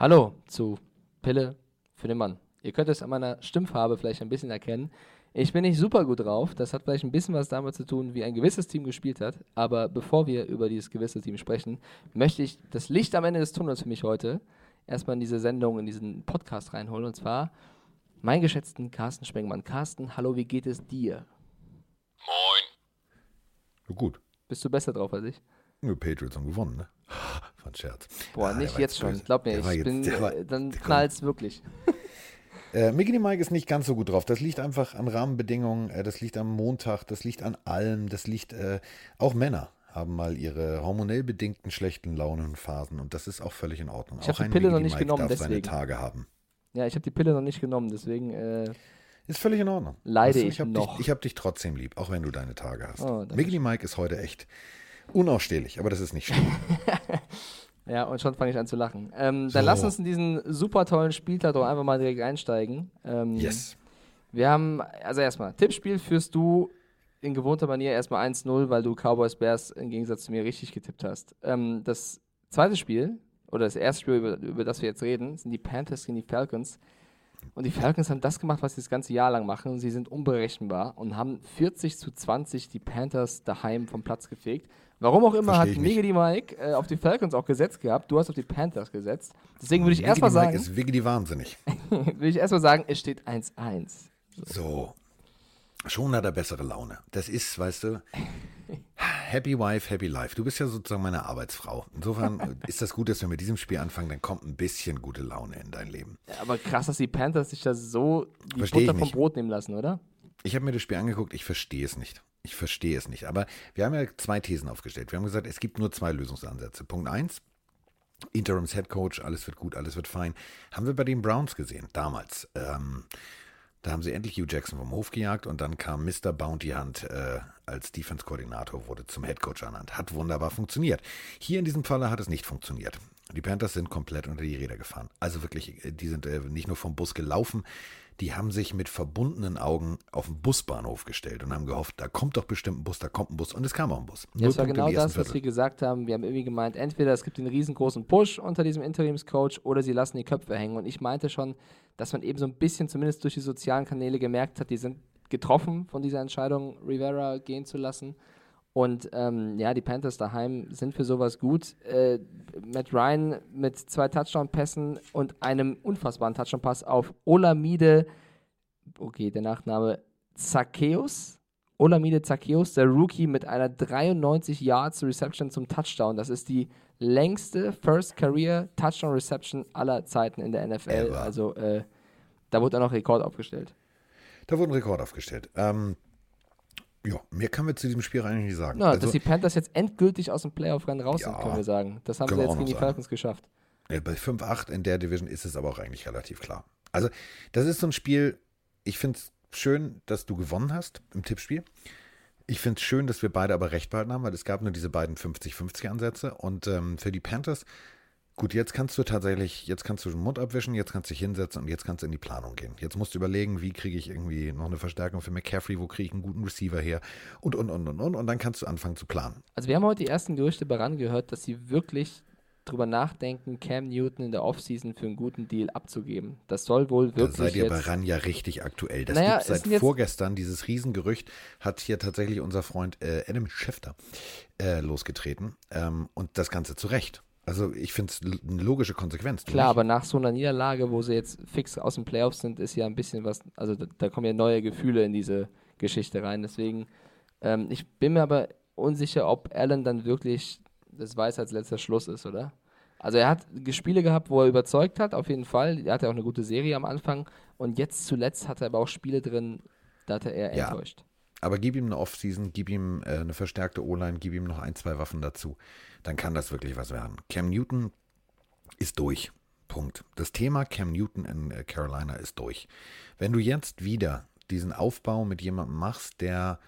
Hallo zu Pille für den Mann. Ihr könnt es an meiner Stimmfarbe vielleicht ein bisschen erkennen. Ich bin nicht super gut drauf. Das hat vielleicht ein bisschen was damit zu tun, wie ein gewisses Team gespielt hat. Aber bevor wir über dieses gewisse Team sprechen, möchte ich das Licht am Ende des Tunnels für mich heute erstmal in diese Sendung, in diesen Podcast reinholen. Und zwar meinen geschätzten Carsten Spengmann. Carsten, hallo, wie geht es dir? Moin. Gut. Bist du besser drauf als ich? Nur Patriots haben gewonnen, ne? Von Scherz. Boah, Ah, nicht jetzt schon. böse. Glaub mir, Der ich jetzt- bin, war- äh, dann knallt's wirklich. Äh, Mickey Mike ist nicht ganz so gut drauf. Das liegt einfach an Rahmenbedingungen, äh, das liegt am Montag, das liegt an allem, das liegt, äh, auch Männer haben mal ihre hormonell bedingten schlechten Launenphasen und das ist auch völlig in Ordnung. Ich hab auch die Pille noch nicht Mike genommen, darf seine deswegen. Tage haben. Ja, ich habe die Pille noch nicht genommen, deswegen äh, Ist völlig in Ordnung. Leide Weißt du, ich hab noch. Dich, ich habe dich trotzdem lieb, auch wenn du deine Tage hast. Oh, Mickey Mike ist heute echt unausstehlich, aber das ist nicht schlimm. Ja, und schon fange ich an zu lachen. Ähm, So. Dann lass uns in diesen super tollen Spieltag doch einfach mal direkt einsteigen. Ähm, yes. Wir haben, also erstmal, Tippspiel führst du in gewohnter Manier erstmal 1-0, weil du Cowboys Bears im Gegensatz zu mir richtig getippt hast. Ähm, das zweite Spiel, oder das erste Spiel, über, über das wir jetzt reden, sind die Panthers gegen die Falcons. Und die Falcons haben das gemacht, was sie das ganze Jahr lang machen. Sie sind unberechenbar und haben 40 zu 20 die Panthers daheim vom Platz gefegt. Warum auch immer Versteh hat. Miggy Mike äh, auf die Falcons auch gesetzt gehabt. Du hast auf die Panthers gesetzt. Deswegen würde ich erstmal Mike sagen, ist Wiggity wahnsinnig. würde ich erstmal sagen, es steht 1-1. So. Schon hat er bessere Laune. Das ist, weißt du, Happy Wife, Happy Life. Du bist ja sozusagen meine Arbeitsfrau. Insofern ist das gut, dass wir mit diesem Spiel anfangen, dann kommt ein bisschen gute Laune in dein Leben. Aber krass, dass die Panthers sich da so die Versteh Butter vom. Brot nehmen lassen, oder? Ich habe mir das Spiel angeguckt, ich verstehe es nicht. Ich verstehe es nicht. Aber wir haben ja zwei Thesen aufgestellt. Wir haben gesagt, es gibt nur zwei Lösungsansätze. Punkt eins, Interims Head Coach, alles wird gut, alles wird fein. Haben wir bei den Browns gesehen, damals. Ähm, da haben sie endlich Hugh Jackson vom Hof gejagt und dann kam Mr. Bounty Hunt äh, als Defense-Koordinator, wurde zum Head Coach ernannt. Hat wunderbar funktioniert. Hier in diesem Falle hat es nicht funktioniert. Die Panthers sind komplett unter die Räder gefahren. Also wirklich, äh, die sind äh, nicht nur vom Bus gelaufen, die haben sich mit verbundenen Augen auf den Busbahnhof gestellt und haben gehofft, da kommt doch bestimmt ein Bus, da kommt ein Bus. Und es kam auch ein Bus. Ja, das war genau das, was wir gesagt haben. Wir haben irgendwie gemeint, entweder es gibt einen riesengroßen Push unter diesem Interimscoach oder sie lassen die Köpfe hängen. Und ich meinte schon, dass man eben so ein bisschen, zumindest durch die sozialen Kanäle, gemerkt hat, die sind getroffen von dieser Entscheidung, Rivera gehen zu lassen. Und ähm, ja, die Panthers daheim sind für sowas gut. Äh, Matt Ryan mit zwei Touchdown-Pässen und einem unfassbaren Touchdown-Pass auf Olamide, okay, der Nachname Zacchaeus. Olamide Zacchaeus, der Rookie mit einer 93 Yards Reception zum Touchdown. Das ist die längste First Career Touchdown Reception aller Zeiten in der NFL. Ever. Also äh, da wurde auch noch Rekord aufgestellt. Da wurde ein Rekord aufgestellt. Ähm, ja, mehr können wir zu diesem Spiel eigentlich nicht sagen. Ja, also, dass die Panthers jetzt endgültig aus dem Playoff-Rennen raus sind, Ja, können wir sagen. Das haben sie wir jetzt gegen die sagen. Falcons geschafft. äh, bei 5-8 in der Division ist es aber auch eigentlich relativ klar. Also, das ist so ein Spiel, ich finde es schön, dass du gewonnen hast im Tippspiel. Ich finde es schön, dass wir beide aber recht behalten haben, weil es gab nur diese beiden 50-50-Ansätze. Und ähm, für die Panthers, gut, jetzt kannst du tatsächlich, jetzt kannst du den Mund abwischen, jetzt kannst du dich hinsetzen und jetzt kannst du in die Planung gehen. Jetzt musst du überlegen, wie kriege ich irgendwie noch eine Verstärkung für McCaffrey, wo kriege ich einen guten Receiver her und, und, und, und, und. Und dann kannst du anfangen zu planen. Also wir haben heute die ersten Gerüchte daran gehört, dass sie wirklich drüber nachdenken, Cam Newton in der Offseason für einen guten Deal abzugeben. Das soll wohl Da wirklich seid ihr bei. RAN ja richtig aktuell. Das Naja, gibt es seit vorgestern, dieses Riesengerücht, hat hier tatsächlich unser Freund äh, Adam Schefter äh, losgetreten. Ähm, und das Ganze zu Recht. Also ich finde es eine logische Konsequenz. Klar, nicht? aber nach so einer Niederlage, wo sie jetzt fix aus den Playoffs sind, ist ja ein bisschen was, also da, da kommen ja neue Gefühle in diese Geschichte rein. Deswegen, ähm, ich bin mir aber unsicher, ob Allen dann wirklich das weiß als letzter Schluss ist, oder? Also er hat Spiele gehabt, wo er überzeugt hat, auf jeden Fall. Er hatte auch eine gute Serie am Anfang. Und jetzt zuletzt hat er aber auch Spiele drin, da hat er eher Ja. enttäuscht. Aber gib ihm eine Offseason, gib ihm äh, eine verstärkte O-Line, gib ihm noch ein, zwei Waffen dazu. Dann kann das wirklich was werden. Cam Newton ist durch. Punkt. Das Thema Cam Newton in äh, Carolina ist durch. Wenn du jetzt wieder diesen Aufbau mit jemandem machst, der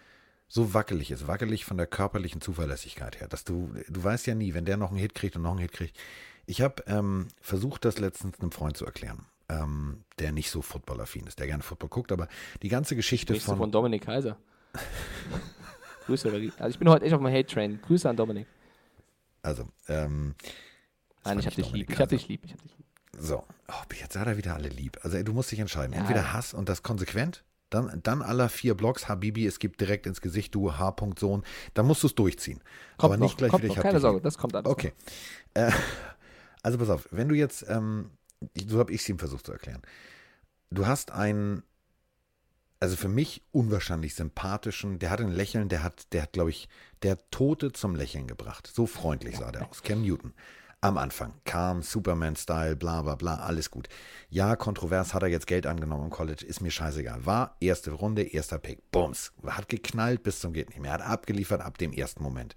so wackelig ist, wackelig von der körperlichen Zuverlässigkeit her, dass du, du weißt ja nie, wenn der noch einen Hit kriegt und noch einen Hit kriegt. Ich habe ähm, versucht, das letztens einem Freund zu erklären, ähm, der nicht so footballaffin ist, der gerne Football guckt, aber die ganze Geschichte von, von Dominik Kaiser? Grüße. Also ich bin heute echt auf dem Hate-Train. Grüße an Dominik. Also, ähm, Nein, ich hab dich lieb. Ich hab dich lieb. Ich hab dich lieb. So, oh, jetzt hat er wieder alle lieb. Also ey, du musst dich entscheiden. Ja. Entweder Hass und das konsequent, dann, dann aller vier Blocks, Habibi, es gibt direkt ins Gesicht, du H. Sohn. Dann musst du es durchziehen. Kommt Aber noch, nicht gleich wieder, noch, ich keine Sorge, lieb. das kommt alles. Okay. Äh, also pass auf, wenn du jetzt, ähm, so habe ich es ihm versucht zu erklären. Du hast einen, also für mich unwahrscheinlich sympathischen, der hat ein Lächeln, der hat, der hat, glaube ich, der Tote zum Lächeln gebracht. So freundlich sah der aus. Cam Newton. Am Anfang. Calm, Superman-Style, bla bla bla, alles gut. Ja, kontrovers hat er jetzt Geld angenommen im College, ist mir scheißegal. War erste Runde, erster Pick. Bums. Hat geknallt bis zum geht nicht mehr. Hat abgeliefert ab dem ersten Moment.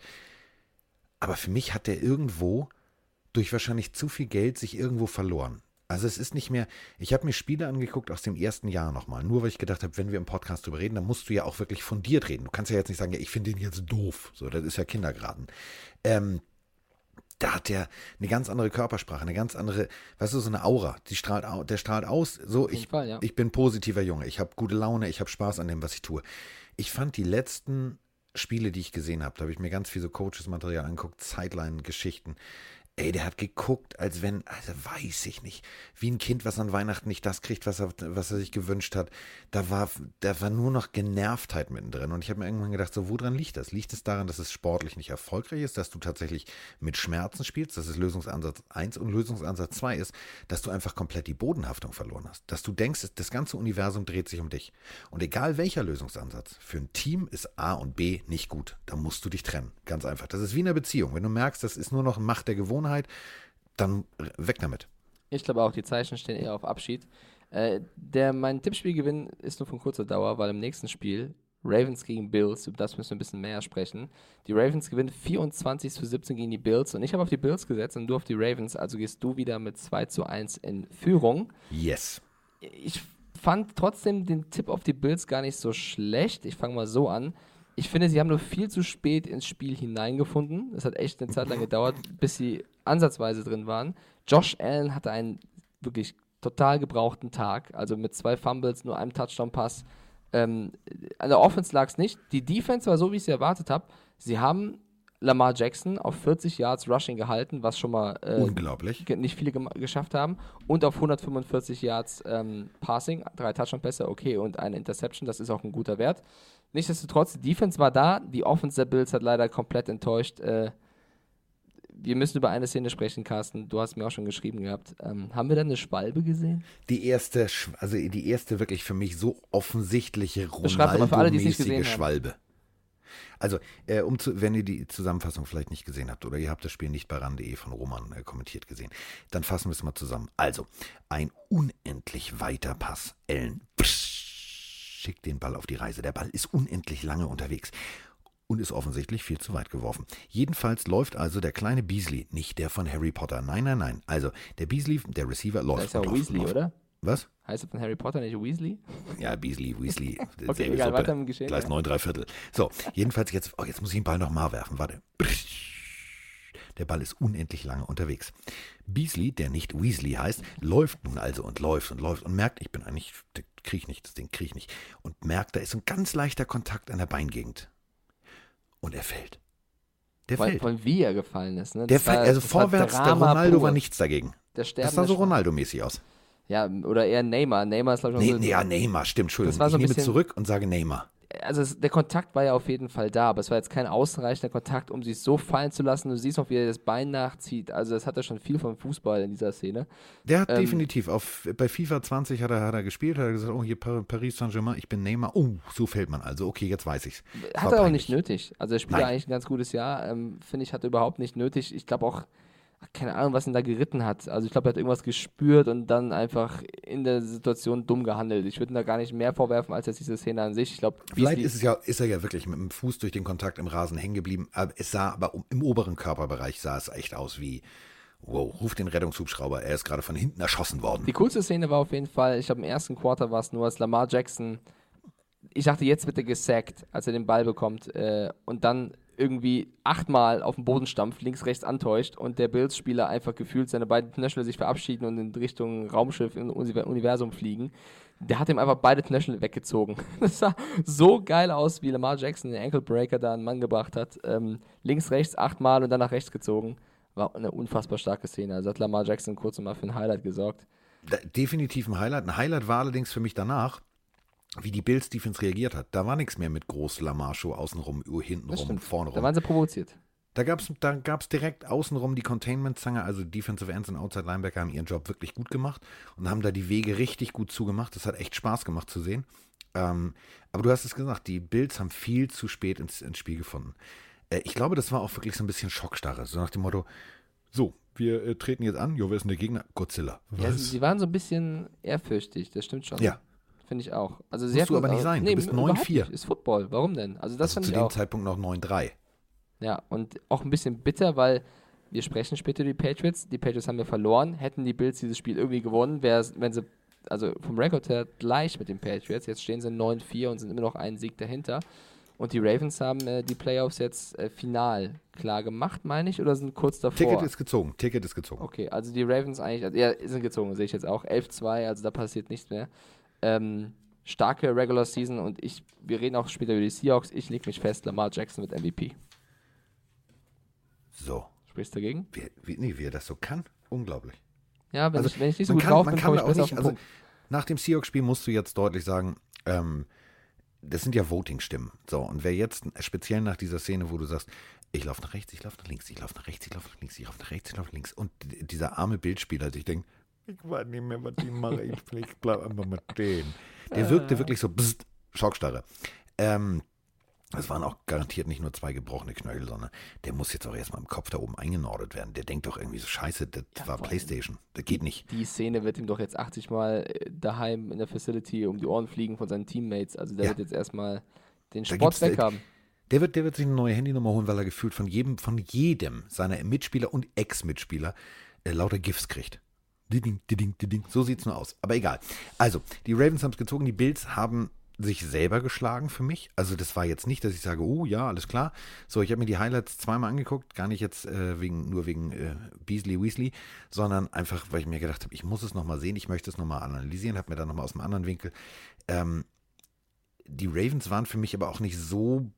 Aber für mich hat der irgendwo durch wahrscheinlich zu viel Geld sich irgendwo verloren. Also es ist nicht mehr, ich habe mir Spiele angeguckt aus dem ersten Jahr nochmal, nur weil ich gedacht habe, wenn wir im Podcast drüber reden, dann musst du ja auch wirklich fundiert reden. Du kannst ja jetzt nicht sagen, ja, ich finde den jetzt doof. So, das ist ja Kindergarten. Ähm, da hat der eine ganz andere Körpersprache, eine ganz andere, weißt du, so eine Aura. Die strahlt, der strahlt aus, so ich, Fall, ja. ich bin positiver Junge, ich habe gute Laune, ich habe Spaß an dem, was ich tue. Ich fand die letzten Spiele, die ich gesehen habe, da habe ich mir ganz viel so Coaches-Material angeguckt, Sideline-Geschichten. Ey, der hat geguckt, als wenn, also weiß ich nicht, wie ein Kind, was an Weihnachten nicht das kriegt, was er, was er sich gewünscht hat. Da war, da war nur noch Genervtheit mittendrin. Und ich habe mir irgendwann gedacht, so, woran liegt das? Liegt es daran, dass es sportlich nicht erfolgreich ist, dass du tatsächlich mit Schmerzen spielst? Das ist Lösungsansatz 1 und Lösungsansatz 2 ist, dass du einfach komplett die Bodenhaftung verloren hast. Dass du denkst, das ganze Universum dreht sich um dich. Und egal welcher Lösungsansatz, für ein Team ist A und B nicht gut. Da musst du dich trennen. Ganz einfach. Das ist wie in einer Beziehung. Wenn du merkst, das ist nur noch Macht der Gewohnheit, dann weg damit. Ich glaube auch, die Zeichen stehen eher auf Abschied. Äh, der, mein Tippspielgewinn ist nur von kurzer Dauer, weil im nächsten Spiel Ravens gegen Bills, über das müssen wir ein bisschen mehr sprechen. Die Ravens gewinnen 24 zu 17 gegen die Bills und ich habe auf die Bills gesetzt und du auf die Ravens, also gehst du wieder mit 2 zu 1 in Führung. Yes. Ich fand trotzdem den Tipp auf die Bills gar nicht so schlecht. Ich fange mal so an. Ich finde, sie haben nur viel zu spät ins Spiel hineingefunden. Es hat echt eine Zeit lang gedauert, bis sie ansatzweise drin waren. Josh Allen hatte einen wirklich total gebrauchten Tag, also mit zwei Fumbles, nur einem Touchdown-Pass. Ähm, an der Offense lag es nicht. Die Defense war so, wie ich sie erwartet habe. Sie haben Lamar Jackson auf 40 Yards Rushing gehalten, was schon mal äh, nicht viele geschafft haben. Und auf 145 Yards ähm, Passing, drei Touchdown-Pässe, okay, und eine Interception, das ist auch ein guter Wert. Nichtsdestotrotz, die Defense war da, die Offense der Bills hat leider komplett enttäuscht. Äh, wir müssen über eine Szene sprechen, Carsten. Du hast mir auch schon geschrieben gehabt. Ähm, haben wir da eine Schwalbe gesehen? Die erste, also die erste wirklich für mich so offensichtliche Ronaldo-mäßige haben. Schwalbe. Also, äh, um zu, wenn ihr die Zusammenfassung vielleicht nicht gesehen habt oder ihr habt das Spiel nicht bei ran.de von Roman äh, kommentiert gesehen, dann fassen wir es mal zusammen. Also, ein unendlich weiter Pass. Ellen psch, schickt den Ball auf die Reise. Der Ball ist unendlich lange unterwegs und ist offensichtlich viel zu weit geworfen. Jedenfalls läuft also der kleine Beasley, nicht der von Harry Potter. Nein, nein, nein. Also, der Beasley, der Receiver, läuft ist ja und läuft Weasley, läuft. oder? Was? Heißt er von Harry Potter nicht Weasley? Ja, Beasley, Weasley. Okay, egal, Suppe. weiter im Geschehen, ja. 9, 3 Viertel. So, jedenfalls jetzt, oh, jetzt muss ich den Ball nochmal werfen. Warte. Der Ball ist unendlich lange unterwegs. Beasley, der nicht Weasley heißt, läuft nun also und läuft und läuft und merkt, ich bin eigentlich, krieg ich nicht, das Ding krieg ich nicht. Und merkt, da ist ein ganz leichter Kontakt an der Beingegend. Und er fällt. Der Weil, fällt. von wie er gefallen ist. Ne? Der fällt, also vorwärts, der Ronaldo pur. war nichts dagegen. Der Das sah so. Ronaldo-mäßig aus. Ja, oder eher Neymar. Neymar ist, glaube ich, Nee, noch so, ja, Neymar, stimmt, Entschuldigung. Das war so ein ich nehme bisschen- zurück und sage Neymar. Also es, der Kontakt war ja auf jeden Fall da, aber es war jetzt kein ausreichender Kontakt, um sich so fallen zu lassen. Du siehst auch, wie er das Bein nachzieht. Also das hat er schon viel vom Fußball in dieser Szene. Der hat Ähm, definitiv, auf, bei FIFA 20 hat er, hat er gespielt, hat er gesagt, oh, hier Pa- Paris Saint-Germain, ich bin Neymar. Oh, so fällt man also. Okay, jetzt weiß ich's. Es Hat er auch peinlich. nicht nötig. Also er spielt Nein. eigentlich ein ganz gutes Jahr. Ähm, Finde ich, hat er überhaupt nicht nötig. Ich glaube auch, keine Ahnung, was ihn da geritten hat. Also ich glaube, er hat irgendwas gespürt und dann einfach in der Situation dumm gehandelt. Ich würde ihm da gar nicht mehr vorwerfen, als jetzt diese Szene an sich. Ich glaube, Vielleicht ist, es ja, ist er ja wirklich mit dem Fuß durch den Kontakt im Rasen hängen geblieben. Aber es sah aber im oberen Körperbereich sah es echt aus wie, wow, ruf den Rettungshubschrauber, er ist gerade von hinten erschossen worden. Die coolste Szene war auf jeden Fall, ich glaube im ersten Quarter war es nur, als Lamar Jackson, ich dachte, jetzt wird er gesackt, als er den Ball bekommt äh, und dann irgendwie achtmal auf den Boden stampft, links, rechts antäuscht und der Bills-Spieler einfach gefühlt seine beiden Knöchel sich verabschieden und in Richtung Raumschiff im Uni- Universum fliegen. Der hat ihm einfach beide Knöchel weggezogen. Das sah so geil aus, wie Lamar Jackson den Ankle Breaker da einen Mann gebracht hat. Ähm, links, rechts achtmal und dann nach rechts gezogen. war eine unfassbar starke Szene. Also hat Lamar Jackson kurz mal für ein Highlight gesorgt. Definitiv ein Highlight. Ein Highlight war allerdings für mich danach, wie die Bills Defense reagiert hat. Da war nichts mehr mit groß Lamar Show außenrum, hintenrum, vorne rum. Da waren sie provoziert. Da gab es da gab's direkt außenrum die Containment-Zange, also Defensive Ends und Outside Linebacker haben ihren Job wirklich gut gemacht und haben da die Wege richtig gut zugemacht. Das hat echt Spaß gemacht zu sehen. Ähm, aber du hast es gesagt, die Bills haben viel zu spät ins, ins Spiel gefunden. Äh, ich glaube, das war auch wirklich so ein bisschen Schockstarre. So nach dem Motto, so, wir äh, treten jetzt an, jo, wer ist denn der Gegner? Godzilla. Ja, sie, sie, waren so ein bisschen ehrfürchtig, das stimmt schon. Ja. Finde ich auch. Also sehr Musst du aber nicht sein, nee, du bist 9-4. Ist Football, warum denn? Also das also zu dem Zeitpunkt noch 9-3. Ja, und auch ein bisschen bitter, weil wir sprechen später über die Patriots. Die Patriots haben wir verloren. Hätten die Bills dieses Spiel irgendwie gewonnen, wäre wenn sie, also vom Rekord her gleich mit den Patriots. Jetzt stehen sie 9-4 und sind immer noch einen Sieg dahinter. Und die Ravens haben äh, die Playoffs jetzt äh, final klar gemacht, meine ich, oder sind kurz davor? Ticket ist gezogen. Ticket ist gezogen. Okay, also die Ravens eigentlich, also, ja, sind gezogen, sehe ich jetzt auch. 11-2, also da passiert nichts mehr. Ähm, starke Regular Season und ich, wir reden auch später über die Seahawks. Ich lege mich fest, Lamar Jackson mit MVP. So. Sprichst du dagegen? Wie, wie, nee, wie er das so kann, unglaublich. Ja, wenn, also, ich, wenn ich nicht so gut kann, drauf bin, komme ich besser nicht, also, Nach dem Seahawks-Spiel musst du jetzt deutlich sagen, ähm, das sind ja Voting-Stimmen. So, und wer jetzt speziell nach dieser Szene, wo du sagst, ich laufe nach rechts, ich laufe nach links, ich laufe nach rechts, ich laufe nach links, ich laufe nach rechts, ich laufe nach links. Und dieser arme Bildspieler, ich denke, ich weiß nicht mehr, was die mache, ich, ich bleib einfach mit denen. Der wirkte wirklich so, bzzt, Schockstarre. Ähm, es waren auch garantiert nicht nur zwei gebrochene Knöchel, sondern der muss jetzt auch erstmal im Kopf da oben eingenordet werden. Der denkt doch irgendwie so, scheiße, das ja, war Playstation. Das geht nicht. Die Szene wird ihm doch jetzt 80 Mal äh, daheim in der Facility um die Ohren fliegen von seinen Teammates. Also der ja. wird jetzt erstmal den Sport weg haben. Der wird, der wird sich eine neue Handynummer holen, weil er gefühlt von jedem, von jedem seiner Mitspieler und Ex-Mitspieler äh, lauter GIFs kriegt. Diding, diding, diding. So sieht's nur aus. Aber egal. Also, die Ravens haben es gezogen, die Bills haben sich selber geschlagen für mich. Also das war jetzt nicht, dass ich sage, oh ja, alles klar. So, ich habe mir die Highlights zweimal angeguckt, gar nicht jetzt äh, wegen, nur wegen äh, Beasley Weasley, sondern einfach, weil ich mir gedacht habe, ich muss es nochmal sehen, ich möchte es nochmal analysieren, habe mir dann nochmal aus einem anderen Winkel. Ähm, die Ravens waren für mich aber auch nicht so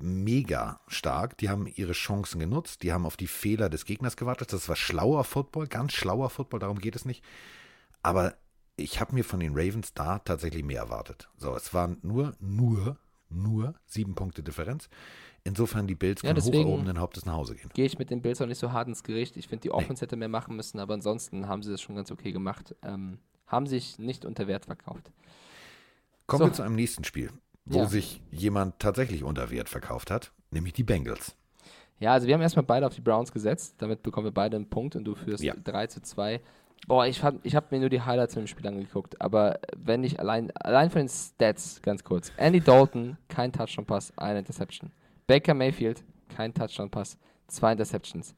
mega stark. Die haben ihre Chancen genutzt, die haben auf die Fehler des Gegners gewartet. Das war schlauer Football, ganz schlauer Football, darum geht es nicht. Aber ich habe mir von den Ravens da tatsächlich mehr erwartet. So, es waren nur, nur, nur sieben Punkte Differenz. Insofern die Bills können ja, hoch erhobenen Hauptes nach Hause gehen. Gehe ich mit den Bills auch nicht so hart ins Gericht. Ich finde, die Offense nee. hätte mehr machen müssen, aber ansonsten haben sie das schon ganz okay gemacht. Ähm, haben sich nicht unter Wert verkauft. Kommen so. wir zu einem nächsten Spiel, wo ja. sich jemand tatsächlich unter Wert verkauft hat, nämlich die Bengals. Ja, also wir haben erstmal beide auf die Browns gesetzt. Damit bekommen wir beide einen Punkt und du führst ja. 3 zu 2. Boah, ich, ich habe mir nur die Highlights von dem Spiel angeguckt, aber wenn ich allein, allein von den Stats, ganz kurz. Andy Dalton, kein Touchdown-Pass, eine Interception. Baker Mayfield, kein Touchdown-Pass, zwei Interceptions.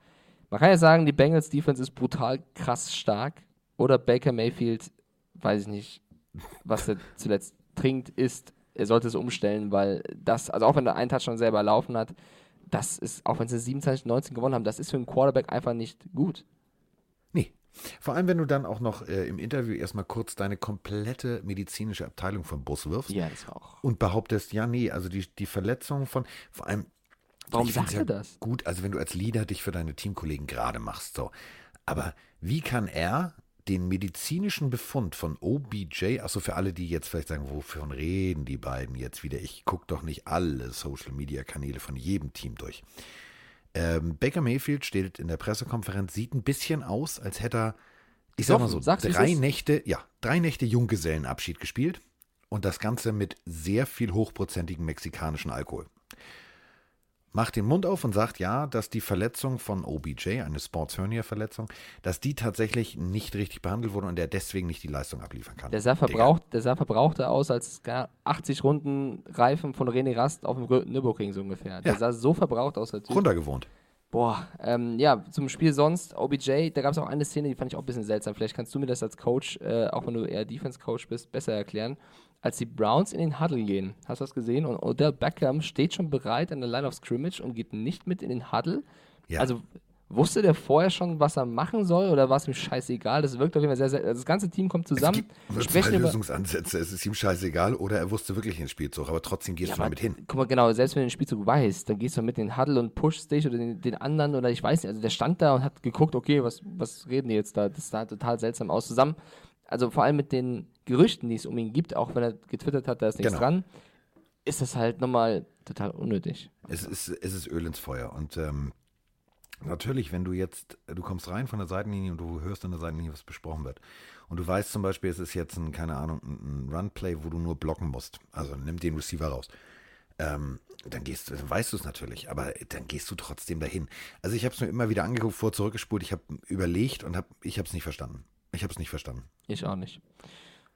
Man kann ja sagen, die Bengals Defense ist brutal krass stark. Oder Baker Mayfield, weiß ich nicht, was er zuletzt trinkt, ist, er sollte es umstellen, weil das, also auch wenn er einen Touchdown selber laufen hat, das ist, auch wenn sie 27, 19 gewonnen haben, das ist für einen Quarterback einfach nicht gut. Vor allem, wenn du dann auch noch äh, im Interview erstmal kurz deine komplette medizinische Abteilung vom Bus wirfst. Ja, das auch. Und behauptest, ja, nee, also die, die Verletzung von, vor allem. Warum sagst du ja das? Gut, also wenn du als Leader dich für deine Teamkollegen gerade machst, so. Aber wie kann er den medizinischen Befund von OBJ, also für alle, die jetzt vielleicht sagen, wovon reden die beiden jetzt wieder? Ich gucke doch nicht alle Social Media Kanäle von jedem Team durch. Ähm, Baker Mayfield steht in der Pressekonferenz, sieht ein bisschen aus, als hätte er, ich sag mal so, drei Nächte, ja, drei Nächte Junggesellenabschied gespielt und das Ganze mit sehr viel hochprozentigem mexikanischen Alkohol macht den Mund auf und sagt ja, dass die Verletzung von OBJ, eine Sports Hernia Verletzung, dass die tatsächlich nicht richtig behandelt wurde und er deswegen nicht die Leistung abliefern kann. Der sah, verbraucht, der sah verbrauchter aus als 80 Runden Reifen von René Rast auf dem Nürburgring so ungefähr. Ja. Der sah so verbraucht aus. Als Runtergewohnt. Boah, ähm, ja, zum Spiel sonst, OBJ, da gab es auch eine Szene, die fand ich auch ein bisschen seltsam. Vielleicht kannst du mir das als Coach, äh, auch wenn du eher Defense-Coach bist, besser erklären als die Browns in den Huddle gehen. Hast du das gesehen? Und Odell Beckham steht schon bereit an der Line of Scrimmage und geht nicht mit in den Huddle. Ja. Also Wusste der vorher schon, was er machen soll oder war es ihm scheißegal? Das wirkt auf jeden Fall sehr, sehr. Also das ganze Team kommt zusammen. Es gibt zwei Lösungsansätze. Es ist ihm scheißegal oder er wusste wirklich den Spielzug, aber trotzdem gehst Ja, du aber damit hin. Guck mal, genau, selbst wenn du den Spielzug weißt, dann gehst du mit den Huddle und pushst dich oder den, den anderen oder ich weiß nicht, also der stand da und hat geguckt, okay, was, was reden die jetzt da? Das sah total seltsam aus zusammen. Also vor allem mit den Gerüchten, die es um ihn gibt, auch wenn er getwittert hat, da ist nichts Genau. dran, ist das halt nochmal total unnötig. Es ist, es ist Öl ins Feuer. Und ähm, natürlich, wenn du jetzt, du kommst rein von der Seitenlinie und du hörst an der Seitenlinie, was besprochen wird. Und du weißt zum Beispiel, es ist jetzt ein, keine Ahnung, ein Runplay, wo du nur blocken musst. Also nimm den Receiver raus. Ähm, dann gehst du, weißt du es natürlich, aber dann gehst du trotzdem dahin. Also ich habe es mir immer wieder angeguckt, vor zurückgespult, ich habe überlegt und hab, ich habe es nicht verstanden. Ich habe es nicht verstanden. Ich auch nicht.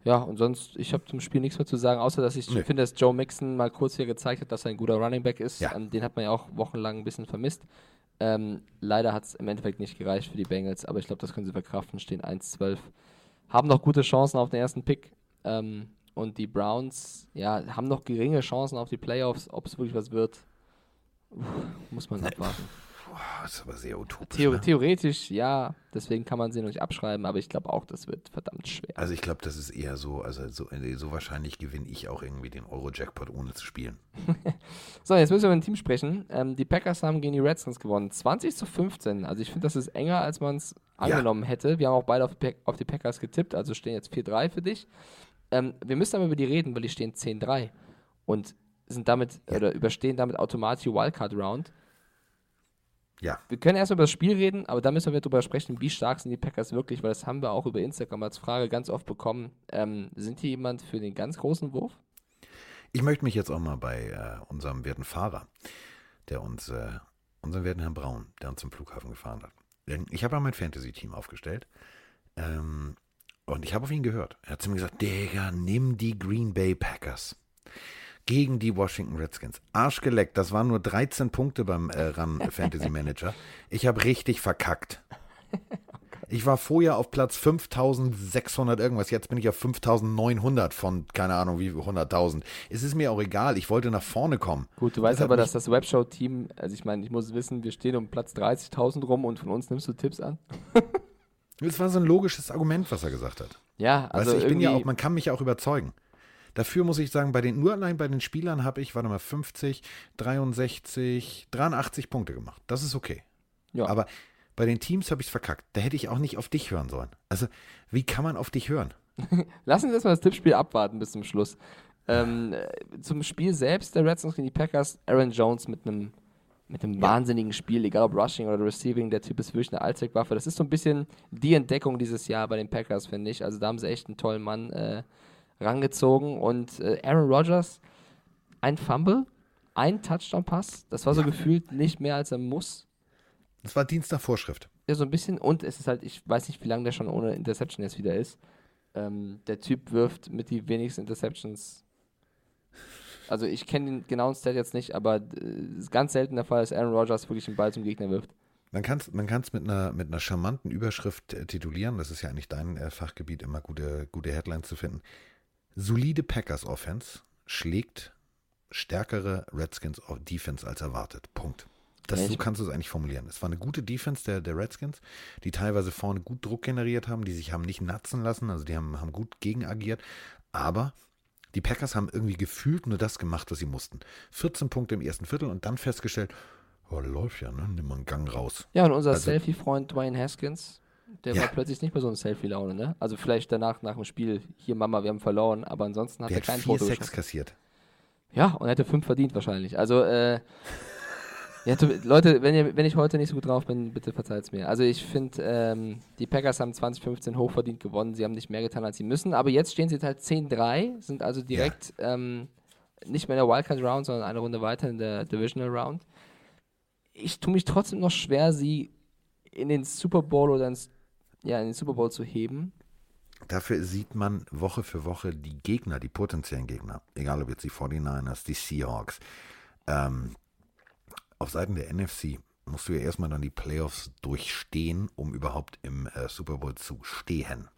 Ja, und sonst, ich habe zum Spiel nichts mehr zu sagen, außer dass ich Nö. finde, dass Joe Mixon mal kurz hier gezeigt hat, dass er ein guter Running Back ist. Ja. Ähm, den hat man ja auch wochenlang ein bisschen vermisst. Ähm, leider hat es im Endeffekt nicht gereicht für die Bengals, aber ich glaube, das können sie verkraften, stehen 1-12. Haben noch gute Chancen auf den ersten Pick. Ähm, und die Browns, ja, haben noch geringe Chancen auf die Playoffs. Ob es wirklich was wird, muss man abwarten. Boah, das ist aber sehr utopisch. Theo ne? Theoretisch, ja, deswegen kann man sie noch nicht abschreiben, aber ich glaube auch, das wird verdammt schwer. Also ich glaube, das ist eher so, also so, so wahrscheinlich gewinne ich auch irgendwie den Euro-Jackpot ohne zu spielen. So, jetzt müssen wir über ein Team sprechen. Ähm, die Packers haben gegen die Redskins gewonnen. 20 zu 15. Also ich finde, das ist enger, als man es angenommen hätte. Wir haben auch beide auf, auf die Packers getippt, also stehen jetzt 4-3 für dich. Ähm, wir müssen aber über die reden, weil die stehen 10-3 und sind damit Ja. oder überstehen damit automatisch die Wildcard Round. Ja, Wir können erst über das Spiel reden, aber da müssen wir darüber sprechen, wie stark sind die Packers wirklich, weil das haben wir auch über Instagram als Frage ganz oft bekommen. Ähm, sind die jemand für den ganz großen Wurf? Ich möchte mich jetzt auch mal bei äh, unserem werten Fahrer, der uns, äh, unseren werten Herrn Braun, der uns zum Flughafen gefahren hat. Denn ich habe ja mein Fantasy-Team aufgestellt. Ähm, und ich habe auf ihn gehört. Er hat zu mir gesagt, Digga, nimm die Green Bay Packers. Gegen die Washington Redskins. Arschgeleckt, das waren nur 13 Punkte beim äh, RAN Fantasy Manager. Ich habe richtig verkackt. Ich war vorher auf Platz 5600 irgendwas, jetzt bin ich auf 5900 von, keine Ahnung, wie 100.000. Es ist mir auch egal, ich wollte nach vorne kommen. Gut, du weißt Das hat aber, dass das Webshow-Team, also ich meine, ich muss wissen, wir stehen um Platz 30.000 rum und von uns nimmst du Tipps an. Es war so ein logisches Argument, was er gesagt hat. Ja, also weißt ich bin ja auch, man kann mich auch überzeugen. Dafür muss ich sagen, bei den, nur allein bei den Spielern habe ich, warte mal, 50, 63, 83 Punkte gemacht. Das ist okay. Ja. Aber bei den Teams habe ich es verkackt. Da hätte ich auch nicht auf dich hören sollen. Also, wie kann man auf dich hören? Lass uns erstmal das Tippspiel abwarten bis zum Schluss. Ähm, äh, zum Spiel selbst der Redskins gegen die Packers, Aaron Jones mit einem mit einem wahnsinnigen Spiel, egal ob Rushing oder Receiving, der Typ ist wirklich eine Allzweckwaffe. Das ist so ein bisschen die Entdeckung dieses Jahr bei den Packers, finde ich. Also da haben sie echt einen tollen Mann äh, rangezogen und äh, Aaron Rodgers, ein Fumble, ein Touchdown-Pass, das war so gefühlt nicht mehr als er muss. Das war Dienst nach Vorschrift. Ja, so ein bisschen. Und es ist halt, ich weiß nicht, wie lange der schon ohne Interception jetzt wieder ist. Ähm, der Typ wirft mit die wenigsten Interceptions. Also ich kenne den genauen Stat jetzt nicht, aber äh, es ist ganz selten der Fall, dass Aaron Rodgers wirklich einen Ball zum Gegner wirft. Man kann es man kann's mit, einer, mit einer charmanten Überschrift äh, titulieren. Das ist ja eigentlich dein äh, Fachgebiet, immer gute, gute Headlines zu finden. Solide Packers Offense schlägt stärkere Redskins Defense als erwartet. Punkt. Das, so kannst du es eigentlich formulieren. Es war eine gute Defense der, der Redskins, die teilweise vorne gut Druck generiert haben, die sich haben nicht natzen lassen, also die haben, haben gut gegen agiert. Aber die Packers haben irgendwie gefühlt nur das gemacht, was sie mussten. 14 Punkte im ersten Viertel und dann festgestellt, oh, läuft ja, ne? Nimm mal einen Gang raus. Ja, und unser Also- Selfie-Freund Dwayne Haskins, der Ja. war plötzlich nicht mehr so eine Selfie-Laune, ne? Also vielleicht danach, nach dem Spiel, hier Mama, wir haben verloren, aber ansonsten hat Der er hat kein vier Foto Sex geschossen. kassiert. Ja, und er hätte fünf verdient wahrscheinlich. Also, äh, ja, Leute, wenn, ihr, wenn ich heute nicht so gut drauf bin, bitte verzeiht es mir. Also ich finde, ähm, die Packers haben 2015 hochverdient gewonnen. Sie haben nicht mehr getan, als sie müssen. Aber jetzt stehen sie halt 10-3, sind also direkt ähm, nicht mehr in der Wildcard Round, sondern eine Runde weiter in der Divisional Round. Ich tue mich trotzdem noch schwer, sie in den Super Bowl oder ins, ja, in den Super Bowl zu heben. Dafür sieht man Woche für Woche die Gegner, die potenziellen Gegner, egal ob jetzt die 49ers, die Seahawks, ähm, auf Seiten der NFC musst du ja erstmal dann die Playoffs durchstehen, um überhaupt im äh, Super Bowl zu stehen.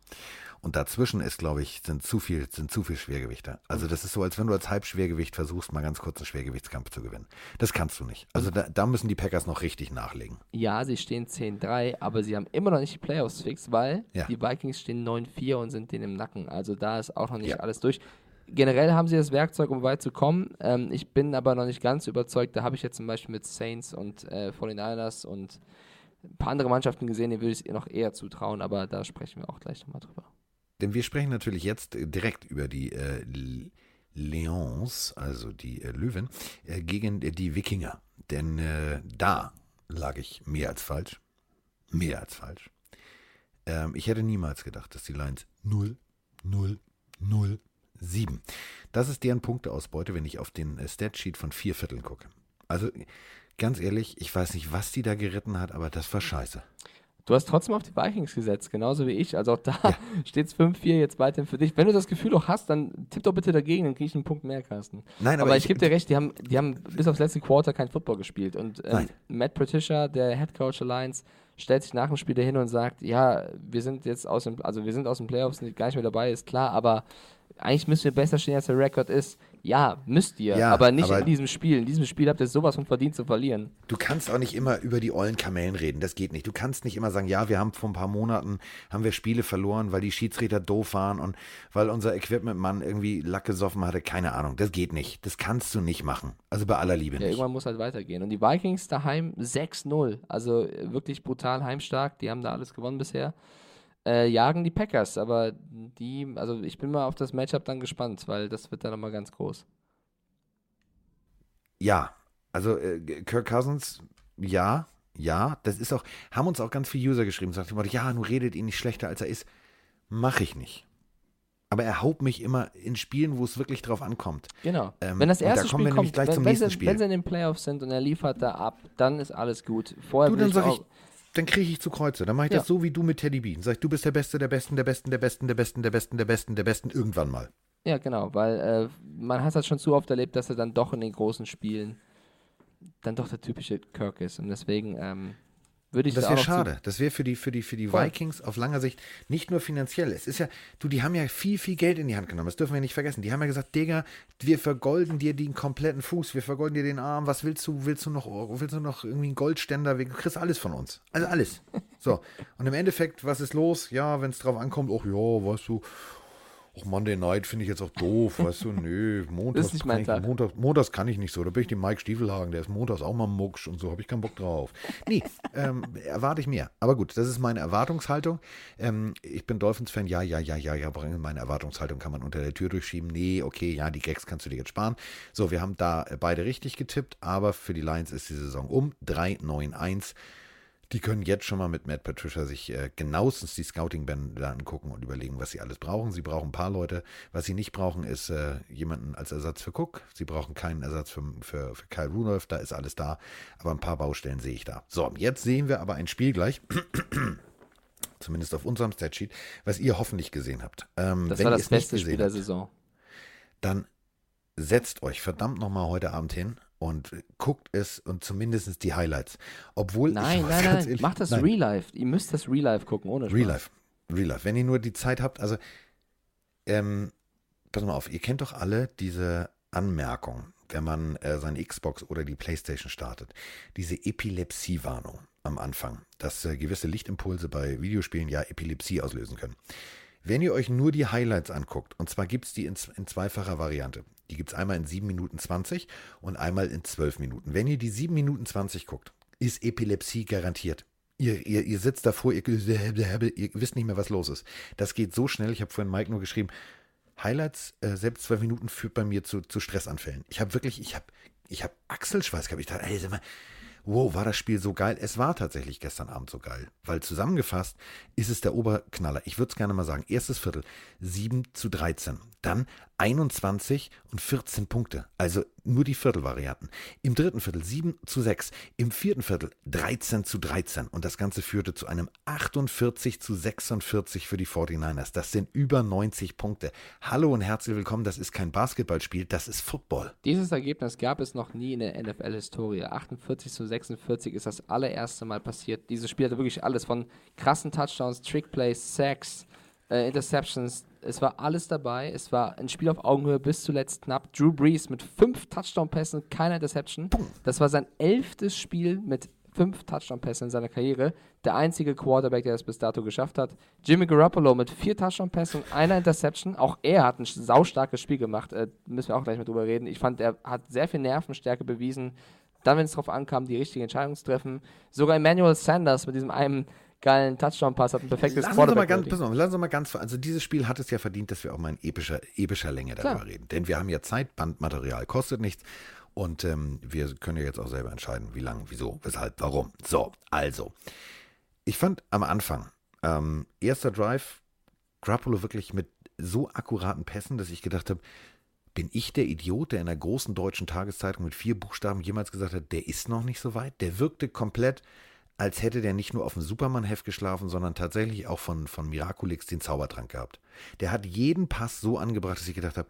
Und dazwischen ist, glaube ich, sind zu viel, sind zu viel Schwergewichte. Also das ist so, als wenn du als Halbschwergewicht versuchst, mal ganz kurz einen Schwergewichtskampf zu gewinnen. Das kannst du nicht. Also da, da müssen die Packers noch richtig nachlegen. Ja, sie stehen 10-3, aber sie haben immer noch nicht die Playoffs fix, weil Ja. die Vikings stehen 9-4 und sind denen im Nacken. Also da ist auch noch nicht Ja. alles durch. Generell haben sie das Werkzeug, um weit zu kommen. Ähm, ich bin aber noch nicht ganz überzeugt. Da habe ich jetzt zum Beispiel mit Saints und äh, 49ers und ein paar andere Mannschaften gesehen, denen würde ich es noch eher zutrauen, aber da sprechen wir auch gleich nochmal drüber. Denn wir sprechen natürlich jetzt äh, direkt über die äh, L- Lions, also die äh, Löwen, äh, gegen die Wikinger. Denn äh, da lag ich mehr als falsch. Mehr als falsch. Ähm, ich hätte niemals gedacht, dass die Lions 0, 0, 0, 7. Das ist deren Punkteausbeute, wenn ich auf den äh, Statsheet von vier Vierteln gucke. Also ganz ehrlich, ich weiß nicht, was die da geritten hat, aber das war scheiße. Du hast trotzdem auf die Vikings gesetzt, genauso wie ich. Also auch da steht es 5-4 jetzt weiterhin für dich. Wenn du das Gefühl auch hast, dann tipp doch bitte dagegen, dann kriege ich einen Punkt mehr, Carsten. Nein, Aber, ich, gebe dir recht, die haben, die haben bis aufs letzte Quarter kein Football gespielt. Und ähm. Matt Patricia, der Head Coach Lions, stellt sich nach dem Spiel dahin und sagt, ja, wir sind jetzt aus dem, also wir sind aus den Playoffs nicht- gar nicht mehr dabei, ist klar, aber eigentlich müssen wir besser stehen, als der Rekord ist. Ja, müsst ihr, Ja, aber nicht aber- in diesem Spiel. In diesem Spiel habt ihr sowas von verdient zu verlieren. Du kannst auch nicht immer über die ollen Kamellen reden. Das geht nicht. Du kannst nicht immer sagen, ja, wir haben vor ein paar Monaten haben wir Spiele verloren, weil die Schiedsrichter doof waren und weil unser Equipmentmann irgendwie Lack gesoffen hatte. Keine Ahnung. Das geht nicht. Das kannst du nicht machen. Also bei aller Liebe Ja, nicht. irgendwann muss halt weitergehen. Und die Vikings daheim 6-0. Also wirklich brutal heimstark. Die haben da alles gewonnen bisher. Äh, jagen die Packers, aber die, also ich bin mal auf das Matchup dann gespannt, weil das wird dann nochmal ganz groß. Ja, also äh, Kirk Cousins, ja, ja, das ist auch, haben uns auch ganz viele User geschrieben, sagt immer, ja, nun redet ihn nicht schlechter, als er ist. Mache ich nicht. Aber er haut mich immer in Spielen, wo es wirklich drauf ankommt. Genau. Ähm, wenn das da erste kommen Spiel kommt, gleich wenn, zum wenn, nächsten sie, Spiel. wenn sie in den Playoffs sind und er liefert da ab, dann ist alles gut. Vorher Du, dann ich sag auch, ich, dann kriege ich zu Kreuze. Dann mache ich Ja. das so wie du mit Teddy B. Dann sag ich, du bist der Beste, der Besten, der Besten, der Besten, der Besten, der Besten, der Besten, der Besten, irgendwann mal. Ja, genau, weil äh, man hat das schon zu oft erlebt, dass er dann doch in den großen Spielen dann doch der typische Kirk ist. Und deswegen ähm, würde ich Das da wäre schade. Das wäre für die, für die, für die Voll. Vikings auf langer Sicht nicht nur finanziell. Es ist ja, du, die haben ja viel, viel Geld in die Hand genommen. Das dürfen wir nicht vergessen. Die haben ja gesagt, Digga, wir vergolden dir den kompletten Fuß, wir vergolden dir den Arm. Was willst du? Willst du noch, willst du noch irgendwie einen Goldständer? Du kriegst alles von uns. Also alles. So. Und im Endeffekt, was ist los? Ja, wenn es drauf ankommt, ach ja, weißt du, ach Monday Night finde ich jetzt auch doof, weißt du, nö, montags, nicht kann ich, Tag. montags, montags kann ich nicht so, da bin ich dem Mike Stiefelhagen, der ist montags auch mal mucksch und so, habe ich keinen Bock drauf. Nee, ähm, erwarte ich mehr. Aber gut, das ist meine Erwartungshaltung. Ähm, ich bin Dolphins-Fan, ja, ja, ja, ja, ja, meine Erwartungshaltung kann man unter der Tür durchschieben. Nee, okay, ja, die Gags kannst du dir jetzt sparen. So, wir haben da beide richtig getippt, aber für die Lions ist die Saison um. 3-9-1. Die können jetzt schon mal mit Matt Patricia sich äh, genauestens die Scouting-Bänder angucken und überlegen, was sie alles brauchen. Sie brauchen ein paar Leute. Was sie nicht brauchen, ist äh, jemanden als Ersatz für Cook. Sie brauchen keinen Ersatz für, für, für Kyle Rudolph. Da ist alles da. Aber ein paar Baustellen sehe ich da. So, jetzt sehen wir aber ein Spiel gleich. Zumindest auf unserem Statsheet, was ihr hoffentlich gesehen habt. Ähm, Das wenn war ihr das beste Spiel der habt, Saison. dann setzt euch verdammt nochmal heute Abend hin und guckt es und zumindest die Highlights. Obwohl ich Nein, muss nein, nein. ehrlich- Macht das nein. Real Life. Ihr müsst das Real Life gucken, ohne Spaß. Real Life. Real Life. Wenn ihr nur die Zeit habt, also, ähm, pass mal auf, ihr kennt doch alle diese Anmerkung, wenn man äh, seine Xbox oder die Playstation startet. Diese Epilepsie-Warnung am Anfang, dass äh, gewisse Lichtimpulse bei Videospielen ja Epilepsie auslösen können. Wenn ihr euch nur die Highlights anguckt, und zwar gibt es die in, in zweifacher Variante. Die gibt es einmal in 7 Minuten 20 und einmal in 12 Minuten. Wenn ihr die 7 Minuten 20 guckt, ist Epilepsie garantiert. Ihr, ihr, ihr sitzt davor, ihr, ihr wisst nicht mehr, was los ist. Das geht so schnell. Ich habe vorhin Mike nur geschrieben, Highlights, äh, selbst zwei Minuten führt bei mir zu, zu Stressanfällen. Ich habe wirklich, ich habe ich hab Achselschweiß gehabt. Ich dachte, ey, sag mal, wow, war das Spiel so geil? Es war tatsächlich gestern Abend so geil. Weil zusammengefasst ist es der Oberknaller. Ich würde es gerne mal sagen. Erstes Viertel 7 zu 13. Dann 21 und 14 Punkte. Also nur die Viertelvarianten. Im dritten Viertel 7 zu 6. Im vierten Viertel 13 zu 13. Und das Ganze führte zu einem 48 zu 46 für die 49ers. Das sind über 90 Punkte. Hallo und herzlich willkommen. Das ist kein Basketballspiel, das ist Football. Dieses Ergebnis gab es noch nie in der NFL-Historie. 48 zu 46 ist das allererste Mal passiert. Dieses Spiel hatte wirklich alles von krassen Touchdowns, Trickplays, Sacks, äh, Interceptions. Es war alles dabei. Es war ein Spiel auf Augenhöhe bis zuletzt knapp. Drew Brees mit fünf Touchdown-Pässen, keiner Interception. Das war sein elftes Spiel mit fünf Touchdown-Pässe in seiner Karriere. Der einzige Quarterback, der es bis dato geschafft hat. Jimmy Garoppolo mit vier Touchdown-Pässen und einer Interception. Auch er hat ein saustarkes Spiel gemacht. Äh, müssen wir auch gleich mit drüber reden. Ich fand, er hat sehr viel Nervenstärke bewiesen. Dann, wenn es darauf ankam, die richtige Entscheidung zu treffen. Sogar Emmanuel Sanders mit diesem einen geilen Touchdown-Pass hat ein perfektes lass uns mal ganz, pass auf, lass uns mal ganz, also dieses Spiel hat es ja verdient, dass wir auch mal in epischer, epischer Länge darüber Klar. reden. Denn wir haben ja Zeit, Bandmaterial kostet nichts. Und ähm, wir können ja jetzt auch selber entscheiden, wie lang, wieso, weshalb, warum. So, also. Ich fand am Anfang, ähm, erster Drive, Grappolo wirklich mit so akkuraten Pässen, dass ich gedacht habe, bin ich der Idiot, der in einer großen deutschen Tageszeitung mit vier Buchstaben jemals gesagt hat, der ist noch nicht so weit? Der wirkte komplett, als hätte der nicht nur auf dem Superman-Heft geschlafen, sondern tatsächlich auch von, von Miraculix den Zaubertrank gehabt. Der hat jeden Pass so angebracht, dass ich gedacht habe,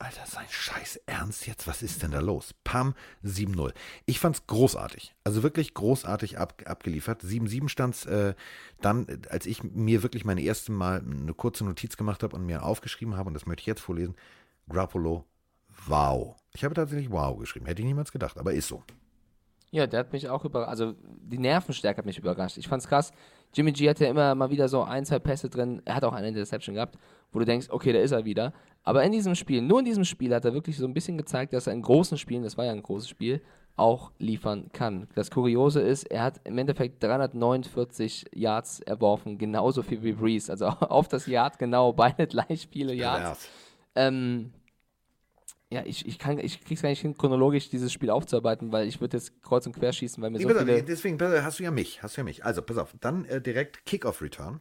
Alter, sein Scheiß Ernst jetzt? Was ist denn da los? Pam, 7-0. Ich fand's großartig. Also wirklich großartig ab, abgeliefert. 7-7 stand's äh, dann, als ich mir wirklich meine erste Mal eine kurze Notiz gemacht habe und mir aufgeschrieben habe, und das möchte ich jetzt vorlesen, Grappolo, wow. Ich habe tatsächlich wow geschrieben. Hätte ich niemals gedacht, aber ist so. Ja, der hat mich auch überrascht. Also die Nervenstärke hat mich überrascht. Ich fand's krass. Jimmy G hatte immer mal wieder so ein, zwei Pässe drin. Er hat auch eine Interception gehabt, wo du denkst, okay, da ist er wieder. Aber in diesem Spiel, nur in diesem Spiel, hat er wirklich so ein bisschen gezeigt, dass er in großen Spielen, das war ja ein großes Spiel, auch liefern kann. Das Kuriose ist, er hat im Endeffekt 349 Yards erworfen, genauso viel wie Breeze. Also auf das Yard genau, beide gleich viele Yards. Ähm, ja, ich, ich, kann, ich krieg's gar nicht hin, chronologisch dieses Spiel aufzuarbeiten, weil ich würde jetzt kreuz und quer schießen, weil mir so viele... Deswegen hast du ja mich, hast du ja mich. Also, pass auf, dann äh, direkt Kickoff-Return.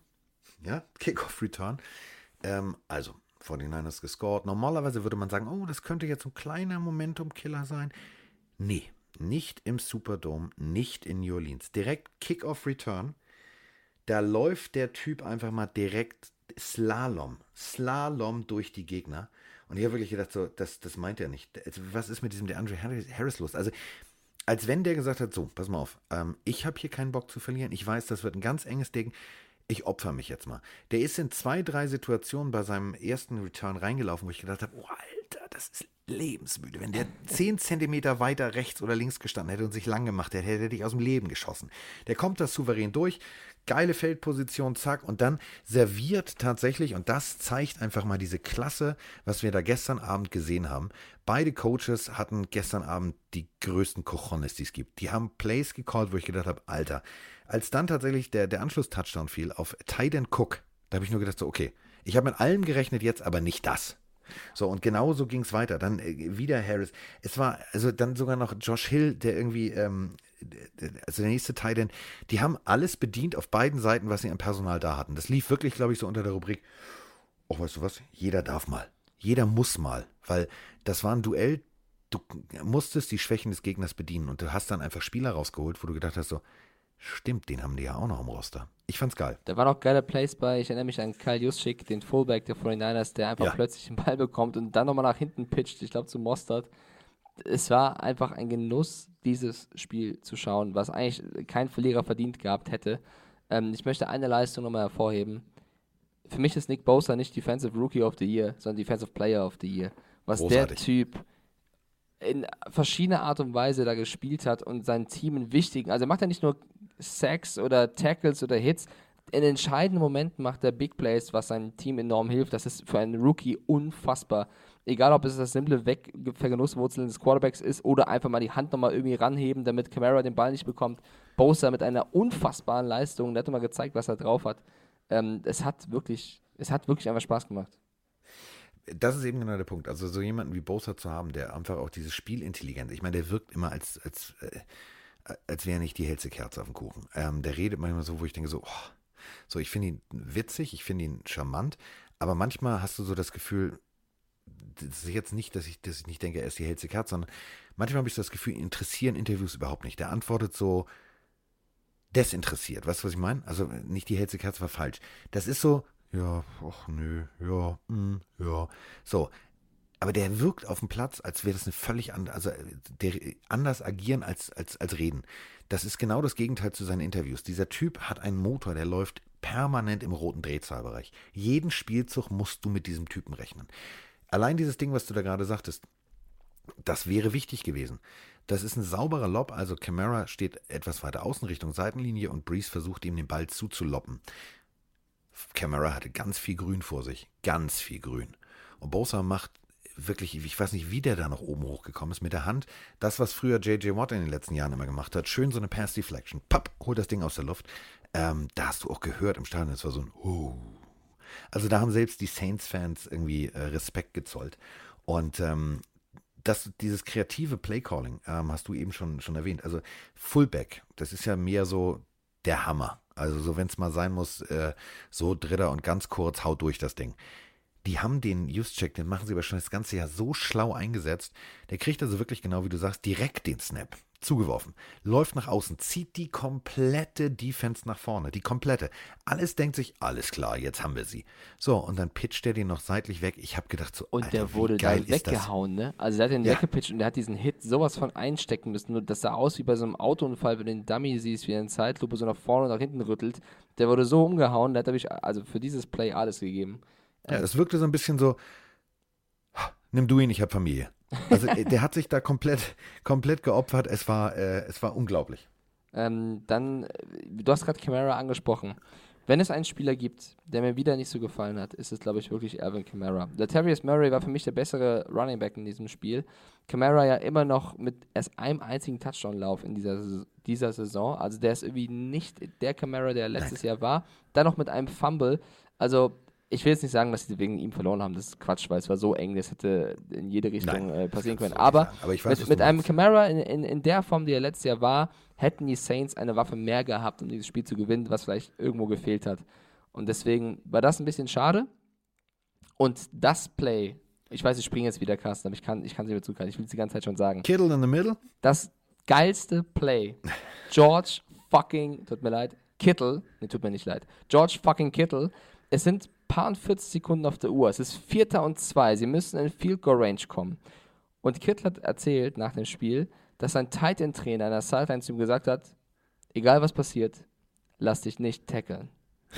Ja, Kickoff-Return. Ähm, also, 49ers gescored. Normalerweise würde man sagen, oh, das könnte jetzt ein kleiner Momentum-Killer sein. Nee, nicht im Superdome, nicht in New Orleans. Direkt Kickoff-Return. Da läuft der Typ einfach mal direkt Slalom, Slalom durch die Gegner. Und ich habe wirklich gedacht, so, das, das meint er nicht. Was ist mit diesem DeAndre Harris los? Also, als wenn der gesagt hat, so, pass mal auf, ähm, ich habe hier keinen Bock zu verlieren. Ich weiß, das wird ein ganz enges Ding. Ich opfer mich jetzt mal. Der ist in zwei, drei Situationen bei seinem ersten Return reingelaufen, wo ich gedacht habe, oh Alter, das ist lebensmüde. Wenn der zehn Zentimeter weiter rechts oder links gestanden hätte und sich lang gemacht hätte, hätte er dich aus dem Leben geschossen. Der kommt das souverän durch, geile Feldposition, zack, und dann serviert tatsächlich, und das zeigt einfach mal diese Klasse, was wir da gestern Abend gesehen haben. Beide Coaches hatten gestern Abend die größten Cojones, die es gibt. Die haben Plays gecallt, wo ich gedacht habe, Alter, als dann tatsächlich der, der Anschluss-Touchdown fiel auf Tyden Cook, da habe ich nur gedacht, so, okay, ich habe mit allem gerechnet jetzt, aber nicht das. So, und genau so ging es weiter. Dann äh, wieder Harris. Es war, also dann sogar noch Josh Hill, der irgendwie ähm, also der nächste Teil, denn die haben alles bedient auf beiden Seiten, was sie an Personal da hatten. Das lief wirklich, glaube ich, so unter der Rubrik, oh, weißt du was, jeder darf mal. Jeder muss mal, weil das war ein Duell, du musstest die Schwächen des Gegners bedienen und du hast dann einfach Spieler rausgeholt, wo du gedacht hast, so, stimmt, den haben die ja auch noch im Roster. Ich fand's geil. Da waren auch geile Plays bei, ich erinnere mich an Kyle Juszczyk, den Fullback der 49ers, der einfach ja. plötzlich den Ball bekommt und dann nochmal nach hinten pitcht, ich glaube zu Mostert es war einfach ein Genuss, dieses Spiel zu schauen, was eigentlich kein Verlierer verdient gehabt hätte. Ähm, ich möchte eine Leistung nochmal hervorheben. Für mich ist Nick Bosa nicht Defensive Rookie of the Year, sondern Defensive Player of the Year. Was Großartig. der Typ in verschiedener Art und Weise da gespielt hat und sein Team in wichtigen, also er macht ja nicht nur Sacks oder Tackles oder Hits, in entscheidenden Momenten macht er Big Plays, was seinem Team enorm hilft. Das ist für einen Rookie unfassbar egal ob es das simple Wegvergenusswurzeln des Quarterbacks ist oder einfach mal die Hand nochmal irgendwie ranheben, damit Camara den Ball nicht bekommt. Bosa mit einer unfassbaren Leistung, der hat mal gezeigt, was er drauf hat. Ähm, es hat wirklich, es hat wirklich einfach Spaß gemacht. Das ist eben genau der Punkt. Also so jemanden wie Bosa zu haben, der einfach auch diese Spielintelligenz, ich meine, der wirkt immer als, als, äh, als wäre nicht die hellste Kerze auf dem Kuchen. Ähm, der redet manchmal so, wo ich denke so, oh, so ich finde ihn witzig, ich finde ihn charmant, aber manchmal hast du so das Gefühl, das ist jetzt nicht, dass ich, dass ich nicht denke, er ist die hellste Kerze, sondern manchmal habe ich so das Gefühl, interessieren Interviews überhaupt nicht. Der antwortet so desinteressiert. Weißt du, was ich meine? Also nicht die hellste Kerze war falsch. Das ist so, ja, ach nö, ja, mm, ja. So. aber der wirkt auf dem Platz, als wäre das eine völlig andere, also der anders agieren als, als, als reden. Das ist genau das Gegenteil zu seinen Interviews. Dieser Typ hat einen Motor, der läuft permanent im roten Drehzahlbereich. Jeden Spielzug musst du mit diesem Typen rechnen. Allein dieses Ding, was du da gerade sagtest, das wäre wichtig gewesen. Das ist ein sauberer Lob, also Camara steht etwas weiter außen Richtung Seitenlinie und Breeze versucht ihm den Ball zuzuloppen. Camara hatte ganz viel Grün vor sich, ganz viel Grün. Und Bosa macht wirklich, ich weiß nicht, wie der da noch oben hochgekommen ist, mit der Hand. Das, was früher J.J. Watt in den letzten Jahren immer gemacht hat, schön so eine Pass Deflection, papp, holt das Ding aus der Luft. Ähm, da hast du auch gehört im Stadion, es war so ein uh. Also da haben selbst die Saints-Fans irgendwie äh, Respekt gezollt. Und ähm, das, dieses kreative Playcalling ähm, hast du eben schon, schon erwähnt. Also Fullback, das ist ja mehr so der Hammer. Also so, wenn es mal sein muss, äh, so Dritter und ganz kurz, haut durch das Ding. Die haben den Just-Check, den machen sie aber schon das ganze Jahr so schlau eingesetzt. Der kriegt also wirklich genau, wie du sagst, direkt den Snap zugeworfen, läuft nach außen, zieht die komplette Defense nach vorne, die komplette. Alles denkt sich, alles klar, jetzt haben wir sie. So, und dann pitcht er den noch seitlich weg. Ich habe gedacht, so, Und Alter, der wurde dann weggehauen, ne? Also der hat den ja. weggepitcht und der hat diesen Hit sowas von einstecken müssen. Nur das sah aus wie bei so einem Autounfall, wenn du den Dummy siehst, wie er in Zeitlupe so nach vorne und nach hinten rüttelt. Der wurde so umgehauen, der hat ich also für dieses Play alles gegeben. Ja, es wirkte so ein bisschen so, nimm du ihn, ich habe Familie. Also äh, der hat sich da komplett, komplett geopfert. Es war, äh, es war unglaublich. Ähm, dann, äh, du hast gerade Camara angesprochen. Wenn es einen Spieler gibt, der mir wieder nicht so gefallen hat, ist es, glaube ich, wirklich Alvin Kamara. Der Terrius Murray war für mich der bessere Running Back in diesem Spiel. Kamara ja immer noch mit erst einem einzigen Touchdown-Lauf in dieser, dieser Saison. Also der ist irgendwie nicht der Kamara, der letztes Jahr war. Dann noch mit einem Fumble. Also ich will jetzt nicht sagen, dass sie wegen ihm verloren haben, das ist Quatsch, weil es war so eng, das hätte in jede Richtung äh, passieren können. Aber, Aber weiß, mit, mit einem Camara in, in, in der Form, die er letztes Jahr war, hätten die Saints eine Waffe mehr gehabt, um dieses Spiel zu gewinnen, was vielleicht irgendwo gefehlt hat. Und deswegen war das ein bisschen schade. Und das Play, ich weiß, ich springe jetzt wieder, Carsten, aber ich kann es ich nicht mehr zukalten. Ich will es die ganze Zeit schon sagen. Kittle in the middle? Das geilste Play. George fucking, tut mir leid, Kittle, ne, tut mir nicht leid. George fucking Kittle. Es sind paar und 40 Sekunden auf der Uhr. Es ist Vierter und zwei. Sie müssen in Field Goal Range kommen. Und Kittel hat erzählt nach dem Spiel, dass sein Tight End Trainer an der Sideline zu ihm gesagt hat: Egal was passiert, lass dich nicht tackeln.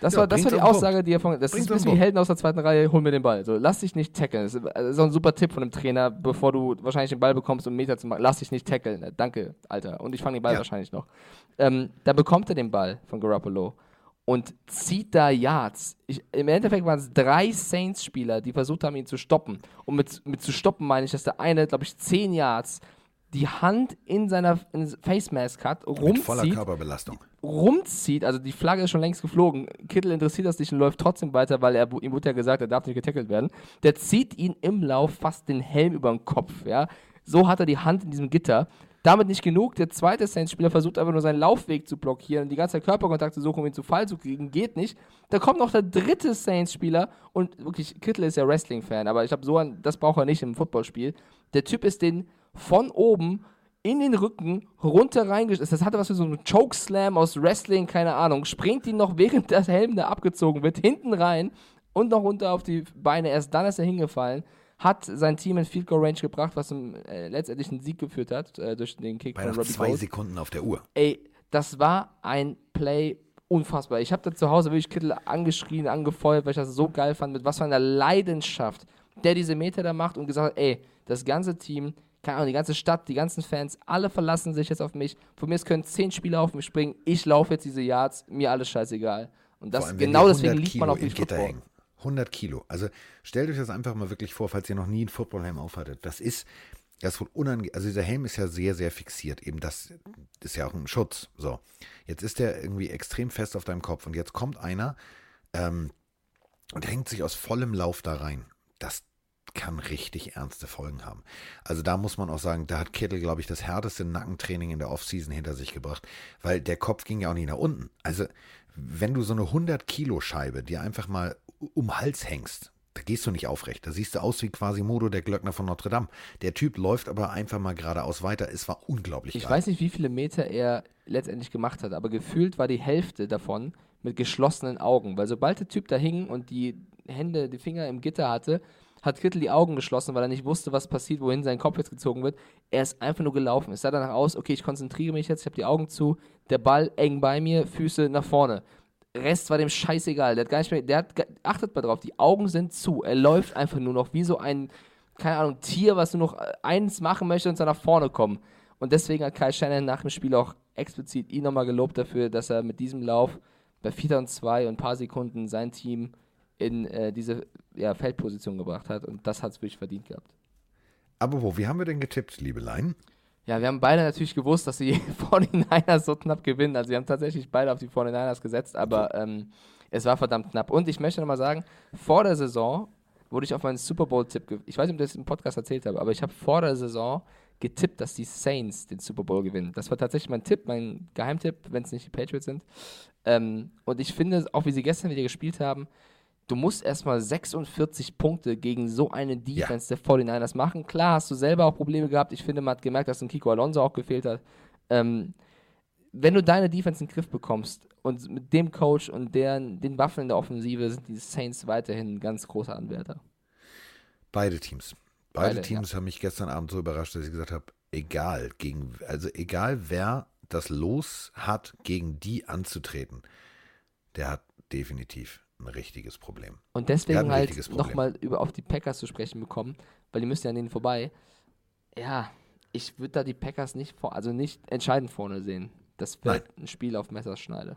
Das, ja, war, das war die Aussage, die er von. Das ist ein bisschen wie Helden aus der zweiten Reihe, hol mir den Ball. So, lass dich nicht tackeln. Das ist, das ist ein super Tipp von dem Trainer, bevor du wahrscheinlich den Ball bekommst, um Meter zu machen. Lass dich nicht tackeln. Danke, Alter. Und ich fange den Ball ja. wahrscheinlich noch. Ähm, da bekommt er den Ball von Garoppolo und zieht da Yards. Ich, Im Endeffekt waren es drei Saints-Spieler, die versucht haben, ihn zu stoppen. Und mit, mit zu stoppen meine ich, dass der eine, glaube ich, zehn Yards die Hand in seiner in Face Mask hat, rumzieht. Mit voller Körperbelastung. Rumzieht, also die Flagge ist schon längst geflogen. Kittel interessiert das nicht und läuft trotzdem weiter, weil er, ihm wurde ja gesagt, er darf nicht getackelt werden. Der zieht ihn im Lauf fast den Helm über den Kopf, ja. So hat er die Hand in diesem Gitter. Damit nicht genug. Der zweite Saints-Spieler versucht einfach nur seinen Laufweg zu blockieren und die ganze Zeit Körperkontakt zu suchen, um ihn zu Fall zu kriegen. Geht nicht. Da kommt noch der dritte Saints-Spieler und wirklich, Kittel ist ja Wrestling-Fan, aber ich glaube, so ein, das braucht er nicht im Footballspiel. Der Typ ist den von oben in den Rücken runter reingeschlagen. Das hatte was für so einen Chokeslam aus Wrestling, keine Ahnung. Springt ihn noch, während der Helm da abgezogen wird, hinten rein und noch runter auf die Beine. Erst dann ist er hingefallen hat sein Team in Field Goal Range gebracht, was zum äh, letztendlich Sieg geführt hat äh, durch den Kick Bei von Robbie zwei Gold. Sekunden auf der Uhr. Ey, das war ein Play unfassbar. Ich habe da zu Hause wirklich Kittel angeschrien, angefeuert, weil ich das so geil fand, mit was für einer Leidenschaft der diese Meter da macht und gesagt hat, ey, das ganze Team, keine Ahnung, die ganze Stadt, die ganzen Fans, alle verlassen sich jetzt auf mich. Von mir können zehn Spieler auf mich springen. Ich laufe jetzt diese Yards, mir alles scheißegal. Und das genau deswegen liegt man auf dem Football. Hängen. 100 Kilo. Also stellt euch das einfach mal wirklich vor, falls ihr noch nie einen Footballhelm aufhattet. Das ist, das ist wohl unangenehm. Also dieser Helm ist ja sehr, sehr fixiert. Eben das ist ja auch ein Schutz. So. Jetzt ist der irgendwie extrem fest auf deinem Kopf und jetzt kommt einer ähm, und hängt sich aus vollem Lauf da rein. Das kann richtig ernste Folgen haben. Also da muss man auch sagen, da hat Kittel, glaube ich, das härteste Nackentraining in der Offseason hinter sich gebracht, weil der Kopf ging ja auch nicht nach unten. Also wenn du so eine 100 Kilo Scheibe dir einfach mal um Hals hängst, da gehst du nicht aufrecht. Da siehst du aus wie quasi Modo, der Glöckner von Notre Dame. Der Typ läuft aber einfach mal geradeaus weiter. Es war unglaublich. Ich geil. weiß nicht, wie viele Meter er letztendlich gemacht hat, aber gefühlt war die Hälfte davon mit geschlossenen Augen. Weil sobald der Typ da hing und die Hände, die Finger im Gitter hatte, hat Kittel die Augen geschlossen, weil er nicht wusste, was passiert, wohin sein Kopf jetzt gezogen wird. Er ist einfach nur gelaufen. Es sah danach aus, okay, ich konzentriere mich jetzt, ich habe die Augen zu, der Ball eng bei mir, Füße nach vorne. Rest war dem scheißegal. Der hat gar nicht mehr, der hat, achtet mal drauf, die Augen sind zu. Er läuft einfach nur noch wie so ein, keine Ahnung, Tier, was nur noch äh, eins machen möchte und dann nach vorne kommen. Und deswegen hat Kai Shannon nach dem Spiel auch explizit ihn nochmal gelobt dafür, dass er mit diesem Lauf bei 4 und 2 und ein paar Sekunden sein Team in äh, diese ja, Feldposition gebracht hat. Und das hat es wirklich verdient gehabt. Aber wo, wie haben wir denn getippt, liebe Lein? Ja, wir haben beide natürlich gewusst, dass die 49ers so knapp gewinnen. Also wir haben tatsächlich beide auf die 49ers gesetzt, aber ähm, es war verdammt knapp. Und ich möchte nochmal sagen, vor der Saison wurde ich auf meinen Super Bowl-Tipp, ich weiß nicht, ob ich das im Podcast erzählt habe, aber ich habe vor der Saison getippt, dass die Saints den Super Bowl gewinnen. Das war tatsächlich mein Tipp, mein Geheimtipp, wenn es nicht die Patriots sind. Ähm, und ich finde, auch wie sie gestern wieder gespielt haben, du musst erstmal 46 Punkte gegen so eine Defense ja. der 49ers machen. Klar, hast du selber auch Probleme gehabt. Ich finde, man hat gemerkt, dass ein Kiko Alonso auch gefehlt hat. Ähm, wenn du deine Defense in den Griff bekommst und mit dem Coach und deren, den Waffen in der Offensive sind die Saints weiterhin ein ganz großer Anwärter. Beide Teams. Beide, Beide Teams ja. haben mich gestern Abend so überrascht, dass ich gesagt habe, egal, gegen, also egal wer das Los hat, gegen die anzutreten, der hat definitiv ein richtiges Problem. Und deswegen halt nochmal auf die Packers zu sprechen bekommen, weil die müssen ja an denen vorbei. Ja, ich würde da die Packers nicht vor, also nicht entscheidend vorne sehen. Das wird Nein. ein Spiel auf Messerschneide.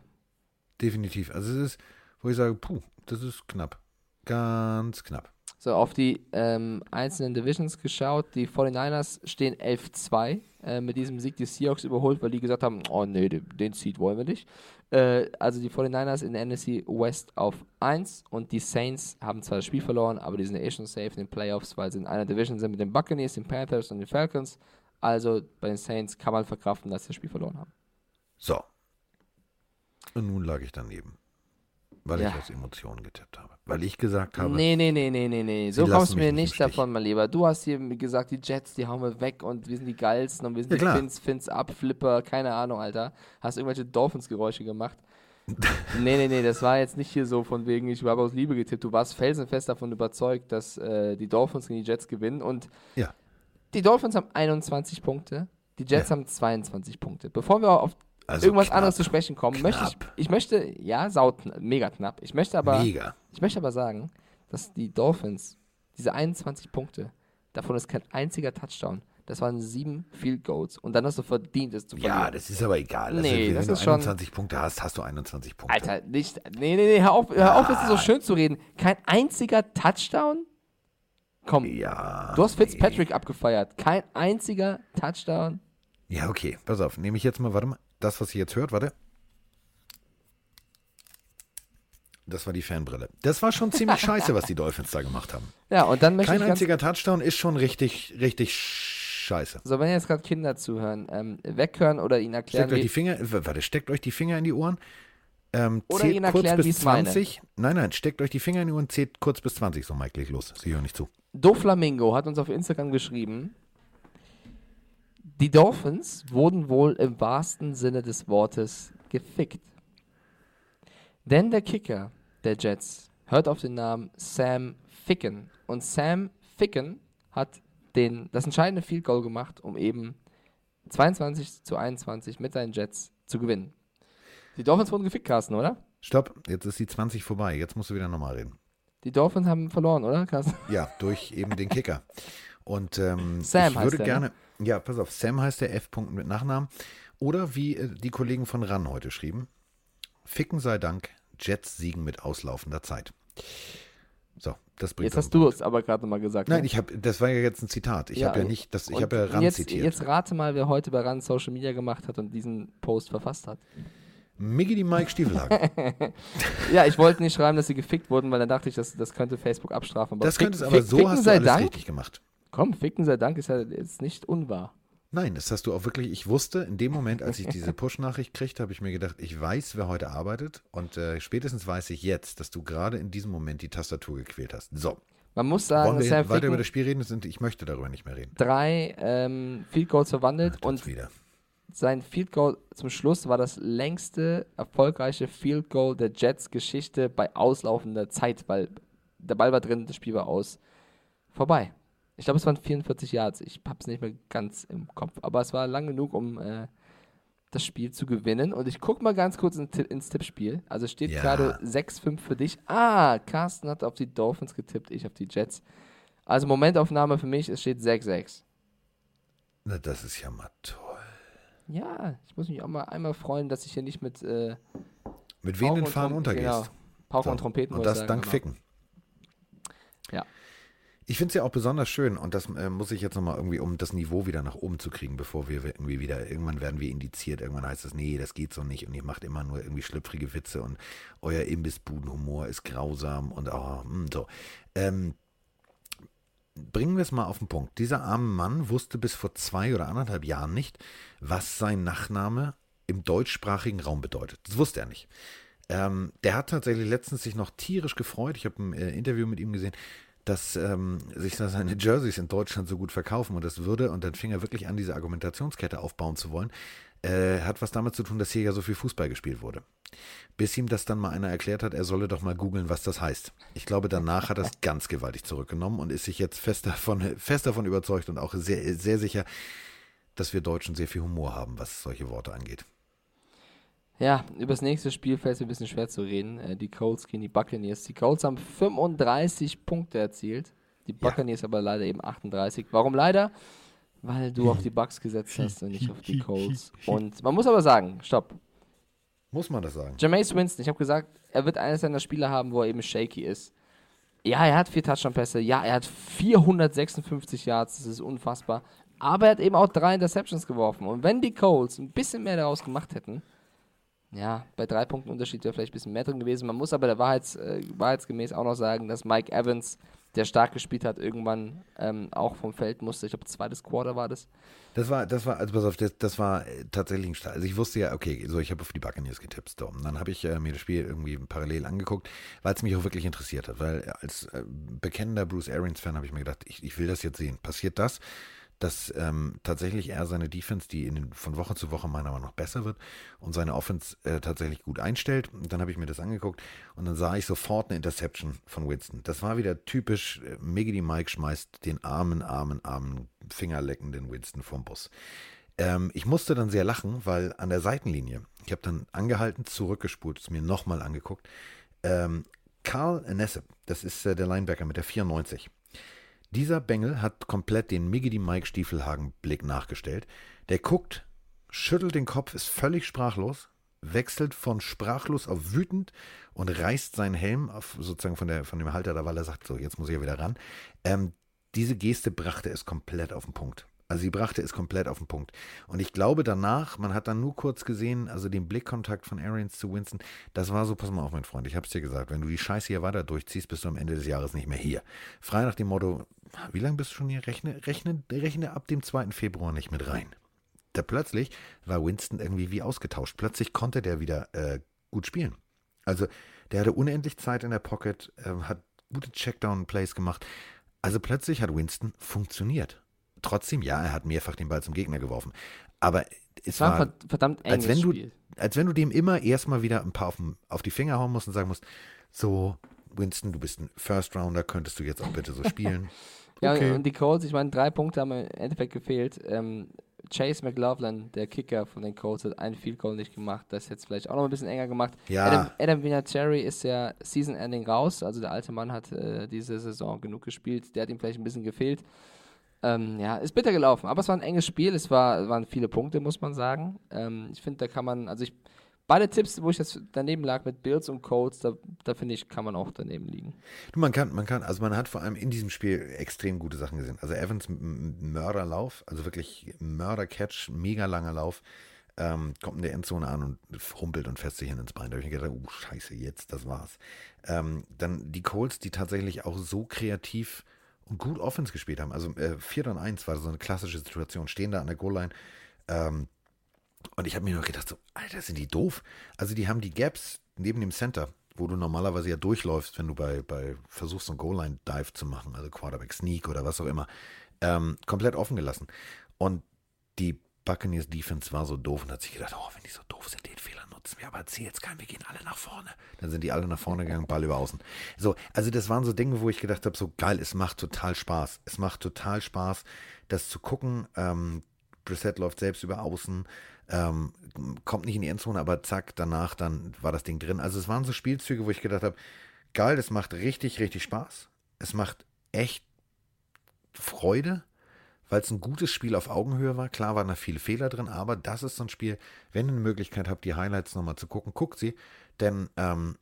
Definitiv. Also es ist, wo ich sage, puh, das ist knapp. Ganz knapp. So, auf die ähm, einzelnen Divisions geschaut. Die 49ers stehen 11-2. Äh, mit diesem Sieg die Seahawks überholt, weil die gesagt haben, oh nee, den, den Seed wollen wir nicht. Äh, also die 49ers in der NFC West auf 1 und die Saints haben zwar das Spiel verloren, aber die sind eh schon safe in den Playoffs, weil sie in einer Division sind mit den Buccaneers, den Panthers und den Falcons. Also bei den Saints kann man verkraften, dass sie das Spiel verloren haben. So. Und nun lag ich daneben. Weil ja. ich aus Emotionen getippt habe. Weil ich gesagt habe. Nee, nee, nee, nee, nee, nee. So kommst du mir nicht davon, mein Lieber. Du hast hier gesagt, die Jets, die hauen wir weg und wir sind die geilsten und wir sind ja, die Fins, Fins ab, Flipper, keine Ahnung, Alter. Hast irgendwelche Dolphins-Geräusche gemacht. nee, nee, nee, das war jetzt nicht hier so von wegen, ich habe aus Liebe getippt. Du warst felsenfest davon überzeugt, dass äh, die Dolphins gegen die Jets gewinnen und ja. die Dolphins haben 21 Punkte, die Jets ja. haben 22 Punkte. Bevor wir auf also irgendwas knapp, anderes zu sprechen kommen, knapp. möchte ich, ich möchte, ja, saut, mega knapp. Ich möchte aber, mega. ich möchte aber sagen, dass die Dolphins, diese 21 Punkte, davon ist kein einziger Touchdown. Das waren sieben Field Goals und dann hast du verdient, es zu verlieren. Ja, das ist aber egal. Also, nee, das wenn ist du 21 schon, Punkte hast, hast du 21 Punkte. Alter, nicht, nee, nee, nee, hör auf, hör auf, das ist so schön zu reden. Kein einziger Touchdown? Komm, ja, du hast Fitzpatrick nee. abgefeiert. Kein einziger Touchdown? Ja, okay, pass auf, nehme ich jetzt mal, warte mal, das, was ihr jetzt hört, warte. Das war die Fanbrille. Das war schon ziemlich scheiße, was die Dolphins da gemacht haben. Ja, und dann möchte Kein ich einziger Touchdown ist schon richtig, richtig scheiße. So, wenn jetzt gerade Kinder zuhören, ähm, weghören oder ihnen erklären. Steckt euch die Finger, warte, steckt euch die Finger in die Ohren. Ähm, oder ihnen erklären, kurz bis 20. Meine. Nein, nein, steckt euch die Finger in die Ohren, zählt kurz bis 20. So, Mike, leg los. Sie hören nicht zu. Doflamingo hat uns auf Instagram geschrieben, die Dolphins wurden wohl im wahrsten Sinne des Wortes gefickt. Denn der Kicker der Jets hört auf den Namen Sam Ficken. Und Sam Ficken hat den, das entscheidende Field Goal gemacht, um eben 22 zu 21 mit seinen Jets zu gewinnen. Die Dolphins wurden gefickt, Carsten, oder? Stopp, jetzt ist die 20 vorbei. Jetzt musst du wieder nochmal reden. Die Dolphins haben verloren, oder, Carsten? Ja, durch eben den Kicker. Und ähm, Sam ich würde der, gerne, ne? Ja, pass auf, Sam heißt der F. -Punkt mit Nachnamen. Oder wie äh, die Kollegen von RAN heute schrieben, Ficken sei Dank, Jets siegen mit auslaufender Zeit. So, das bringt Jetzt hast du es aber gerade nochmal gesagt. Nein, ne? ich habe, das war ja jetzt ein Zitat. Ich ja, habe ja nicht, das, ich habe ja RAN jetzt, zitiert. Jetzt rate mal, wer heute bei RAN Social Media gemacht hat und diesen Post verfasst hat. Miggy die Mike Stiefelhagen. ja, ich wollte nicht schreiben, dass sie gefickt wurden, weil dann dachte ich, das, das könnte Facebook abstrafen. Aber das könnte es, aber so hast du alles Dank, richtig gemacht. Komm, ficken sei Dank ist ja jetzt nicht unwahr. Nein, das hast du auch wirklich. Ich wusste in dem Moment, als ich diese Push-Nachricht kriegte, habe ich mir gedacht, ich weiß, wer heute arbeitet. Und äh, spätestens weiß ich jetzt, dass du gerade in diesem Moment die Tastatur gequält hast. So. Man muss sagen, Wollen wir weiter über das Spiel reden? Sind, ich möchte darüber nicht mehr reden. Drei ähm, Field Goals verwandelt Ach, und wieder. sein Field Goal zum Schluss war das längste erfolgreiche Field Goal der Jets Geschichte bei auslaufender Zeit, weil der Ball war drin, das Spiel war aus. vorbei. Ich glaube, es waren 44 Yards. Ich habe es nicht mehr ganz im Kopf, aber es war lang genug, um äh, das Spiel zu gewinnen. Und ich gucke mal ganz kurz in, ins Tippspiel. Also steht ja. gerade 6-5 für dich. Ah, Carsten hat auf die Dolphins getippt, ich auf die Jets. Also Momentaufnahme für mich, es steht 6-6. Na, das ist ja mal toll. Ja, ich muss mich auch mal einmal freuen, dass ich hier nicht mit äh, mit wehenden Fahnen untergehst. Genau, Pauken so. und Trompeten. Und das dank genau. Ficken. Ja. Ich finde es ja auch besonders schön und das äh, muss ich jetzt nochmal irgendwie, um das Niveau wieder nach oben zu kriegen, bevor wir irgendwie wieder, irgendwann werden wir indiziert, irgendwann heißt es, nee, das geht so nicht und ihr macht immer nur irgendwie schlüpfrige Witze und euer Imbissbudenhumor ist grausam und oh, so. Ähm, bringen wir es mal auf den Punkt. Dieser arme Mann wusste bis vor zwei oder anderthalb Jahren nicht, was sein Nachname im deutschsprachigen Raum bedeutet. Das wusste er nicht. Ähm, der hat tatsächlich letztens sich noch tierisch gefreut. Ich habe ein äh, Interview mit ihm gesehen, dass ähm, sich seine Jerseys in Deutschland so gut verkaufen und das würde, und dann fing er wirklich an, diese Argumentationskette aufbauen zu wollen, äh, hat was damit zu tun, dass hier ja so viel Fußball gespielt wurde. Bis ihm das dann mal einer erklärt hat, er solle doch mal googeln, was das heißt. Ich glaube, danach hat er es ganz gewaltig zurückgenommen und ist sich jetzt fest davon, fest davon überzeugt und auch sehr, sehr sicher, dass wir Deutschen sehr viel Humor haben, was solche Worte angeht. Ja, über das nächste Spiel fällt es ein bisschen schwer zu reden. Äh, die Colts gegen die Buccaneers. Die Colts haben 35 Punkte erzielt. Die Buccaneers ja. aber leider eben 38. Warum leider? Weil du auf die Bucks gesetzt hast und nicht auf die Colts. Und man muss aber sagen, stopp. Muss man das sagen? Jameis Winston, ich habe gesagt, er wird eines seiner Spieler haben, wo er eben shaky ist. Ja, er hat vier Touchdown-Pässe. Ja, er hat 456 Yards. Das ist unfassbar. Aber er hat eben auch drei Interceptions geworfen. Und wenn die Colts ein bisschen mehr daraus gemacht hätten, ja, bei drei Punkten Unterschied wäre vielleicht ein bisschen mehr drin gewesen. Man muss aber der Wahrheits, äh, wahrheitsgemäß auch noch sagen, dass Mike Evans der stark gespielt hat, irgendwann ähm, auch vom Feld musste. Ich glaube, zweites Quarter war das. Das war, das war, also pass auf, das, das war äh, tatsächlich ein Start. Also ich wusste ja, okay, so ich habe auf die Buccaneers getippt. So. Und dann habe ich äh, mir das Spiel irgendwie parallel angeguckt, weil es mich auch wirklich interessiert hat. Weil als äh, bekennender Bruce Arians-Fan habe ich mir gedacht, ich, ich will das jetzt sehen. Passiert das? Dass ähm, tatsächlich er seine Defense, die in, von Woche zu Woche meiner Meinung nach besser wird und seine Offense äh, tatsächlich gut einstellt. Und dann habe ich mir das angeguckt und dann sah ich sofort eine Interception von Winston. Das war wieder typisch, äh, Miggity Mike schmeißt den armen, armen, armen, fingerleckenden Winston vom Bus. Ähm, ich musste dann sehr lachen, weil an der Seitenlinie, ich habe dann angehalten, zurückgespult, es mir nochmal angeguckt, ähm, Carl Nessep, das ist äh, der Linebacker mit der 94, dieser Bengel hat komplett den Miggity Mike Stiefelhagen-Blick nachgestellt. Der guckt, schüttelt den Kopf, ist völlig sprachlos, wechselt von sprachlos auf wütend und reißt seinen Helm auf, sozusagen von, der, von dem Halter da, weil er sagt, so, jetzt muss ich ja wieder ran. Ähm, diese Geste brachte es komplett auf den Punkt. Also sie brachte es komplett auf den Punkt. Und ich glaube danach, man hat dann nur kurz gesehen, also den Blickkontakt von Arians zu Winston, das war so, pass mal auf, mein Freund, ich hab's dir gesagt, wenn du die Scheiße hier weiter durchziehst, bist du am Ende des Jahres nicht mehr hier. Frei nach dem Motto, wie lange bist du schon hier? Rechne, rechne, rechne ab dem 2. Februar nicht mit rein. Da plötzlich war Winston irgendwie wie ausgetauscht. Plötzlich konnte der wieder äh, gut spielen. Also der hatte unendlich Zeit in der Pocket, äh, hat gute Checkdown-Plays gemacht. Also plötzlich hat Winston funktioniert. Trotzdem, ja, er hat mehrfach den Ball zum Gegner geworfen. Aber es war, war verdammt als wenn du, als wenn du dem immer erstmal wieder ein paar auf, auf die Finger hauen musst und sagen musst, so, Winston, du bist ein First Rounder, könntest du jetzt auch bitte so spielen? Ja, okay. und die Colts, ich meine, drei Punkte haben im Endeffekt gefehlt. Ähm, Chase McLaughlin, der Kicker von den Colts, hat einen Field Goal nicht gemacht. Das ist jetzt vielleicht auch noch ein bisschen enger gemacht. Ja. Adam, Adam Vinatieri ist ja Season-Ending raus. Also der alte Mann hat äh, diese Saison genug gespielt. Der hat ihm vielleicht ein bisschen gefehlt. Ähm, ja, ist bitter gelaufen. Aber es war ein enges Spiel. Es war, waren viele Punkte, muss man sagen. Ähm, ich finde, da kann man, also ich Beide Tipps, wo ich jetzt daneben lag mit Bills und Colts, da, da finde ich, kann man auch daneben liegen. Du, man kann, man kann, also man hat vor allem in diesem Spiel extrem gute Sachen gesehen. Also Evans Mörderlauf, also wirklich Mörder-Catch, mega langer Lauf. Ähm, kommt in der Endzone an und humpelt und fässt sich ins Bein. Da habe ich gedacht, oh scheiße, jetzt, das war's. Ähm, dann die Colts, die tatsächlich auch so kreativ und gut Offense gespielt haben. Also äh, 4 und 1 war so eine klassische Situation. Stehen da an der Goal-Line, ähm, und ich habe mir nur gedacht, so, Alter, sind die doof? Also die haben die Gaps neben dem Center, wo du normalerweise ja durchläufst, wenn du bei, bei versuchst, so einen Goal-Line-Dive zu machen, also Quarterback-Sneak oder was auch immer, ähm, komplett offen gelassen. Und die Buccaneers Defense war so doof und hat sich gedacht, oh, wenn die so doof sind, den Fehler motzen wir, aber erzähl jetzt keinen, wir gehen alle nach vorne. Dann sind die alle nach vorne gegangen, Ball über außen. So, also das waren so Dinge, wo ich gedacht habe, so geil, es macht total Spaß. Es macht total Spaß, das zu gucken. Ähm, Brissett läuft selbst über außen, ähm, kommt nicht in die Endzone, aber zack, danach dann war das Ding drin. Also es waren so Spielzüge, wo ich gedacht habe, geil, das macht richtig, richtig Spaß. Es macht echt Freude weil es ein gutes Spiel auf Augenhöhe war. Klar waren da viele Fehler drin, aber das ist so ein Spiel, wenn ihr eine Möglichkeit habt, die Highlights nochmal zu gucken, guckt sie. Denn ähm,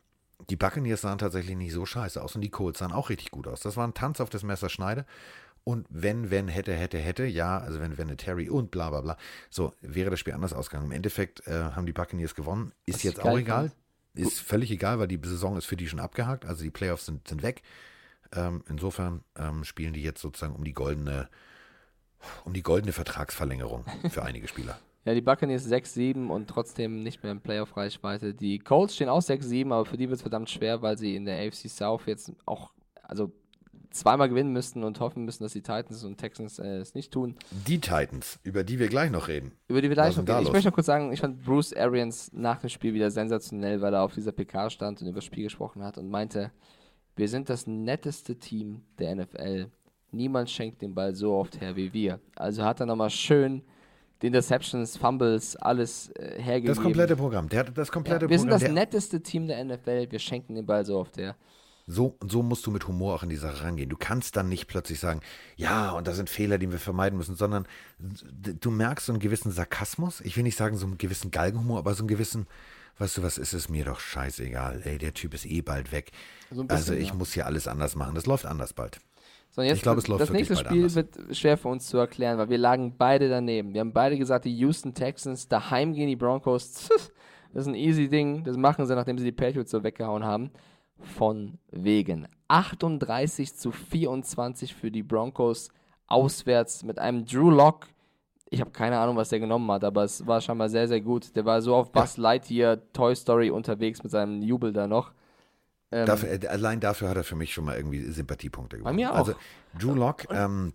die Buccaneers sahen tatsächlich nicht so scheiße aus und die Colts sahen auch richtig gut aus. Das war ein Tanz auf das Messerschneide. Und wenn, wenn, hätte, hätte, hätte, ja, also wenn, wenn, Terry und bla bla bla, so wäre das Spiel anders ausgegangen. Im Endeffekt äh, haben die Buccaneers gewonnen. Ist Was jetzt auch egal. Fand. Ist völlig egal, weil die Saison ist für die schon abgehakt. Also die Playoffs sind, sind weg. Ähm, insofern ähm, spielen die jetzt sozusagen um die goldene um die goldene Vertragsverlängerung für einige Spieler. Ja, die Buccaneers 6-7 und trotzdem nicht mehr in Playoff-Reichweite. Die Colts stehen auch 6-7, aber für die wird es verdammt schwer, weil sie in der AFC South jetzt auch, also zweimal gewinnen müssten und hoffen müssen, dass die Titans und Texans äh, es nicht tun. Die Titans, über die wir gleich noch reden. Über die wir gleich noch reden. Ich möchte noch kurz sagen, ich fand Bruce Arians nach dem Spiel wieder sensationell, weil er auf dieser PK stand und über das Spiel gesprochen hat und meinte, wir sind das netteste Team der NFL Niemand schenkt den Ball so oft her wie wir. Also hat er nochmal schön die Interceptions, Fumbles, alles äh, hergegeben. Das komplette Programm. Der hat das komplette ja, wir Programm. Wir sind das netteste Team der NFL. Wir schenken den Ball so oft her. So, so musst du mit Humor auch in die Sache rangehen. Du kannst dann nicht plötzlich sagen, ja, und das sind Fehler, die wir vermeiden müssen, sondern du merkst so einen gewissen Sarkasmus. Ich will nicht sagen so einen gewissen Galgenhumor, aber so einen gewissen, weißt du was, ist es mir doch scheißegal. Ey, der Typ ist eh bald weg. So bisschen, also ich ja. muss hier alles anders machen. Das läuft anders bald. So, jetzt, ich glaube, es läuft Das nächste Spiel anders. wird schwer für uns zu erklären, weil wir lagen beide daneben. Wir haben beide gesagt, die Houston Texans daheim gegen die Broncos. Das ist ein easy Ding. Das machen sie, nachdem sie die Patriots so weggehauen haben. Von wegen. 38 zu 24 für die Broncos auswärts mit einem Drew Lock. Ich habe keine Ahnung, was der genommen hat, aber es war scheinbar sehr, sehr gut. Der war so auf Buzz Lightyear Toy Story unterwegs mit seinem Jubel da noch. Ähm, dafür, äh, allein dafür hat er für mich schon mal irgendwie Sympathiepunkte gewonnen. Bei mir auch. Also Drew Lock, ähm,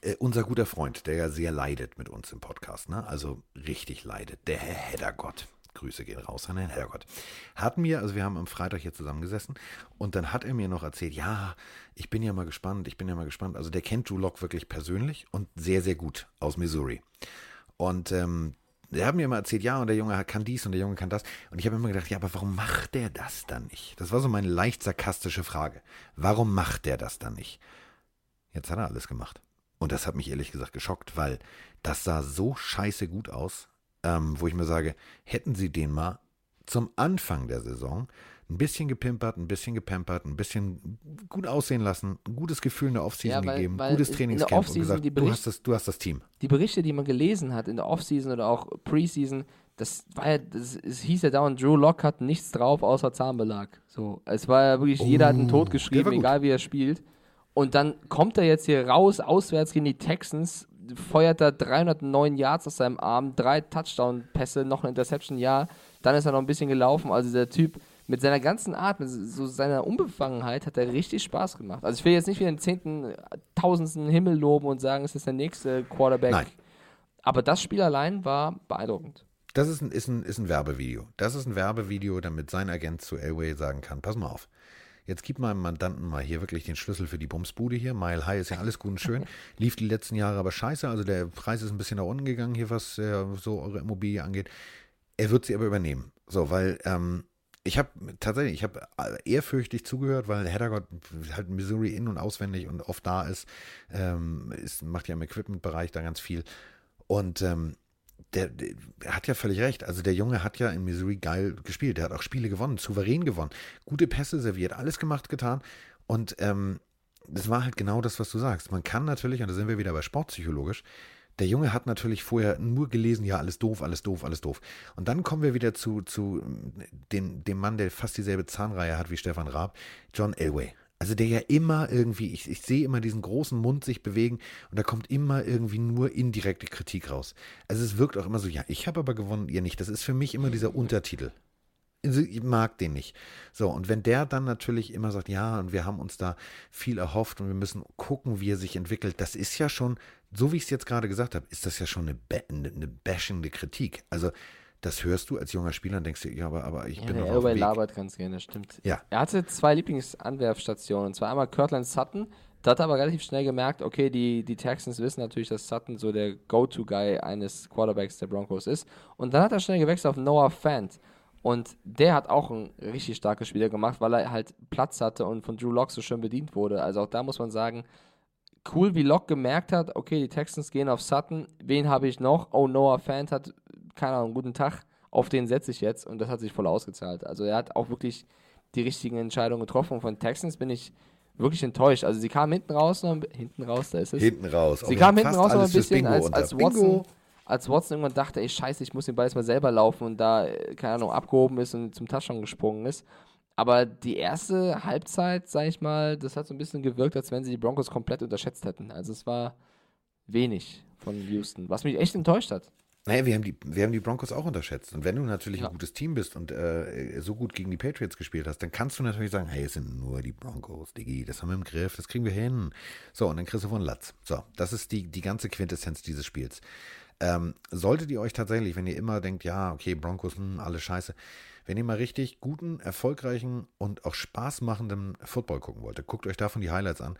äh, unser guter Freund, der ja sehr leidet mit uns im Podcast, ne? also richtig leidet, der Herr Heddergott. Grüße gehen raus an den Herrgott. Hat mir, also wir haben am Freitag hier zusammengesessen und dann hat er mir noch erzählt, ja, ich bin ja mal gespannt, ich bin ja mal gespannt. Also der kennt Drew Lock wirklich persönlich und sehr, sehr gut aus Missouri. Und ähm, der hat mir immer erzählt, ja, und der Junge kann dies und der Junge kann das. Und ich habe immer gedacht, ja, aber warum macht der das dann nicht? Das war so meine leicht sarkastische Frage. Warum macht der das dann nicht? Jetzt hat er alles gemacht. Und das hat mich ehrlich gesagt geschockt, weil das sah so scheiße gut aus, ähm, wo ich mir sage, hätten sie den mal zum Anfang der Saison ein bisschen gepimpert, ein bisschen gepampert, ein bisschen gut aussehen lassen, ein gutes Gefühl in der Offseason ja, weil, gegeben, weil gutes Trainingscamp und gesagt, Bericht, du, hast das, du hast das Team. Die Berichte, die man gelesen hat in der Offseason oder auch Preseason, das war ja, das, es hieß ja dauernd, Drew Lock hat nichts drauf außer Zahnbelag. So, es war ja wirklich, oh, jeder hat einen Tod geschrieben, egal wie er spielt. Und dann kommt er jetzt hier raus, auswärts gegen die Texans, feuert er 309 Yards aus seinem Arm, drei Touchdown-Pässe, noch ein Interception, ja. Dann ist er noch ein bisschen gelaufen. Also der Typ, mit seiner ganzen Art, mit so seiner Unbefangenheit hat er richtig Spaß gemacht. Also ich will jetzt nicht wie den zehnten, tausendsten Himmel loben und sagen, es ist der nächste Quarterback. Nein. Aber das Spiel allein war beeindruckend. Das ist ein, ist, ein, ist ein Werbevideo. Das ist ein Werbevideo, damit sein Agent zu Elway sagen kann, pass mal auf. Jetzt gib meinem Mandanten mal hier wirklich den Schlüssel für die Bumsbude hier. Mile High ist ja alles gut und schön. Lief die letzten Jahre aber scheiße. Also der Preis ist ein bisschen nach unten gegangen hier, was äh, so eure Immobilie angeht. Er wird sie aber übernehmen. So, weil ähm, ich habe tatsächlich, ich habe ehrfürchtig zugehört, weil Heddergott halt Missouri in- und auswendig und oft da ist, ähm, ist macht ja im Equipment-Bereich da ganz viel. Und ähm, der, der, hat ja völlig recht. Also der Junge hat ja in Missouri geil gespielt. Der hat auch Spiele gewonnen, souverän gewonnen, gute Pässe serviert, alles gemacht, getan. Und ähm, das war halt genau das, was du sagst. Man kann natürlich, und da sind wir wieder bei sportpsychologisch, der Junge hat natürlich vorher nur gelesen, ja, alles doof, alles doof, alles doof. Und dann kommen wir wieder zu, zu dem, dem Mann, der fast dieselbe Zahnreihe hat wie Stefan Raab, John Elway. Also der ja immer irgendwie, ich, ich sehe immer diesen großen Mund sich bewegen und da kommt immer irgendwie nur indirekte Kritik raus. Also es wirkt auch immer so, ja, ich habe aber gewonnen, ihr nicht. Das ist für mich immer dieser Untertitel. Also ich mag den nicht. So, und wenn der dann natürlich immer sagt, ja, und wir haben uns da viel erhofft und wir müssen gucken, wie er sich entwickelt, das ist ja schon, so wie ich es jetzt gerade gesagt habe, ist das ja schon eine, eine, eine bashende Kritik. Also Das hörst du als junger Spieler und denkst dir, ja, aber, aber ich Ja, bin der noch auf dem Weg. labert ganz gerne, das stimmt. Ja. Er hatte zwei Lieblingsanwerfstationen. Und zwar einmal Kirtland Sutton. Da hat er aber relativ schnell gemerkt, okay, die, die Texans wissen natürlich, dass Sutton so der Go-To-Guy eines Quarterbacks der Broncos ist. Und dann hat er schnell gewechselt auf Noah Fant. Und der hat auch ein richtig starkes Spiel gemacht, weil er halt Platz hatte und von Drew Lock so schön bedient wurde. Also auch da muss man sagen, cool, wie Lock gemerkt hat, okay, die Texans gehen auf Sutton. Wen habe ich noch? Oh, Noah Fant hat, keine Ahnung, guten Tag. Auf den setze ich jetzt und das hat sich voll ausgezahlt. Also er hat auch wirklich die richtigen Entscheidungen getroffen. Und von Texans bin ich wirklich enttäuscht. Also sie kamen hinten raus, noch hinten raus, da ist es. Hinten raus. Sie kamen haben hinten raus noch ein bisschen, als, als, Bingo. Als Watson irgendwann dachte, ey, scheiße, ich muss den Ball jetzt mal selber laufen und da, äh, keine Ahnung, abgehoben ist und zum Touchdown gesprungen ist. Aber die erste Halbzeit, sag ich mal, das hat so ein bisschen gewirkt, als wenn sie die Broncos komplett unterschätzt hätten. Also es war wenig von Houston, was mich echt enttäuscht hat. Naja, wir haben, die, wir haben die Broncos auch unterschätzt. Und wenn du natürlich Ja. ein gutes Team bist und äh, so gut gegen die Patriots gespielt hast, dann kannst du natürlich sagen, hey, es sind nur die Broncos, Diggi, das haben wir im Griff, das kriegen wir hin. So, und dann kriegst du von Latz. So, das ist die, die ganze Quintessenz dieses Spiels. Ähm, solltet ihr euch tatsächlich, wenn ihr immer denkt, ja, okay, Broncos, hm, alles scheiße, wenn ihr mal richtig guten, erfolgreichen und auch Spaß machenden Football gucken wolltet, guckt euch davon die Highlights an.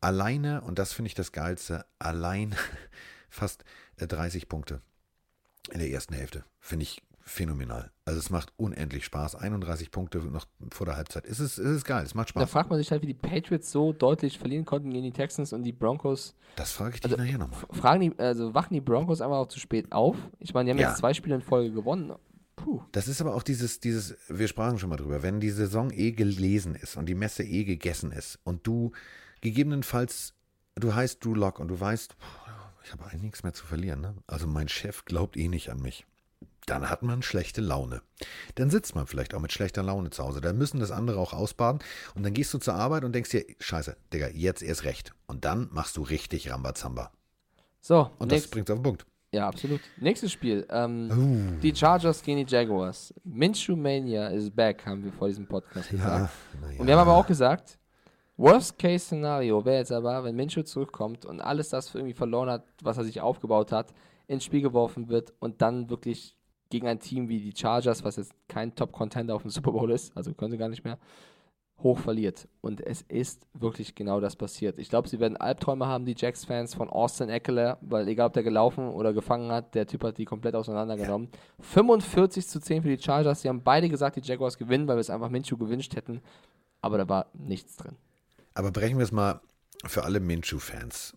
Alleine, und das finde ich das Geilste, allein fast äh, 30 Punkte in der ersten Hälfte. Finde ich phänomenal. Also es macht unendlich Spaß. 31 Punkte noch vor der Halbzeit. Es ist, es ist geil, es macht Da Spaß. fragt man sich halt, wie die Patriots so deutlich verlieren konnten gegen die Texans und die Broncos. Das frage ich dich Also, nachher nochmal. Fragen die, also wachen die Broncos einfach auch zu spät auf? Ich meine, die haben Ja. jetzt zwei Spiele in Folge gewonnen. Puh. Das ist aber auch dieses, dieses, wir sprachen schon mal drüber, wenn die Saison eh gelesen ist und die Messe eh gegessen ist und du gegebenenfalls, du heißt Drew Lock und du weißt, ich habe eigentlich nichts mehr zu verlieren, ne? Also mein Chef glaubt eh nicht an mich. Dann hat man schlechte Laune. Dann sitzt man vielleicht auch mit schlechter Laune zu Hause. Dann müssen das andere auch ausbaden. Und dann gehst du zur Arbeit und denkst dir, scheiße, Digga, jetzt erst recht. Und dann machst du richtig Rambazamba. So, Und das bringt auf den Punkt. ja, absolut. Nächstes Spiel. Ähm, Uh, Die Chargers gegen die Jaguars. Minshew Mania is back, haben wir vor diesem Podcast gesagt. ja, ja. Und wir haben aber auch gesagt, Worst-Case-Szenario wäre jetzt aber, wenn Minshew zurückkommt und alles das irgendwie verloren hat, was er sich aufgebaut hat, ins Spiel geworfen wird und dann wirklich gegen ein Team wie die Chargers, was jetzt kein Top-Contender auf dem Super Bowl ist, also können sie gar nicht mehr, hoch verliert. Und es ist wirklich genau das passiert. Ich glaube, sie werden Albträume haben, die Jacks-Fans von Austin Eckler, weil egal ob der gelaufen oder gefangen hat, der Typ hat die komplett auseinandergenommen. 45 zu 10 für die Chargers. Sie haben beide gesagt, die Jaguars gewinnen, weil wir es einfach Minshew gewünscht hätten. Aber da war nichts drin. Aber brechen wir es mal für alle Minshew-Fans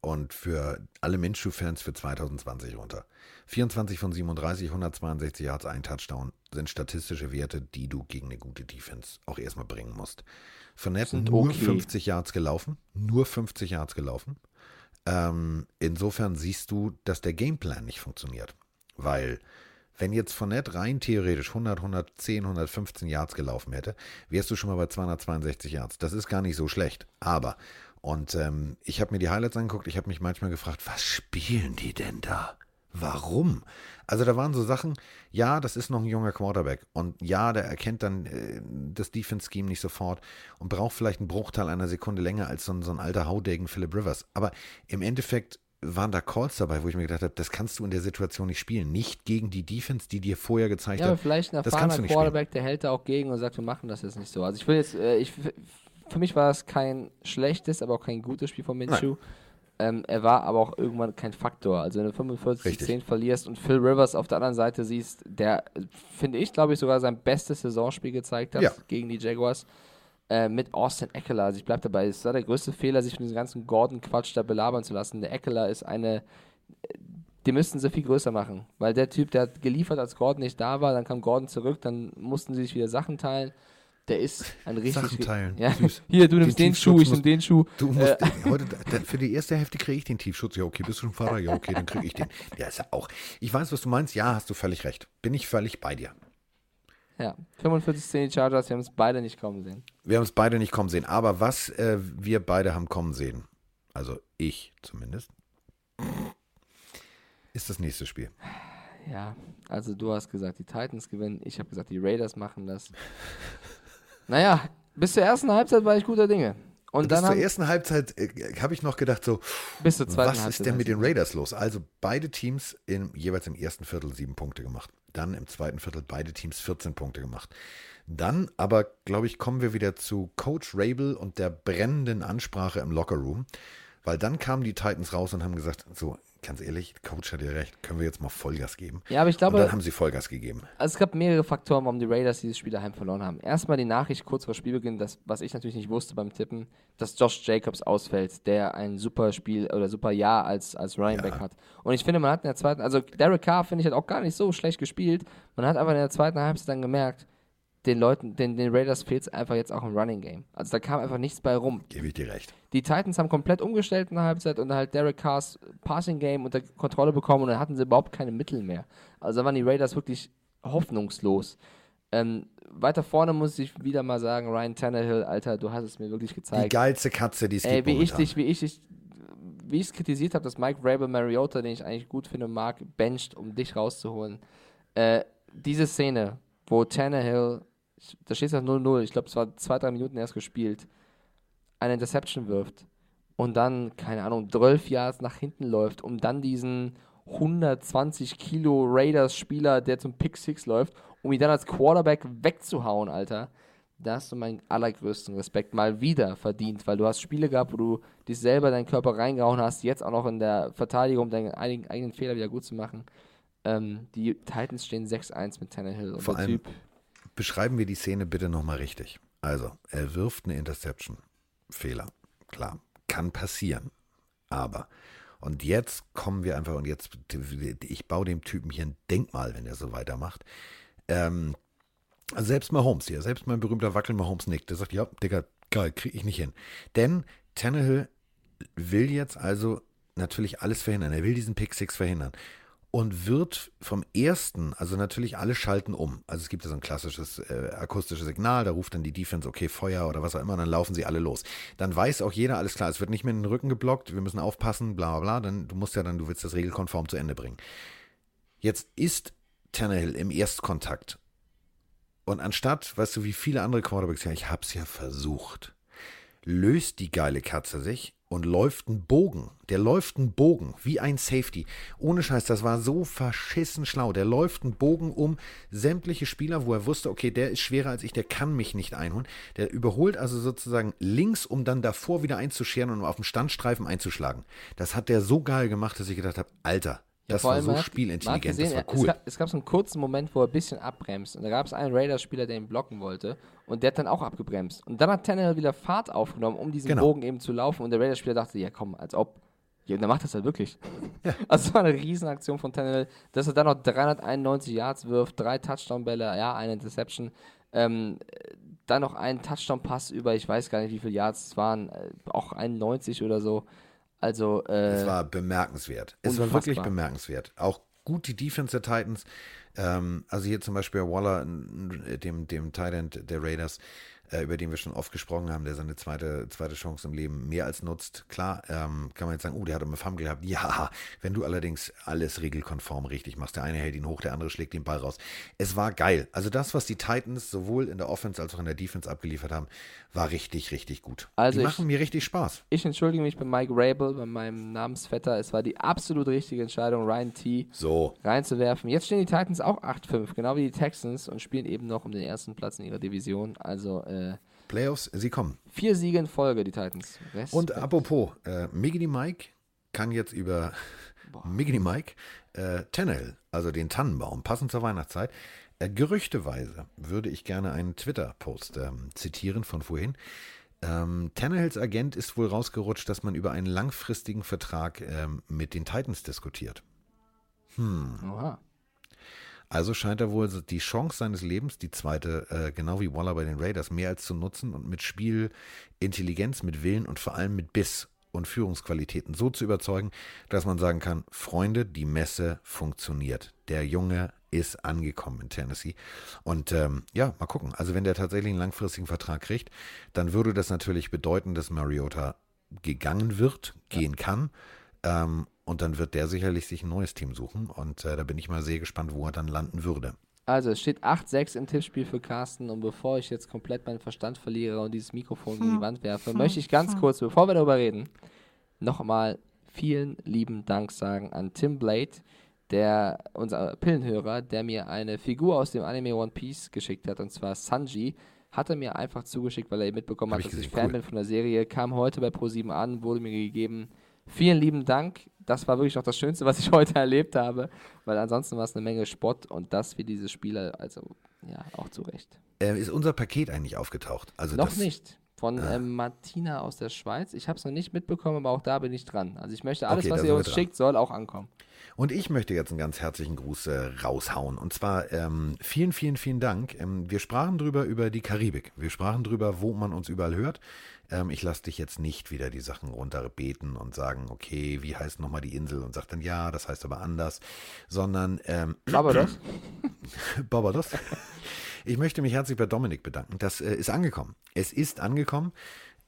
und für alle Minshew-Fans für 2020 runter. 24 von 37, 162 Yards, ein Touchdown sind statistische Werte, die du gegen eine gute Defense auch erstmal bringen musst. Fournette nur okay. 50 Yards gelaufen, nur 50 Yards gelaufen. Ähm, insofern siehst du, dass der Gameplan nicht funktioniert. Weil, wenn jetzt Fournette rein theoretisch 100, 110, 115 Yards gelaufen hätte, wärst du schon mal bei 262 Yards. Das ist gar nicht so schlecht. Aber, und ähm, ich habe mir die Highlights angeguckt, ich habe mich manchmal gefragt, was spielen die denn da? Warum? Also da waren so Sachen, ja, das ist noch ein junger Quarterback und ja, der erkennt dann äh, das Defense-Scheme nicht sofort und braucht vielleicht einen Bruchteil einer Sekunde länger als so ein, so ein alter Haudegen Philip Rivers. Aber im Endeffekt waren da Calls dabei, wo ich mir gedacht habe, das kannst du in der Situation nicht spielen. Nicht gegen die Defense, die dir vorher gezeigt Ja, hat. vielleicht ein erfahrener Quarterback, der hält da auch gegen und sagt, wir machen das jetzt nicht so. Also ich will jetzt, äh, ich, für mich war es kein schlechtes, aber auch kein gutes Spiel von Minshew. Ähm, er war aber auch irgendwann kein Faktor. Also wenn du 45 Richtig. 10 verlierst und Phil Rivers auf der anderen Seite siehst, der, finde ich, glaube ich, sogar sein bestes Saisonspiel gezeigt hat Ja. gegen die Jaguars. Äh, mit Austin Eckler. Also ich bleibe dabei, es war der größte Fehler, sich von diesem ganzen Gordon-Quatsch da belabern zu lassen. Der Eckler ist eine die müssten sie viel größer machen. Weil der Typ, der hat geliefert, als Gordon nicht da war, dann kam Gordon zurück, dann mussten sie sich wieder Sachen teilen. Der ist ein richtig. Sachen teilen. Ja. Süß. Hier, du nimmst den, Den Schuh, ich nehm den Schuh. Du musst Äh. heute, für die erste Hälfte kriege ich den Tiefschutz. Ja, okay, bist du schon Fahrer? Ja, okay, dann kriege ich den. Der ist ja auch. Ich weiß, was du meinst. Ja, hast du völlig recht. Bin ich völlig bei dir. Ja, 45 10 die Chargers, wir haben es beide nicht kommen sehen. Wir haben es beide nicht kommen sehen. Aber was äh, wir beide haben kommen sehen, also ich zumindest, ist das nächste Spiel. Ja, also du hast gesagt, die Titans gewinnen, ich habe gesagt, die Raiders machen das. Naja, bis zur ersten Halbzeit war ich guter Dinge. Und bis dann zur haben, ersten Halbzeit äh, habe ich noch gedacht so, bis zur zweiten was Halbzeit ist denn mit den. Raiders los? Also beide Teams im, jeweils im ersten Viertel sieben Punkte gemacht. Dann im zweiten Viertel beide Teams 14 Punkte gemacht. Dann aber, glaube ich, kommen wir wieder zu Coach Rabel und der brennenden Ansprache im Lockerroom. Weil dann kamen die Titans raus und haben gesagt, so, ganz ehrlich, Coach hat ja recht, können wir jetzt mal Vollgas geben. Ja, aber ich Und dann glaube, haben sie Vollgas gegeben. also es gab mehrere Faktoren, warum die Raiders dieses Spiel daheim verloren haben. Erstmal die Nachricht kurz vor Spielbeginn, das, was ich natürlich nicht wusste beim Tippen, dass Josh Jacobs ausfällt, der ein super Spiel oder super Jahr als, als Running Back Ja. hat. Und ich finde, man hat in der zweiten, also Derek Carr, finde ich, hat auch gar nicht so schlecht gespielt. Man hat aber in der zweiten Halbzeit dann gemerkt, den Leuten, den, den Raiders fehlt es einfach jetzt auch im Running Game. Also da kam einfach nichts bei rum. Gebe ich dir recht. Die Titans haben komplett umgestellt in der Halbzeit und halt Derek Carrs Passing Game unter Kontrolle bekommen und dann hatten sie überhaupt keine Mittel mehr. Also da waren die Raiders wirklich hoffnungslos. Ähm, weiter vorne muss ich wieder mal sagen, Ryan Tannehill, Alter, du hast es mir wirklich Die gezeigt. geilste Katze, die es Ey, gibt wie ich dich, wie ich dich, wie ich es kritisiert habe, dass Mike Rabel Mariota, den ich eigentlich gut finde, mag, bencht, um dich rauszuholen. Äh, diese Szene, wo Tannehill, da steht es ja 0-0, ich glaube, es war zwei, drei Minuten erst gespielt, eine Interception wirft und dann, keine Ahnung, 12 Yards nach hinten läuft, um dann diesen 120 Kilo Raiders-Spieler, der zum Pick Six läuft, um ihn dann als Quarterback wegzuhauen, Alter. Da hast du meinen allergrößten Respekt mal wieder verdient, weil du hast Spiele gehabt, wo du dich selber deinen Körper reingehauen hast, jetzt auch noch in der Verteidigung, um deinen eigenen, eigenen Fehler wieder gut zu machen. Ähm, die Titans stehen 6-1 mit Tannehill und Vor der allem- Typ, Beschreiben wir die Szene bitte nochmal richtig. Also, er wirft eine Interception. Fehler. Klar. Kann passieren. Aber. Und jetzt kommen wir einfach, und jetzt, ich baue dem Typen hier ein Denkmal, wenn er so weitermacht. Ähm, selbst Mahomes hier, selbst mein berühmter Wackel Mahomes nickt. Der sagt, ja, Digga, geil, kriege ich nicht hin. Denn Tannehill will jetzt also natürlich alles verhindern. Er will diesen Pick Six verhindern. Und wird vom ersten, also natürlich alle schalten um. Also es gibt ja so ein klassisches äh, akustisches Signal, da ruft dann die Defense, okay, Feuer oder was auch immer, dann laufen sie alle los. Dann weiß auch jeder, alles klar, es wird nicht mehr in den Rücken geblockt, wir müssen aufpassen, bla bla bla, dann, du musst ja dann, du willst das regelkonform zu Ende bringen. Jetzt ist Tannehill im Erstkontakt. Und anstatt, weißt du, wie viele andere Quarterbacks, ja, ich hab's ja versucht, löst die geile Katze sich und läuft einen Bogen. Der läuft einen Bogen, wie ein Safety. Ohne Scheiß, das war so verschissen schlau. Der läuft einen Bogen um sämtliche Spieler, wo er wusste, okay, der ist schwerer als ich, der kann mich nicht einholen. Der überholt also sozusagen links, um dann davor wieder einzuscheren und auf dem Standstreifen einzuschlagen. Das hat der so geil gemacht, dass ich gedacht habe, Alter, das vor war so spielintelligent, gesehen, das war er- cool. Es gab, es gab so einen kurzen Moment, wo er ein bisschen abbremst. Und da gab es einen Raiders-Spieler, der ihn blocken wollte. Und der hat dann auch abgebremst. Und dann hat Tannehill wieder Fahrt aufgenommen, um diesen Genau. Bogen eben zu laufen. Und der Raiders-Spieler dachte, ja komm, als ob. Ja, und dann macht das halt wirklich. Also es war eine Riesenaktion von Tannehill, dass er dann noch 391 Yards wirft, drei Touchdown-Bälle, ja, eine Interception. Ähm, äh, dann noch einen Touchdown-Pass über, ich weiß gar nicht, wie viele Yards es waren, äh, auch 91 oder so. Also, äh, Es war bemerkenswert. Es war wirklich bemerkenswert. Auch gut die Defense der Titans. Ähm, also hier zum Beispiel Waller, dem, dem Tight End der Raiders, äh, über den wir schon oft gesprochen haben, der seine zweite, zweite Chance im Leben mehr als nutzt. Klar, ähm, kann man jetzt sagen, oh, der hat einen Fumble gehabt. Ja, wenn du allerdings alles regelkonform richtig machst. Der eine hält ihn hoch, der andere schlägt den Ball raus. Es war geil. Also das, was die Titans sowohl in der Offense als auch in der Defense abgeliefert haben, war richtig, richtig gut. Also die ich- machen mir richtig Spaß. Ich entschuldige mich bei Mike Rabel, bei meinem Namensvetter. Es war die absolut richtige Entscheidung, Ryan T. So, reinzuwerfen. Jetzt stehen die Titans auch 8-5, genau wie die Texans und spielen eben noch um den ersten Platz in ihrer Division. Also äh, Playoffs, sie kommen. vier Siege in Folge, die Titans. Respekt. Und apropos, äh, Miggity Mike kann jetzt über Miggity Mike äh, Tannehill, also den Tannenbaum, passend zur Weihnachtszeit, äh, gerüchteweise würde ich gerne einen Twitter-Post ähm, zitieren von vorhin. Ähm, Tannehills Agent ist wohl rausgerutscht, dass man über einen langfristigen Vertrag ähm, mit den Titans diskutiert. Oha. Also scheint er wohl die Chance seines Lebens, die zweite, äh, genau wie Waller bei den Raiders, mehr als zu nutzen und mit Spielintelligenz, mit Willen und vor allem mit Biss und Führungsqualitäten so zu überzeugen, dass man sagen kann, Freunde, die Messe funktioniert. Der Junge ist angekommen in Tennessee. Und ähm, ja, mal gucken. Also wenn der tatsächlich einen langfristigen Vertrag kriegt, dann würde das natürlich bedeuten, dass Mariota gegangen wird, gehen kann. Ähm, und dann wird der sicherlich sich ein neues Team suchen. Und äh, da bin ich mal sehr gespannt, wo er dann landen würde. Also, es steht 8-6 im Tippspiel für Carsten und bevor ich jetzt komplett meinen Verstand verliere und dieses Mikrofon in die Wand werfe, möchte ich ganz kurz, bevor wir darüber reden, nochmal vielen lieben Dank sagen an Tim Blade, der, unser Pillenhörer, der mir eine Figur aus dem Anime One Piece geschickt hat, und zwar Sanji. Hat er mir einfach zugeschickt, weil er mitbekommen Hab hat, ich dass ich gesehen, Fan cool. bin von der Serie. Kam heute bei Pro7 an, wurde mir gegeben. Vielen lieben Dank. Das war wirklich noch das Schönste, was ich heute erlebt habe, weil ansonsten war es eine Menge Spott und das für diese Spieler, also ja, auch zu Recht. Äh, ist unser Paket eigentlich aufgetaucht? Also noch nicht. Von Ah. ähm, Martina aus der Schweiz. Ich habe es noch nicht mitbekommen, aber auch da bin ich dran. Also ich möchte alles, Okay, was ihr uns schickt, soll auch ankommen. Und ich möchte jetzt einen ganz herzlichen Gruß äh, raushauen. Und zwar ähm, vielen, vielen, vielen Dank. Ähm, wir sprachen drüber über die Karibik. Wir sprachen drüber, wo man uns überall hört. Ähm, ich lasse dich jetzt nicht wieder die Sachen runterbeten und sagen, okay, wie heißt nochmal die Insel? Und sag dann, ja, das heißt aber anders. Sondern, ähm, das? Barbados. Ich möchte mich herzlich bei Dominik bedanken. Das äh, ist angekommen. Es ist angekommen.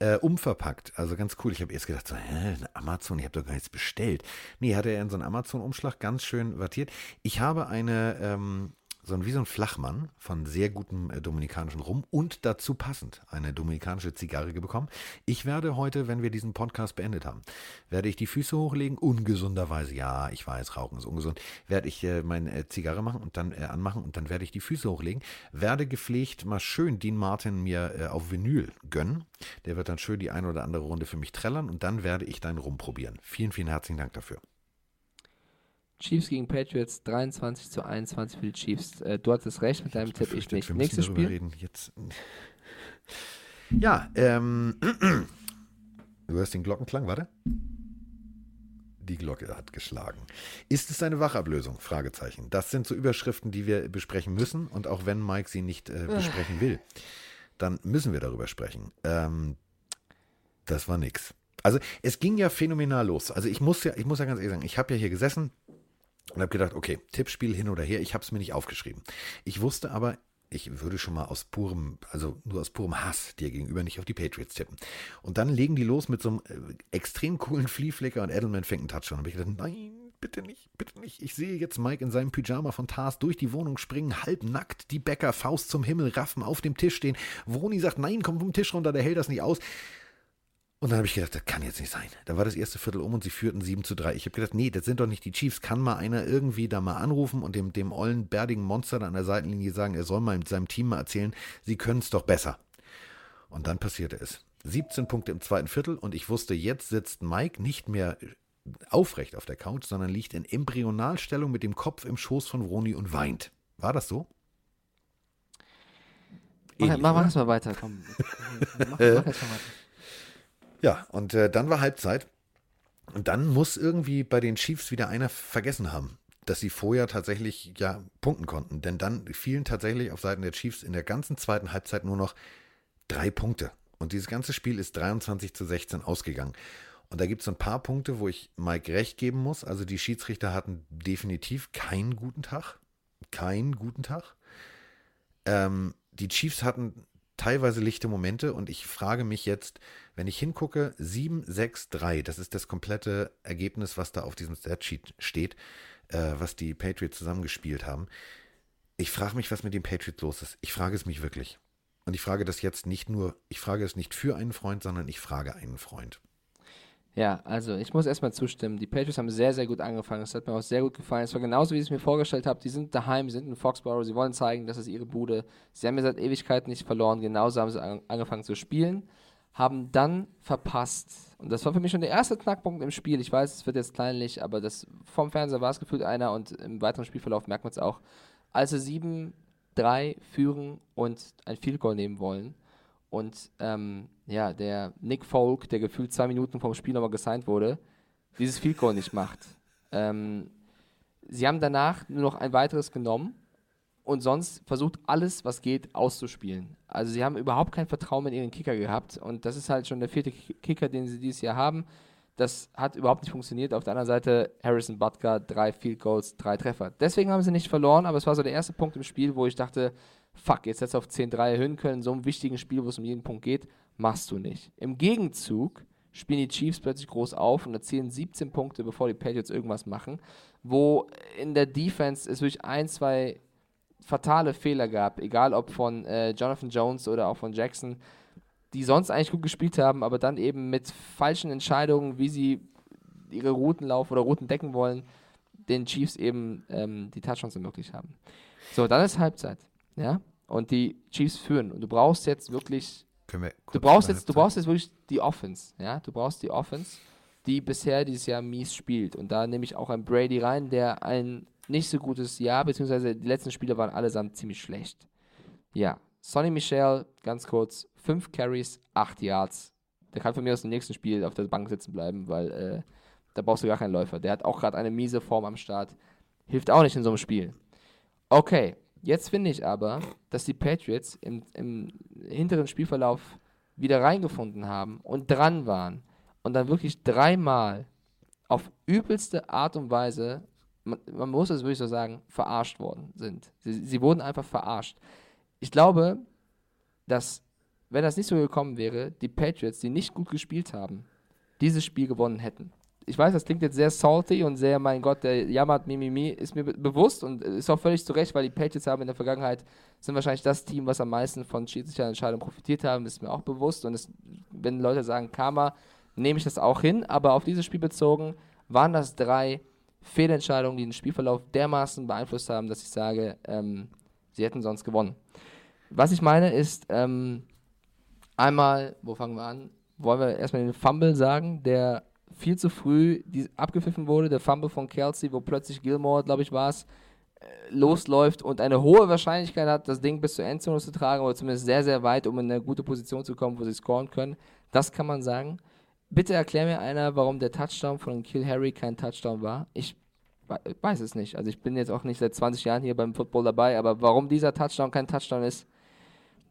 Äh, umverpackt, also ganz cool. Ich habe erst gedacht, so, hä, Amazon, ich habe doch gar nichts bestellt. Nee, hat er in so einen Amazon-Umschlag ganz schön wattiert. Ich habe eine, ähm, so ein, wie so ein Flachmann von sehr gutem äh, dominikanischen Rum und dazu passend eine dominikanische Zigarre bekommen. Ich werde heute, wenn wir diesen Podcast beendet haben, werde ich die Füße hochlegen, ungesunderweise, ja, ich weiß, Rauchen ist ungesund, werde ich äh, meine äh, Zigarre machen und dann äh, anmachen und dann werde ich die Füße hochlegen, werde gepflegt mal schön Dean Martin mir äh, auf Vinyl gönnen. Der wird dann schön die eine oder andere Runde für mich trällern und dann werde ich deinen rumprobieren. Vielen, vielen herzlichen Dank dafür. Chiefs gegen Patriots 23 zu 21 für die Chiefs. Äh, du hattest recht mit deinem Tipp, ich nicht. Nächstes Spiel. reden. Jetzt. Ja, ähm. Du hörst den Glockenklang, warte. Die Glocke hat geschlagen. Ist es eine Wachablösung? Fragezeichen. Das sind so Überschriften, die wir besprechen müssen. Und auch wenn Mike sie nicht äh, besprechen will, dann müssen wir darüber sprechen. Ähm, das war nix. Also es ging ja phänomenal los. Also ich muss ja, ich muss ja ganz ehrlich sagen, ich habe ja hier gesessen und habe gedacht, okay, Tippspiel hin oder her, ich habe es mir nicht aufgeschrieben. Ich wusste aber, ich würde schon mal aus purem, also nur aus purem Hass dir gegenüber nicht auf die Patriots tippen. Und dann legen die los mit so einem äh, extrem coolen Fliehflicker und Edelman fängt einen Touchdown. Und hab ich gedacht, nein, bitte nicht, bitte nicht. Ich sehe jetzt Mike in seinem Pyjama von Tars durch die Wohnung springen, halbnackt, die Bäcker Faust zum Himmel raffen, auf dem Tisch stehen. Vroni sagt, nein, komm vom Tisch runter, der hält das nicht aus. Und dann habe ich gedacht, das kann jetzt nicht sein. Da war das erste Viertel um und sie führten 7 zu 3. Ich habe gedacht, nee, das sind doch nicht die Chiefs. Kann mal einer irgendwie da mal anrufen und dem, dem ollen, bärdigen Monster da an der Seitenlinie sagen, er soll mal mit seinem Team mal erzählen, sie können es doch besser. Und dann passierte es. 17 Punkte im zweiten Viertel und ich wusste, jetzt sitzt Mike nicht mehr aufrecht auf der Couch, sondern liegt in Embryonalstellung mit dem Kopf im Schoß von Vroni und weint. War das so? Mach, Ähnlich, mach, mach es mal weiter, komm. Mach, mach Äh. jetzt mal weiter. Ja, und äh, dann war Halbzeit. Und dann muss irgendwie bei den Chiefs wieder einer vergessen haben, dass sie vorher tatsächlich ja punkten konnten. Denn dann fielen tatsächlich auf Seiten der Chiefs in der ganzen zweiten Halbzeit nur noch drei Punkte. Und dieses ganze Spiel ist 23 zu 16 ausgegangen. Und da gibt es ein paar Punkte, wo ich Mike recht geben muss. Also die Schiedsrichter hatten definitiv keinen guten Tag. Keinen guten Tag. Ähm, die Chiefs hatten teilweise lichte Momente und ich frage mich jetzt, wenn ich hingucke, 7, 6, 3, das ist das komplette Ergebnis, was da auf diesem Statsheet steht, äh, was die Patriots zusammengespielt haben. Ich frage mich, was mit den Patriots los ist. Ich frage es mich wirklich. Und ich frage das jetzt nicht nur, ich frage es nicht für einen Freund, sondern ich frage einen Freund. Ja, also ich muss erstmal zustimmen. Die Patriots haben sehr, sehr gut angefangen. Es hat mir auch sehr gut gefallen. Es war genauso, wie ich es mir vorgestellt habe. Die sind daheim, sie sind in Foxborough, sie wollen zeigen, das ist ihre Bude. Sie haben ja seit Ewigkeiten nicht verloren. Genauso haben sie an, angefangen zu spielen. Haben dann verpasst. Und das war für mich schon der erste Knackpunkt im Spiel. Ich weiß, es wird jetzt kleinlich, aber das vom Fernseher war es gefühlt einer und im weiteren Spielverlauf merkt man es auch. Als sie 7-3 führen und ein Field Goal nehmen wollen, und ähm, ja, der Nick Folk, der gefühlt zwei Minuten vom Spiel nochmal gesigned wurde, dieses Field Goal nicht macht. Ähm, sie haben danach nur noch ein weiteres genommen und sonst versucht alles, was geht, auszuspielen. Also sie haben überhaupt kein Vertrauen in ihren Kicker gehabt und das ist halt schon der vierte Ki- Kicker, den sie dieses Jahr haben. Das hat überhaupt nicht funktioniert. Auf der anderen Seite Harrison Butker, drei Field Goals, drei Treffer. Deswegen haben sie nicht verloren, aber es war so der erste Punkt im Spiel, wo ich dachte, fuck, jetzt hättest du auf 10-3 erhöhen können, so einem wichtigen Spiel, wo es um jeden Punkt geht, machst du nicht. Im Gegenzug spielen die Chiefs plötzlich groß auf und erzielen 17 Punkte, bevor die Patriots irgendwas machen, wo in der Defense es wirklich ein, zwei fatale Fehler gab, egal ob von äh, Jonathan Jones oder auch von Jackson, die sonst eigentlich gut gespielt haben, aber dann eben mit falschen Entscheidungen, wie sie ihre Routen laufen oder Routen decken wollen, den Chiefs eben ähm, die Touchdowns ermöglicht haben. So, dann ist Halbzeit, ja, und die Chiefs führen und du brauchst jetzt wirklich, du brauchst jetzt, du brauchst jetzt wirklich die Offense, ja, du brauchst die Offense, die bisher dieses Jahr mies spielt und da nehme ich auch einen Brady rein, der ein nicht so gutes Jahr, beziehungsweise die letzten Spiele waren allesamt ziemlich schlecht. Ja, Sonny Michel, ganz kurz, 5 Carries, 8 Yards. Der kann von mir aus dem nächsten Spiel auf der Bank sitzen bleiben, weil äh, da brauchst du gar keinen Läufer. Der hat auch gerade eine miese Form am Start. Hilft auch nicht in so einem Spiel. Okay, jetzt finde ich aber, dass die Patriots im, im hinteren Spielverlauf wieder reingefunden haben und dran waren und dann wirklich dreimal auf übelste Art und Weise man, man muss es wirklich so sagen, verarscht worden sind. Sie, sie wurden einfach verarscht. Ich glaube, dass, wenn das nicht so gekommen wäre, die Patriots, die nicht gut gespielt haben, dieses Spiel gewonnen hätten. Ich weiß, das klingt jetzt sehr salty und sehr, mein Gott, der jammert Mimimi, ist mir be bewusst und ist auch völlig zu Recht, weil die Patriots haben in der Vergangenheit, sind wahrscheinlich das Team, was am meisten von schiedsrichter Entscheidungen profitiert haben, ist mir auch bewusst und es, wenn Leute sagen Karma, nehme ich das auch hin, aber auf dieses Spiel bezogen waren das drei Fehlentscheidungen, die den Spielverlauf dermaßen beeinflusst haben, dass ich sage, ähm, sie hätten sonst gewonnen. Was ich meine ist, ähm, einmal, wo fangen wir an? Wollen wir erstmal den Fumble sagen, der viel zu früh die, abgepfiffen wurde, der Fumble von Kelsey, wo plötzlich Gilmore, glaube ich, war es, äh, losläuft und eine hohe Wahrscheinlichkeit hat, das Ding bis zur Endzone zu tragen oder zumindest sehr, sehr weit, um in eine gute Position zu kommen, wo sie scoren können. Das kann man sagen. Bitte erklär mir einer, warum der Touchdown von Kill Harry kein Touchdown war. Ich weiß es nicht. Also ich bin jetzt auch nicht seit 20 Jahren hier beim Football dabei, aber warum dieser Touchdown kein Touchdown ist,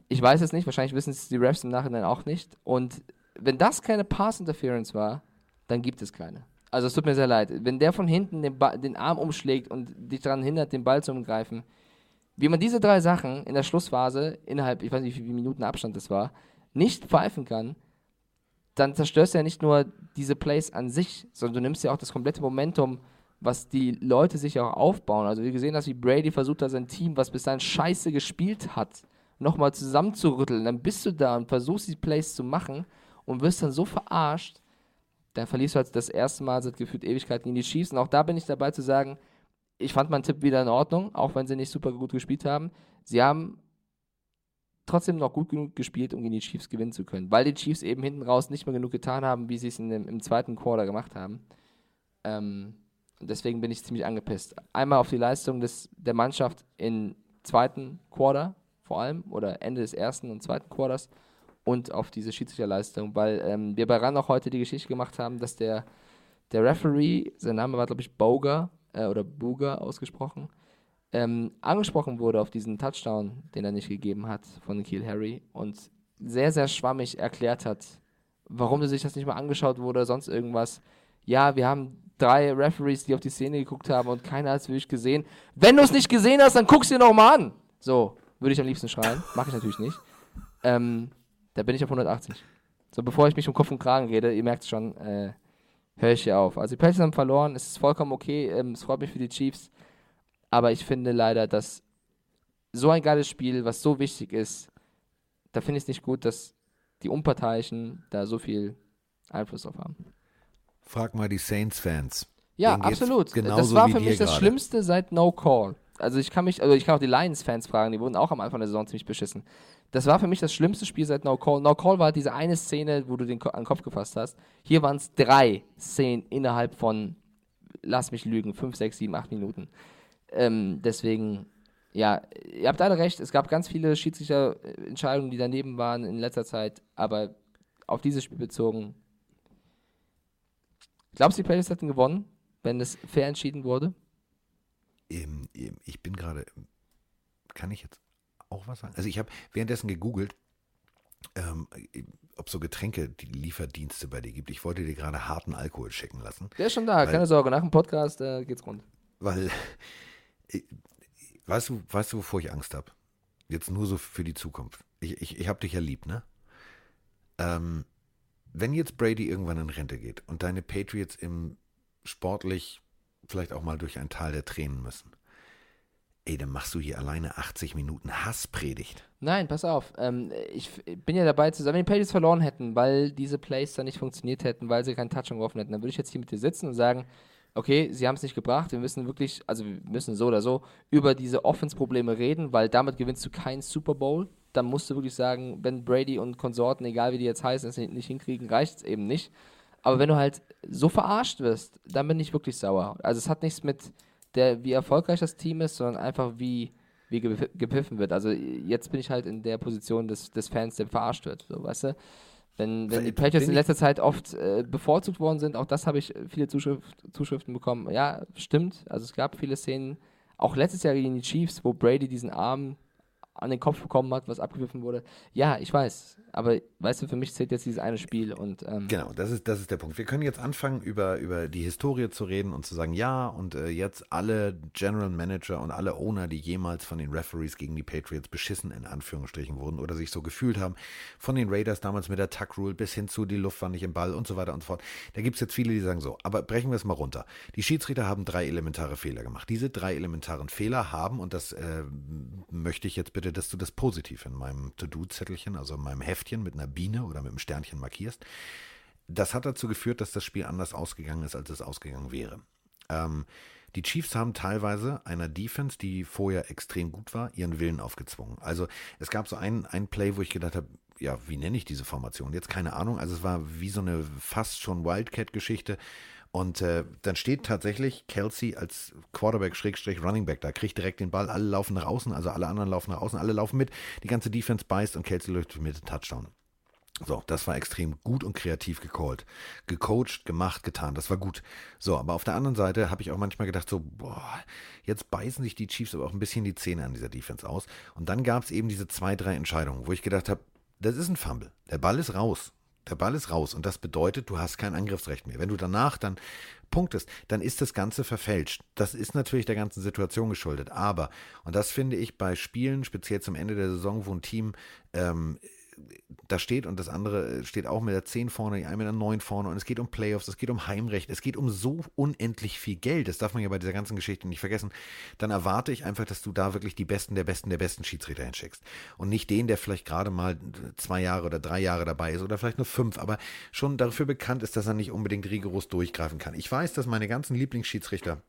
ich weiß es nicht. Wahrscheinlich wissen es die Refs im Nachhinein auch nicht. Und wenn das keine Pass Interference war, dann gibt es keine. Also es tut mir sehr leid. Wenn der von hinten den, den Arm umschlägt und dich daran hindert, den Ball zu umgreifen, wie man diese drei Sachen in der Schlussphase, innerhalb, ich weiß nicht, wie viele Minuten Abstand das war, nicht pfeifen kann, dann zerstörst du ja nicht nur diese Plays an sich, sondern du nimmst ja auch das komplette Momentum, was die Leute sich auch aufbauen. Also wie gesehen hast, wie Brady versucht hat, sein Team, was bis dahin scheiße gespielt hat, nochmal zusammenzurütteln. Dann bist du da und versuchst die Plays zu machen und wirst dann so verarscht, dann verlierst du halt das erste Mal seit gefühlt Ewigkeiten in die Chiefs. Und auch da bin ich dabei zu sagen, ich fand meinen Tipp wieder in Ordnung, auch wenn sie nicht super gut gespielt haben. Sie haben trotzdem noch gut genug gespielt, um gegen die Chiefs gewinnen zu können, weil die Chiefs eben hinten raus nicht mehr genug getan haben, wie sie es im zweiten Quarter gemacht haben. Ähm, deswegen bin ich ziemlich angepisst. Einmal auf die Leistung des, der Mannschaft im zweiten Quarter vor allem oder Ende des ersten und zweiten Quarters und auf diese Schiedsrichterleistung, weil ähm, wir bei RAN auch heute die Geschichte gemacht haben, dass der, der Referee, sein Name war glaube ich Boger äh, oder Buger ausgesprochen, ähm, angesprochen wurde auf diesen Touchdown, den er nicht gegeben hat von Kiel Harry und sehr, sehr schwammig erklärt hat, warum sich das nicht mal angeschaut wurde sonst irgendwas. Ja, wir haben drei Referees, die auf die Szene geguckt haben und keiner hat es wirklich gesehen. Wenn du es nicht gesehen hast, dann guck es dir nochmal an. So, würde ich am liebsten schreien. Mache ich natürlich nicht. Ähm, da bin ich auf 180. So, bevor ich mich um Kopf und Kragen rede, ihr merkt es schon, äh, höre ich hier auf. Also die Patriots haben verloren, es ist vollkommen okay, ähm, es freut mich für die Chiefs. Aber ich finde leider, dass so ein geiles Spiel, was so wichtig ist, da finde ich es nicht gut, dass die Unparteiischen da so viel Einfluss drauf haben. Frag mal die Saints-Fans. Ja, absolut. Das war für mich das grade. Schlimmste seit No Call. Also ich kann mich, also ich kann auch die Lions-Fans fragen, die wurden auch am Anfang der Saison ziemlich beschissen. Das war für mich das schlimmste Spiel seit No Call. No Call war diese eine Szene, wo du den an den Kopf gefasst hast. Hier waren es drei Szenen innerhalb von, lass mich lügen, fünf, sechs, sieben, acht Minuten. Ähm, deswegen, ja, ihr habt alle recht, es gab ganz viele Schiedsrichterentscheidungen, die daneben waren in letzter Zeit, aber auf dieses Spiel bezogen Glaubst du, die Patriots hätten gewonnen, wenn es fair entschieden wurde? Ich bin gerade, kann ich jetzt auch was sagen? Also ich habe währenddessen gegoogelt, ähm, ob so Getränke, die Lieferdienste bei dir gibt. Ich wollte dir gerade harten Alkohol schicken lassen. Der ist schon da, weil, keine Sorge. Nach dem Podcast äh, geht's rund. Weil, äh, weißt du, weißt du, wovor ich Angst habe? Jetzt nur so für die Zukunft. Ich, ich, ich habe dich ja lieb, ne? Ähm, wenn jetzt Brady irgendwann in Rente geht und deine Patriots im sportlich vielleicht auch mal durch ein Tal der Tränen müssen, ey, dann machst du hier alleine 80 Minuten Hasspredigt. Nein, pass auf. Ähm, ich bin ja dabei zu sagen, wenn die Patriots verloren hätten, weil diese Plays dann nicht funktioniert hätten, weil sie keinen Touch geworfen hätten, dann würde ich jetzt hier mit dir sitzen und sagen, okay, sie haben es nicht gebracht, wir müssen wirklich, also wir müssen so oder so über diese Offense-Probleme reden, weil damit gewinnst du keinen Super Bowl. Dann musst du wirklich sagen, wenn Brady und Konsorten, egal wie die jetzt heißen, es nicht hinkriegen, reicht es eben nicht. Aber wenn du halt so verarscht wirst, dann bin ich wirklich sauer. Also es hat nichts mit der, wie erfolgreich das Team ist, sondern einfach wie, wie gepfiffen wird. Also jetzt bin ich halt in der Position des, des Fans, der verarscht wird, so weißt du. Wenn, wenn die Patriots in letzter Zeit oft äh, bevorzugt worden sind, auch das habe ich viele Zuschrift, Zuschriften bekommen. Ja, stimmt. Also es gab viele Szenen, auch letztes Jahr gegen die Chiefs, wo Brady diesen Arm an den Kopf bekommen hat, was abgepfiffen wurde. Ja, ich weiß. Aber weißt du, für mich zählt jetzt dieses eine Spiel und ähm genau, das ist das ist der Punkt. Wir können jetzt anfangen über über die Historie zu reden und zu sagen, ja und äh, jetzt alle General Manager und alle Owner, die jemals von den Referees gegen die Patriots beschissen in Anführungsstrichen wurden oder sich so gefühlt haben, von den Raiders damals mit der Tuck Rule bis hin zu die Luft war nicht im Ball und so weiter und so fort. Da gibt es jetzt viele, die sagen so. Aber brechen wir es mal runter. Die Schiedsrichter haben drei elementare Fehler gemacht. Diese drei elementaren Fehler haben und das äh, möchte ich jetzt bitte, dass du das positiv in meinem To-Do-Zettelchen, also in meinem Heft Heftchen mit einer Biene oder mit einem Sternchen markierst. Das hat dazu geführt, dass das Spiel anders ausgegangen ist, als es ausgegangen wäre. Ähm, die Chiefs haben teilweise einer Defense, die vorher extrem gut war, ihren Willen aufgezwungen. Also es gab so ein, ein Play, wo ich gedacht habe, ja, wie nenne ich diese Formation? Jetzt keine Ahnung. Also es war wie so eine fast schon Wildcat-Geschichte. Und äh, dann steht tatsächlich Kelsey als Quarterback, Schrägstrich, Running Back da, kriegt direkt den Ball, alle laufen nach außen, also alle anderen laufen nach außen, alle laufen mit, die ganze Defense beißt und Kelsey läuft mit Touchdown. So, das war extrem gut und kreativ gecallt. Gecoacht, gemacht, getan. Das war gut. So, aber auf der anderen Seite habe ich auch manchmal gedacht, so, boah, jetzt beißen sich die Chiefs aber auch ein bisschen die Zähne an dieser Defense aus. Und dann gab es eben diese zwei, drei Entscheidungen, wo ich gedacht habe, das ist ein Fumble. Der Ball ist raus. Der Ball ist raus und das bedeutet, du hast kein Angriffsrecht mehr. Wenn du danach dann punktest, dann ist das Ganze verfälscht. Das ist natürlich der ganzen Situation geschuldet. Aber, und das finde ich bei Spielen, speziell zum Ende der Saison, wo ein Team ähm, da steht und das andere steht auch mit der 10 vorne, die eine mit der 9 vorne und es geht um Playoffs, es geht um Heimrecht, es geht um so unendlich viel Geld, das darf man ja bei dieser ganzen Geschichte nicht vergessen, dann erwarte ich einfach, dass du da wirklich die Besten der Besten der besten Schiedsrichter hinschickst und nicht den, der vielleicht gerade mal zwei Jahre oder drei Jahre dabei ist oder vielleicht nur fünf, aber schon dafür bekannt ist, dass er nicht unbedingt rigoros durchgreifen kann. Ich weiß, dass meine ganzen Lieblingsschiedsrichter,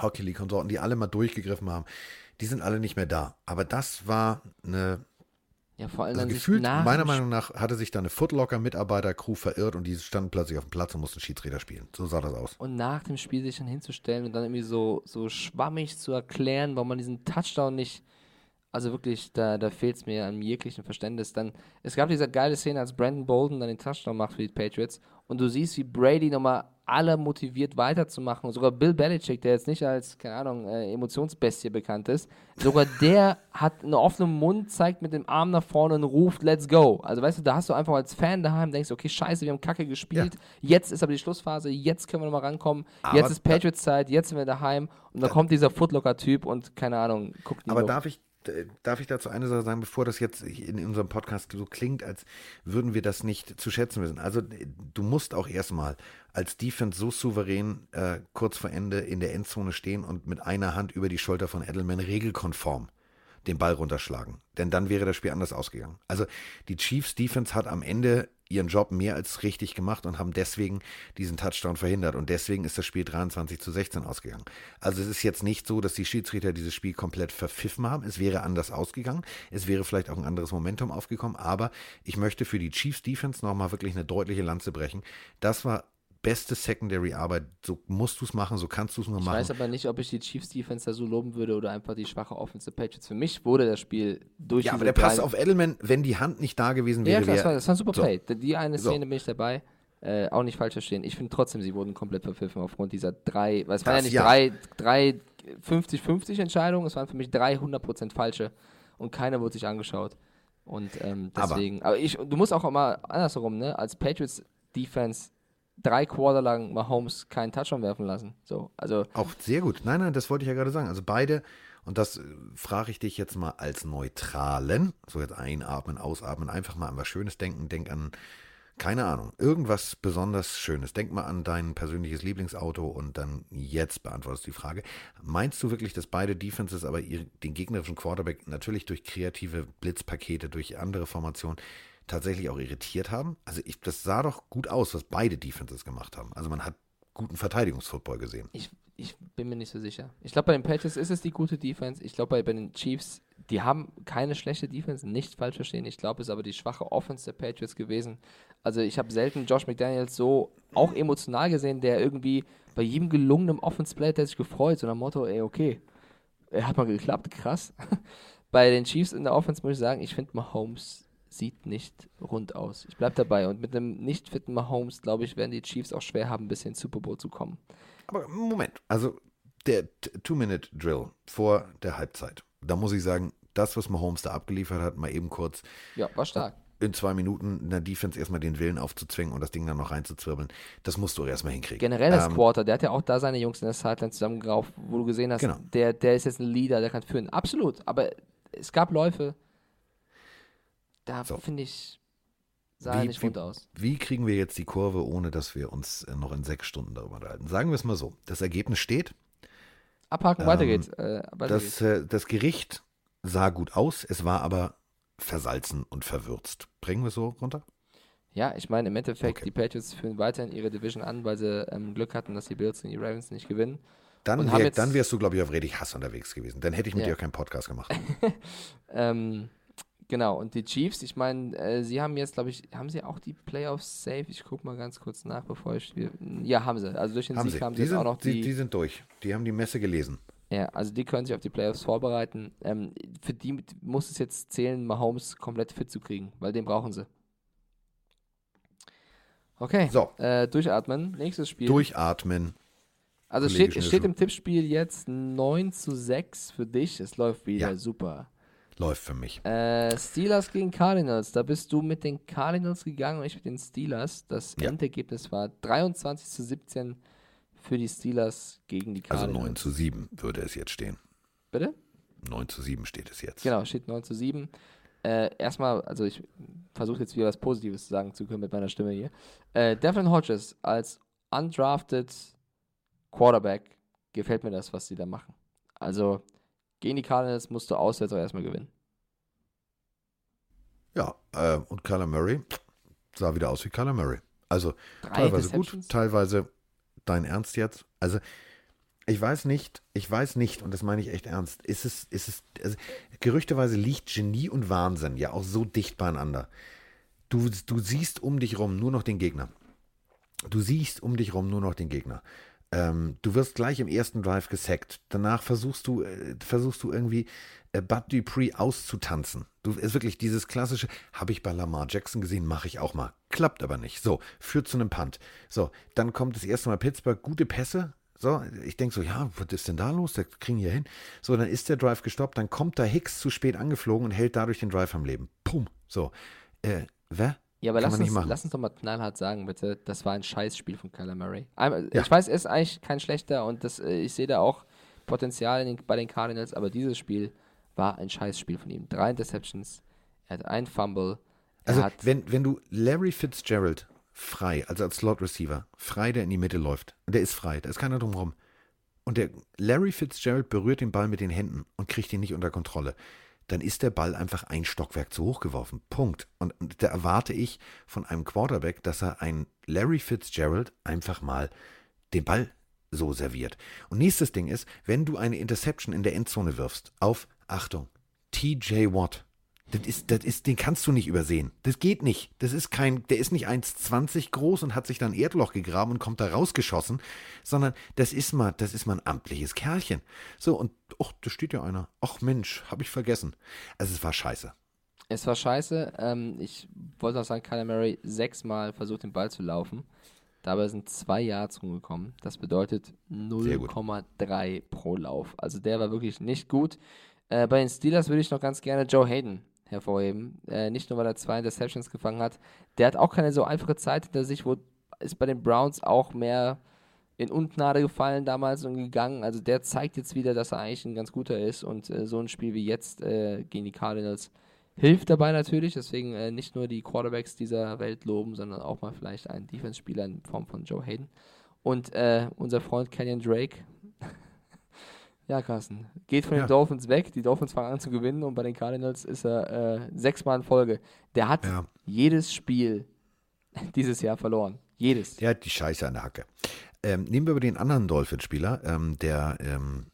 Hockey League-Konsorten, die alle mal durchgegriffen haben, die sind alle nicht mehr da. Aber das war eine ja, vor allem also gefühlt, meiner Meinung nach, hatte sich da eine Footlocker-Mitarbeiter-Crew verirrt und die standen plötzlich auf dem Platz und mussten Schiedsrichter spielen. So sah das aus. Und nach dem Spiel sich dann hinzustellen und dann irgendwie so, so schwammig zu erklären, warum man diesen Touchdown nicht, also wirklich, da, da fehlt es mir an jeglichem Verständnis. Dann, es gab diese geile Szene, als Brandon Bolden dann den Touchdown macht für die Patriots und du siehst, wie Brady nochmal alle motiviert weiterzumachen. sogar Bill Belichick, der jetzt nicht als, keine Ahnung, äh, Emotionsbestie bekannt ist, sogar der hat einen offenen Mund, zeigt mit dem Arm nach vorne und ruft, let's go. Also weißt du, da hast du einfach als Fan daheim, denkst, okay, scheiße, wir haben Kacke gespielt, ja. jetzt ist aber die Schlussphase, jetzt können wir nochmal rankommen, aber jetzt ist Patriots-Zeit, jetzt sind wir daheim und dann kommt dieser Footlocker-Typ und keine Ahnung, guckt Aber darf ich, darf ich dazu eine Sache sagen, bevor das jetzt in unserem Podcast so klingt, als würden wir das nicht zu schätzen wissen. Also du musst auch erstmal als Defense so souverän äh, kurz vor Ende in der Endzone stehen und mit einer Hand über die Schulter von Edelman regelkonform den Ball runterschlagen. Denn dann wäre das Spiel anders ausgegangen. Also die Chiefs Defense hat am Ende ihren Job mehr als richtig gemacht und haben deswegen diesen Touchdown verhindert. Und deswegen ist das Spiel 23 zu 16 ausgegangen. Also es ist jetzt nicht so, dass die Schiedsrichter dieses Spiel komplett verpfiffen haben. Es wäre anders ausgegangen. Es wäre vielleicht auch ein anderes Momentum aufgekommen. Aber ich möchte für die Chiefs Defense nochmal wirklich eine deutliche Lanze brechen. Das war beste Secondary-Arbeit. So musst du es machen, so kannst du es nur machen. Ich weiß aber nicht, ob ich die Chiefs Defense da so loben würde oder einfach die schwache Offensive Patriots. Für mich wurde das Spiel durch. Ja, aber der Pass auf Edelman, wenn die Hand nicht da gewesen wäre. Ja, klar, das, war, das war ein super so. Play. Die eine Szene so. bin ich dabei. Äh, auch nicht falsch verstehen. Ich finde trotzdem, sie wurden komplett verpfiffen aufgrund dieser drei, weil es waren ja nicht ja. drei, drei 50-50 Entscheidungen, es waren für mich 300% falsche und keiner wurde sich angeschaut. Und ähm, deswegen, aber, aber ich, du musst auch mal andersherum, ne, als Patriots Defense drei Quarter lang Mahomes keinen Touchdown werfen lassen. So, also auch sehr gut. Nein, nein, das wollte ich ja gerade sagen. Also beide, und das äh, frage ich dich jetzt mal als Neutralen, so jetzt einatmen, ausatmen, einfach mal an was Schönes denken. Denk an Keine Ahnung. Irgendwas besonders Schönes. Denk mal an dein persönliches Lieblingsauto und dann jetzt beantwortest du die Frage. Meinst du wirklich, dass beide Defenses aber ihr, den gegnerischen Quarterback natürlich durch kreative Blitzpakete, durch andere Formationen tatsächlich auch irritiert haben? Also ich, das sah doch gut aus, was beide Defenses gemacht haben. Also man hat guten Verteidigungsfootball gesehen. Ich, ich bin mir nicht so sicher. Ich glaube, bei den Patriots ist es die gute Defense. Ich glaube, bei, den Chiefs, die haben keine schlechte Defense, nicht falsch verstehen. Ich glaube, es ist aber die schwache Offense der Patriots gewesen. Also ich habe selten Josh McDaniels so auch emotional gesehen, der irgendwie bei jedem gelungenen Offense-Play hat sich gefreut, so nach Motto, ey, okay, er hat mal geklappt, krass. bei den Chiefs in der Offense muss ich sagen, ich finde Mahomes sieht nicht rund aus. Ich bleibe dabei. Und mit einem nicht fitten Mahomes, glaube ich, werden die Chiefs auch schwer haben, bis in den Super Bowl zu kommen. Aber Moment, also der Two-Minute-Drill vor der Halbzeit. Da muss ich sagen, das, was Mahomes da abgeliefert hat, mal eben kurz. Ja, war stark. In zwei Minuten in der Defense erstmal den Willen aufzuzwingen und das Ding dann noch reinzuzwirbeln, das musst du erstmal hinkriegen. Generell das ähm, Quarter, der hat ja auch da seine Jungs in der Sideline zusammengerauft, wo du gesehen hast, genau. der, der ist jetzt ein Leader, der kann führen. Absolut, aber es gab Läufe, da so. finde ich, sah wie, nicht rund aus. Wie kriegen wir jetzt die Kurve, ohne dass wir uns äh, noch in sechs Stunden darüber unterhalten? Sagen wir es mal so: Das Ergebnis steht. Abhaken, ähm, weiter geht's. Äh, weiter das, geht's. Äh, das Gericht sah gut aus, es war aber versalzen und verwürzt. Bringen wir es so runter? Ja, ich meine, im Endeffekt, okay. die Patriots führen weiterhin ihre Division an, weil sie ähm, Glück hatten, dass die Bills und die Ravens nicht gewinnen. Dann, wär, dann wärst du, glaube ich, auf Redig Hass unterwegs gewesen. Dann hätte ich mit ja. dir auch keinen Podcast gemacht. ähm, Genau, und die Chiefs, ich meine, äh, sie haben jetzt, glaube ich, haben sie auch die Playoffs safe? Ich gucke mal ganz kurz nach, bevor ich spiele. Ja, haben sie. Also durch den haben Sieg sie. haben sie sind, auch noch die, die. Die sind durch. Die haben die Messe gelesen. Ja, also die können sich auf die Playoffs vorbereiten. Ähm, für die muss es jetzt zählen, Mahomes komplett fit zu kriegen, weil den brauchen sie. Okay, so. Äh, durchatmen. Nächstes Spiel. Durchatmen. Also es steht, steht im Tippspiel jetzt 9 zu 6 für dich. Es läuft wieder ja. super läuft für mich. Äh, Steelers gegen Cardinals. Da bist du mit den Cardinals gegangen und ich mit den Steelers. Das ja. Endergebnis war 23 zu 17 für die Steelers gegen die Cardinals. Also 9 zu 7 würde es jetzt stehen. Bitte? 9 zu 7 steht es jetzt. Genau, steht 9 zu 7. Äh, erstmal, also ich versuche jetzt wieder was Positives sagen zu können mit meiner Stimme hier. Äh, Devlin Hodges als undrafted Quarterback gefällt mir das, was sie da machen. Also gegen die Cardinals musst du auswärts auch erstmal gewinnen. Ja, äh, und Kyler Murray sah wieder aus wie Kyler Murray. Also Drei teilweise gut, teilweise dein Ernst jetzt. Also ich weiß nicht, ich weiß nicht, und das meine ich echt ernst, ist es, ist es, also, gerüchteweise liegt Genie und Wahnsinn ja auch so dicht beieinander. Du, du siehst um dich rum nur noch den Gegner. Du siehst um dich rum nur noch den Gegner. Ähm, du wirst gleich im ersten Drive gesackt. Danach versuchst du, äh, versuchst du irgendwie äh, Bud Dupree auszutanzen. Du ist wirklich dieses klassische, habe ich bei Lamar Jackson gesehen, mache ich auch mal. Klappt aber nicht. So, führt zu einem Punt. So, dann kommt das erste Mal Pittsburgh, gute Pässe. So, ich denke so, ja, was ist denn da los? Der kriegen hier hin. So, dann ist der Drive gestoppt, dann kommt da Hicks zu spät angeflogen und hält dadurch den Drive am Leben. Pum. So, äh, wer? Ja, aber lass uns, lass uns doch mal knallhart sagen, bitte, das war ein Scheißspiel von Kyler Murray. Ja. Ich weiß, er ist eigentlich kein schlechter und das, äh, ich sehe da auch Potenzial den, bei den Cardinals, aber dieses Spiel war ein Scheißspiel von ihm. Drei Interceptions, er hat ein Fumble. Also, wenn, wenn du Larry Fitzgerald frei, also als Slot Receiver, frei, der in die Mitte läuft, und der ist frei, da ist keiner drumherum, und der Larry Fitzgerald berührt den Ball mit den Händen und kriegt ihn nicht unter Kontrolle dann ist der Ball einfach ein Stockwerk zu hoch geworfen. Punkt. Und da erwarte ich von einem Quarterback, dass er ein Larry Fitzgerald einfach mal den Ball so serviert. Und nächstes Ding ist, wenn du eine Interception in der Endzone wirfst, auf Achtung, TJ Watt. Das ist, das ist, den kannst du nicht übersehen. Das geht nicht. Das ist kein, der ist nicht 1,20 groß und hat sich dann ein Erdloch gegraben und kommt da rausgeschossen, sondern das ist mal, das ist mal ein amtliches Kerlchen. So, und, ach, da steht ja einer. Ach Mensch, hab ich vergessen. Also es war scheiße. Es war scheiße. Ähm, ich wollte auch sagen, Kyler Murray sechsmal versucht, den Ball zu laufen. Dabei sind zwei Yards rumgekommen. Das bedeutet 0,3 pro Lauf. Also der war wirklich nicht gut. Äh, bei den Steelers würde ich noch ganz gerne Joe Hayden hervorheben. Äh, nicht nur, weil er zwei Interceptions gefangen hat. Der hat auch keine so einfache Zeit hinter sich, wo ist bei den Browns auch mehr in Ungnade gefallen damals und gegangen. Also der zeigt jetzt wieder, dass er eigentlich ein ganz guter ist und äh, so ein Spiel wie jetzt äh, gegen die Cardinals hilft dabei natürlich. Deswegen äh, nicht nur die Quarterbacks dieser Welt loben, sondern auch mal vielleicht einen Defense-Spieler in Form von Joe Hayden. Und äh, unser Freund Kenyon Drake. Ja, Carsten. Geht von ja. den Dolphins weg. Die Dolphins fangen an zu gewinnen und bei den Cardinals ist er äh, sechsmal in Folge. Der hat ja. jedes Spiel dieses Jahr verloren. Jedes. Der hat die Scheiße an der Hacke. Ähm, nehmen wir aber den anderen Dolphins-Spieler, ähm, der ähm,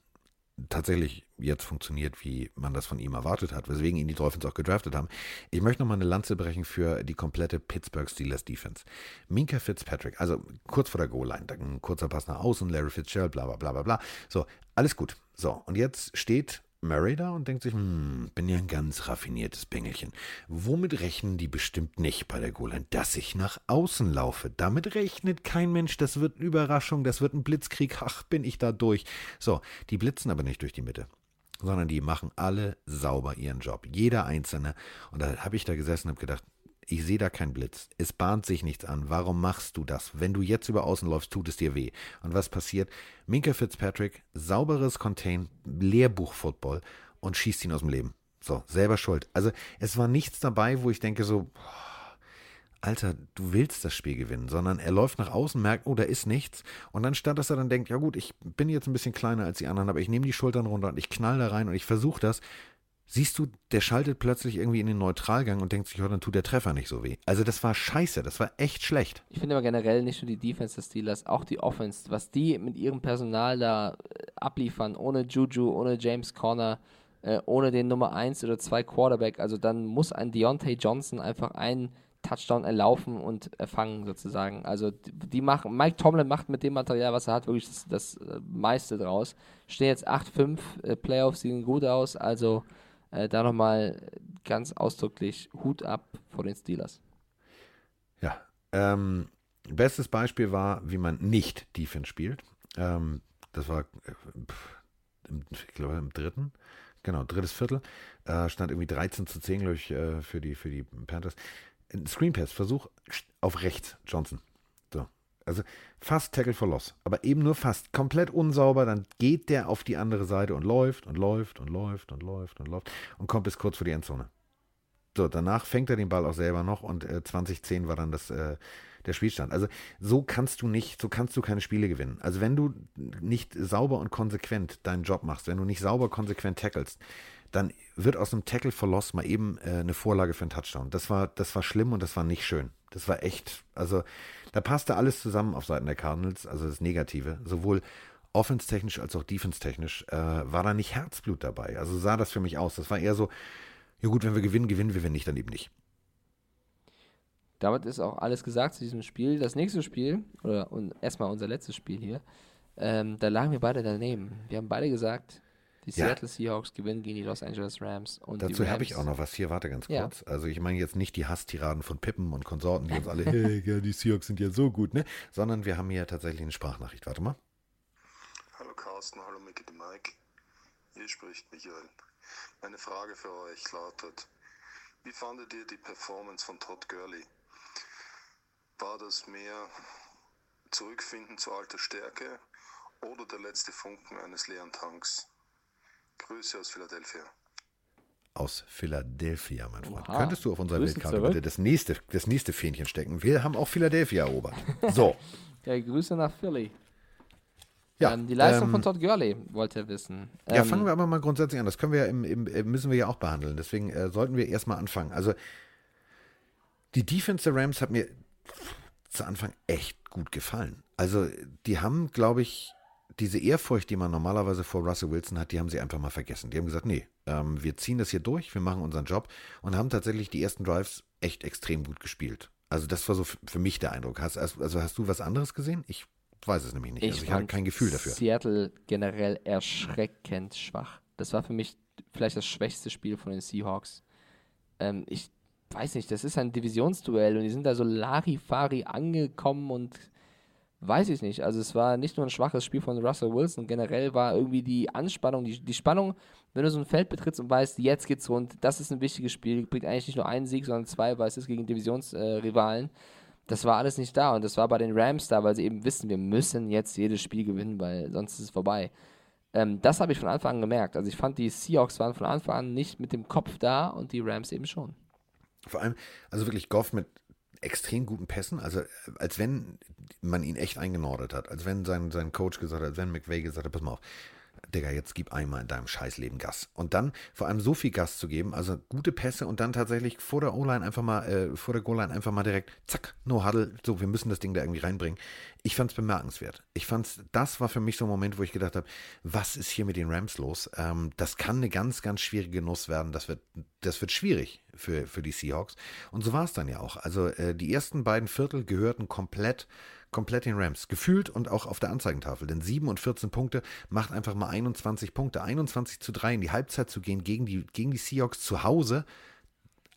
tatsächlich jetzt funktioniert, wie man das von ihm erwartet hat, weswegen ihn die Dolphins auch gedraftet haben. Ich möchte nochmal eine Lanze brechen für die komplette Pittsburgh Steelers Defense. Minka Fitzpatrick, also kurz vor der Goal-Line, ein kurzer Pass nach außen, Larry Fitzgerald, bla bla bla bla bla. So, alles gut. So, und jetzt steht Murray da und denkt sich, hm, bin ja ein ganz raffiniertes Bengelchen. Womit rechnen die bestimmt nicht bei der Golan? Dass ich nach außen laufe. Damit rechnet kein Mensch. Das wird eine Überraschung, das wird ein Blitzkrieg. Ach, bin ich da durch. So, die blitzen aber nicht durch die Mitte sondern die machen alle sauber ihren Job. Jeder Einzelne. Und da habe ich da gesessen und habe gedacht, ich sehe da keinen Blitz. Es bahnt sich nichts an. Warum machst du das? Wenn du jetzt über außen läufst, tut es dir weh. Und was passiert? Minka Fitzpatrick, sauberes Contain, Lehrbuch-Football und schießt ihn aus dem Leben. So, selber schuld. Also es war nichts dabei, wo ich denke so, Alter, du willst das Spiel gewinnen, sondern er läuft nach außen, merkt, oh, da ist nichts. Und dann statt, dass er dann denkt, ja gut, ich bin jetzt ein bisschen kleiner als die anderen, aber ich nehme die Schultern runter und ich knall da rein und ich versuche das, siehst du, der schaltet plötzlich irgendwie in den Neutralgang und denkt sich, oh, dann tut der Treffer nicht so weh. Also das war scheiße, das war echt schlecht. Ich finde aber generell nicht nur die Defense des Steelers, auch die Offense, was die mit ihrem Personal da äh, abliefern, ohne Juju, ohne James Conner, äh, ohne den Nummer 1 oder 2 Quarterback, also dann muss ein Deontay Johnson einfach einen Touchdown erlaufen und erfangen sozusagen. Also die machen, Mike Tomlin macht mit dem Material, was er hat, wirklich das, das äh, meiste draus. Stehen jetzt 8-5, äh, Playoffs sehen gut aus, also äh, da nochmal ganz ausdrücklich Hut ab vor den Steelers. Ja, ähm, bestes Beispiel war, wie man nicht Defense spielt. Ähm, das war, äh, ich glaube, im dritten, genau, drittes Viertel. Äh, stand irgendwie 13 zu 10, glaube ich, äh, für, die, für die Panthers. Screen Pass, Versuch auf rechts, Johnson. Also fast Tackle for Loss, aber eben nur fast. Komplett unsauber, dann geht der auf die andere Seite und läuft und läuft und läuft und läuft und läuft und kommt bis kurz vor die Endzone. So, danach fängt er den Ball auch selber noch und äh, 2010 war dann das, äh, der Spielstand. Also so kannst du nicht, so kannst du keine Spiele gewinnen. Also wenn du nicht sauber und konsequent deinen Job machst, wenn du nicht sauber konsequent tackelst, dann wird aus einem Tackle for Loss mal eben äh, eine Vorlage für einen Touchdown. Das war, das war schlimm und das war nicht schön. Das war echt, also da passte alles zusammen auf Seiten der Cardinals, also das Negative, sowohl offenstechnisch als auch defense-technisch, äh, war da nicht Herzblut dabei. Also sah das für mich aus. Das war eher so, ja gut, wenn wir gewinnen, gewinnen wir, wenn nicht, dann eben nicht. Damit ist auch alles gesagt zu diesem Spiel. Das nächste Spiel, oder erstmal unser letztes Spiel hier, ähm, da lagen wir beide daneben. Wir haben beide gesagt, die ja. Seattle Seahawks gewinnen gegen die Los Angeles Rams. Und Dazu habe ich auch noch was hier. Warte ganz kurz. Ja. Also ich meine jetzt nicht die Hasstiraden von Pippen und Konsorten, die uns alle, hey, ja, die Seahawks sind ja so gut, ne? Sondern wir haben hier tatsächlich eine Sprachnachricht. Warte mal. Hallo Carsten, hallo Mickey de Mike. Hier spricht Michael. Meine Frage für euch lautet, wie fandet ihr die Performance von Todd Gurley? War das mehr Zurückfinden zu alter Stärke oder der letzte Funken eines leeren Tanks? Grüße aus Philadelphia. Aus Philadelphia, mein Freund. Oha. Könntest du auf unserer Weltkarte bitte das nächste, das nächste Fähnchen stecken? Wir haben auch Philadelphia erobert. So. ja, Grüße nach Philly. Ja, ähm, die Leistung ähm, von Todd Gurley wollte er wissen. Ja, ähm, fangen wir aber mal grundsätzlich an. Das können wir ja im, im, äh, müssen wir ja auch behandeln. Deswegen äh, sollten wir erstmal anfangen. Also die Defense der Rams hat mir zu Anfang echt gut gefallen. Also die haben, glaube ich, diese Ehrfurcht, die man normalerweise vor Russell Wilson hat, die haben sie einfach mal vergessen. Die haben gesagt, nee, ähm, wir ziehen das hier durch, wir machen unseren Job und haben tatsächlich die ersten Drives echt extrem gut gespielt. Also das war so für mich der Eindruck. Hast, also hast du was anderes gesehen? Ich weiß es nämlich nicht. Ich, also ich habe kein Gefühl dafür. Seattle generell erschreckend schwach. Das war für mich vielleicht das schwächste Spiel von den Seahawks. Ähm, ich weiß nicht, das ist ein Divisionsduell und die sind da so Larifari angekommen und Weiß ich nicht. Also es war nicht nur ein schwaches Spiel von Russell Wilson, generell war irgendwie die Anspannung, die, die Spannung, wenn du so ein Feld betrittst und weißt, jetzt geht's rund, das ist ein wichtiges Spiel, bringt eigentlich nicht nur einen Sieg, sondern zwei, weil es ist gegen Divisionsrivalen. Äh, das war alles nicht da und das war bei den Rams da, weil sie eben wissen, wir müssen jetzt jedes Spiel gewinnen, weil sonst ist es vorbei. Ähm, das habe ich von Anfang an gemerkt. Also ich fand, die Seahawks waren von Anfang an nicht mit dem Kopf da und die Rams eben schon. Vor allem, also wirklich Goff mit extrem guten Pässen, also als wenn man ihn echt eingenordet hat, als wenn sein, sein Coach gesagt hat, als wenn McVay gesagt hat, pass mal auf, Digga, jetzt gib einmal in deinem Scheißleben Gas. Und dann vor allem so viel Gas zu geben, also gute Pässe und dann tatsächlich vor der O-Line einfach mal, äh, vor der Goal-Line einfach mal direkt, zack, no huddle, so, wir müssen das Ding da irgendwie reinbringen. Ich fand es bemerkenswert. Ich fand das war für mich so ein Moment, wo ich gedacht habe, was ist hier mit den Rams los? Ähm, das kann eine ganz, ganz schwierige Nuss werden. Das wird, das wird schwierig für, für die Seahawks. Und so war es dann ja auch. Also äh, die ersten beiden Viertel gehörten komplett komplett den Rams. Gefühlt und auch auf der Anzeigentafel. Denn 7 und 14 Punkte macht einfach mal 21 Punkte. 21 zu 3 in die Halbzeit zu gehen gegen die, gegen die Seahawks zu Hause.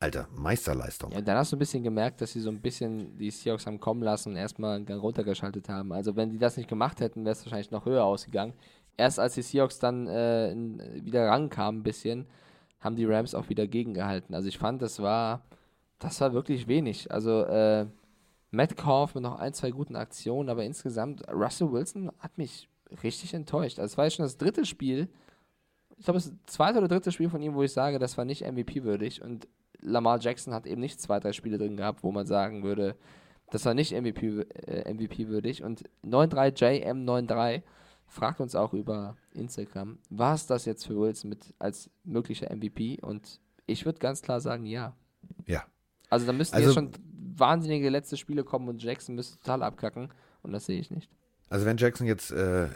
Alter, Meisterleistung. Ja, dann hast du ein bisschen gemerkt, dass sie so ein bisschen die Seahawks haben kommen lassen und erstmal runtergeschaltet haben. Also wenn die das nicht gemacht hätten, wäre es wahrscheinlich noch höher ausgegangen. Erst als die Seahawks dann äh, wieder rankamen ein bisschen, haben die Rams auch wieder gegengehalten. Also ich fand, das war, das war wirklich wenig. Also äh, Metcalf mit noch ein, zwei guten Aktionen, aber insgesamt, Russell Wilson hat mich richtig enttäuscht. Also es war jetzt schon das dritte Spiel, ich glaube, das zweite oder dritte Spiel von ihm, wo ich sage, das war nicht MVP-würdig und Lamar Jackson hat eben nicht zwei, drei Spiele drin gehabt, wo man sagen würde, das war nicht MVP-würdig. Äh, MVP und 93JM93 fragt uns auch über Instagram, war es das jetzt für Wilson mit als möglicher MVP? Und ich würde ganz klar sagen, ja. Ja. Also da müssten also, jetzt schon wahnsinnige letzte Spiele kommen und Jackson müsste total abkacken. Und das sehe ich nicht. Also wenn Jackson jetzt äh,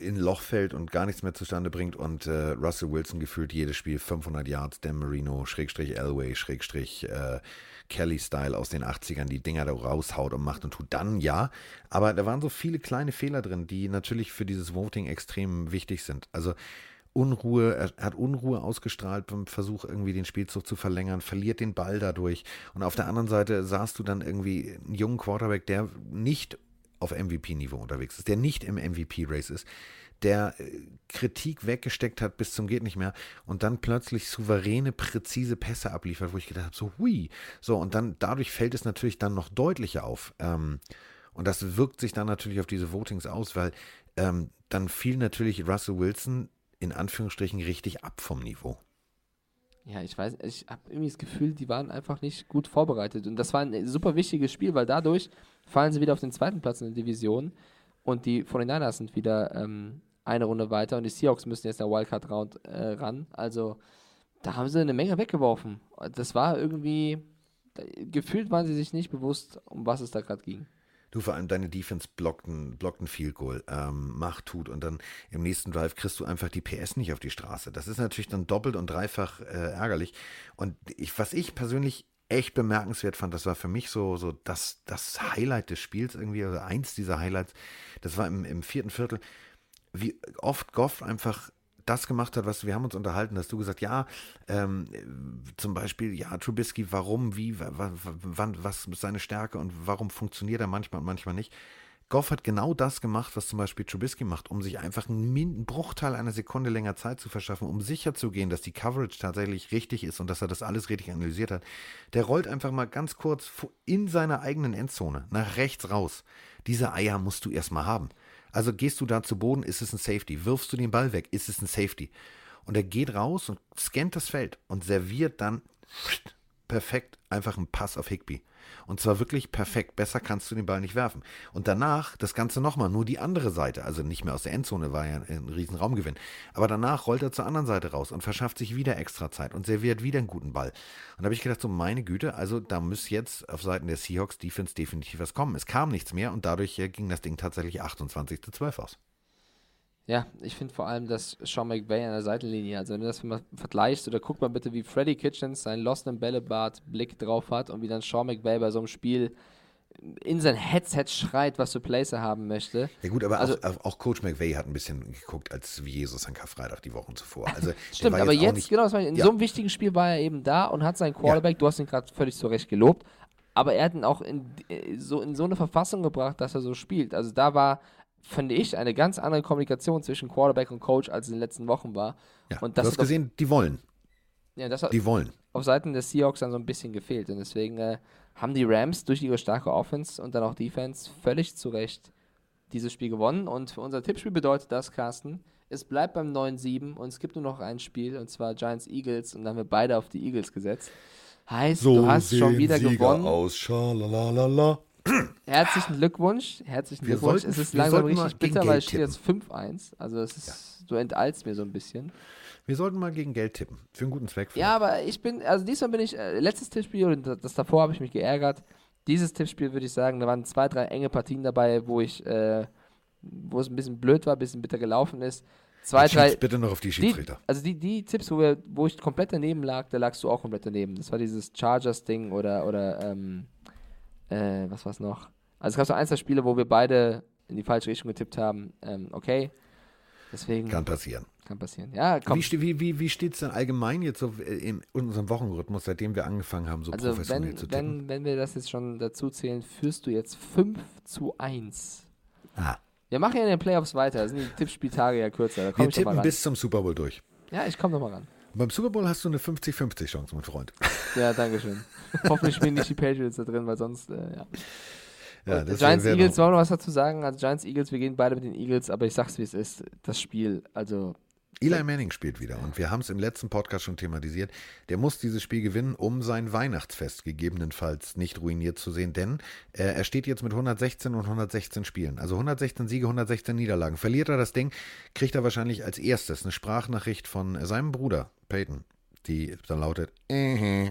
in Loch fällt und gar nichts mehr zustande bringt und äh, Russell Wilson gefühlt jedes Spiel 500 Yards, Dan Marino, Schrägstrich Elway, Schrägstrich äh, Kelly-Style aus den 80ern die Dinger da raushaut und macht und tut, dann ja. Aber da waren so viele kleine Fehler drin, die natürlich für dieses Voting extrem wichtig sind. Also Unruhe, er hat Unruhe ausgestrahlt beim Versuch, irgendwie den Spielzug zu verlängern, verliert den Ball dadurch. Und auf der anderen Seite sahst du dann irgendwie einen jungen Quarterback, der nicht auf MVP-Niveau unterwegs ist, der nicht im MVP-Race ist, der äh, Kritik weggesteckt hat bis zum geht nicht mehr und dann plötzlich souveräne, präzise Pässe abliefert, wo ich gedacht habe, so hui. So, und dann dadurch fällt es natürlich dann noch deutlicher auf. Ähm, und das wirkt sich dann natürlich auf diese Votings aus, weil ähm, dann fiel natürlich Russell Wilson in Anführungsstrichen richtig ab vom Niveau. Ja, ich weiß, ich habe irgendwie das Gefühl, die waren einfach nicht gut vorbereitet. Und das war ein super wichtiges Spiel, weil dadurch fallen sie wieder auf den zweiten Platz in der Division und die 49ers sind wieder ähm, eine Runde weiter und die Seahawks müssen jetzt der Wildcard-Round äh, ran. Also da haben sie eine Menge weggeworfen. Das war irgendwie, gefühlt waren sie sich nicht bewusst, um was es da gerade ging. Du vor allem deine Defense blockt ein, Field Goal, ähm, macht, tut und dann im nächsten Drive kriegst du einfach die PS nicht auf die Straße. Das ist natürlich dann doppelt und dreifach äh, ärgerlich. Und ich, was ich persönlich echt bemerkenswert fand, das war für mich so, so das, das Highlight des Spiels irgendwie, also eins dieser Highlights, das war im, im vierten Viertel, wie oft Goff einfach das gemacht hat, was wir haben uns unterhalten, hast du gesagt, ja, ähm, zum Beispiel, ja, Trubisky, warum, wie, wann, was ist seine Stärke und warum funktioniert er manchmal und manchmal nicht. Goff hat genau das gemacht, was zum Beispiel Trubisky macht, um sich einfach einen Bruchteil einer Sekunde länger Zeit zu verschaffen, um sicher zu gehen, dass die Coverage tatsächlich richtig ist und dass er das alles richtig analysiert hat. Der rollt einfach mal ganz kurz in seiner eigenen Endzone nach rechts raus. Diese Eier musst du erstmal haben. Also gehst du da zu Boden, ist es ein Safety. Wirfst du den Ball weg, ist es ein Safety. Und er geht raus und scannt das Feld und serviert dann perfekt einfach einen Pass auf Higby. Und zwar wirklich perfekt. Besser kannst du den Ball nicht werfen. Und danach das Ganze nochmal, nur die andere Seite. Also nicht mehr aus der Endzone, war ja ein riesen Raumgewinn. Aber danach rollt er zur anderen Seite raus und verschafft sich wieder extra Zeit und serviert wieder einen guten Ball. Und da habe ich gedacht, so meine Güte, also da muss jetzt auf Seiten der Seahawks Defense definitiv was kommen. Es kam nichts mehr und dadurch äh, ging das Ding tatsächlich 28 zu 12 aus. Ja, ich finde vor allem, dass Sean McVay an der Seitenlinie, also wenn du das mal vergleichst, oder guck mal bitte, wie Freddy Kitchens seinen Lost in Bällebad Blick drauf hat und wie dann Sean McVay bei so einem Spiel in sein Headset schreit, was für Plays er haben möchte. Ja gut, aber also, auch, auch, Coach McVay hat ein bisschen geguckt, als wie Jesus an Karfreitag die Wochen zuvor. Also, Stimmt, aber jetzt, jetzt genau, in ja. so einem wichtigen Spiel war er eben da und hat seinen Quarterback, ja. du hast ihn gerade völlig zu Recht gelobt, aber er hat ihn auch in so, in so eine Verfassung gebracht, dass er so spielt. Also da war finde ich, eine ganz andere Kommunikation zwischen Quarterback und Coach, als es in den letzten Wochen war. Ja, und das du hast gesehen, die wollen. Ja, das hat die wollen. auf Seiten des Seahawks dann so ein bisschen gefehlt. Und deswegen äh, haben die Rams durch ihre starke Offense und dann auch Defense völlig zu Recht dieses Spiel gewonnen. Und für unser Tippspiel bedeutet das, Carsten, es bleibt beim 9-7 und es gibt nur noch ein Spiel und zwar Giants Eagles und dann haben wir beide auf die Eagles gesetzt. Heißt, So du hast schon wieder Sieger gewonnen. aus. Schalalala. Herzlichen Glückwunsch. Herzlichen Wir Glückwunsch. sollten- es ist langsam richtig bitter, weil Geld es steht jetzt 5-1. Also es ist, du enteilst mir so ein bisschen. Wir sollten mal gegen Geld tippen. Für einen guten Zweck. Ja, aber ich bin, also diesmal bin ich, äh, letztes Tippspiel und das, das davor habe ich mich geärgert. Dieses Tippspiel würde ich sagen, da waren zwei, drei enge Partien dabei, wo ich, äh, wo es ein bisschen blöd war, ein bisschen bitter gelaufen ist. Zwei, drei. bitte noch auf die Die, Schiedsrichter. also die, die Tipps, wo, wir, wo ich komplett daneben lag, da lagst du auch komplett daneben. Das war dieses Chargers-Ding oder, oder ähm, äh, was war's noch? Also es gab so ein, zwei Spiele, wo wir beide in die falsche Richtung getippt haben. Ähm, okay. Deswegen Kann passieren. kann passieren. Ja, komm. Wie, wie, wie, wie steht es denn allgemein jetzt so in unserem Wochenrhythmus, seitdem wir angefangen haben, so Also professionell wenn, zu tippen? wenn, wenn wir das jetzt schon dazu zählen, führst du jetzt 5 zu 1. ah, Wir machen ja in den Playoffs weiter, da sind die Tippspieltage ja kürzer. Wir tippen bis zum Super Bowl durch. Ja, ich komme doch mal ran. Beim Super Bowl hast du eine 50-50 Chance, mein Freund. Ja, danke schön. Hoffentlich spielen nicht die Patriots da drin, weil sonst, äh, ja. Ja, das Giants Eagles, wollen wir noch was dazu sagen? Also Giants Eagles, wir gehen beide mit den Eagles, aber ich sag's wie es ist, das Spiel, also Eli Manning spielt wieder und wir haben es im letzten Podcast schon thematisiert. Der muss dieses Spiel gewinnen, um sein Weihnachtsfest gegebenenfalls nicht ruiniert zu sehen, denn äh, er steht jetzt mit 116 und 116 Spielen. Also 116 Siege, 116 Niederlagen. Verliert er das Ding, kriegt er wahrscheinlich als erstes eine Sprachnachricht von seinem Bruder Peyton, die dann lautet, äh,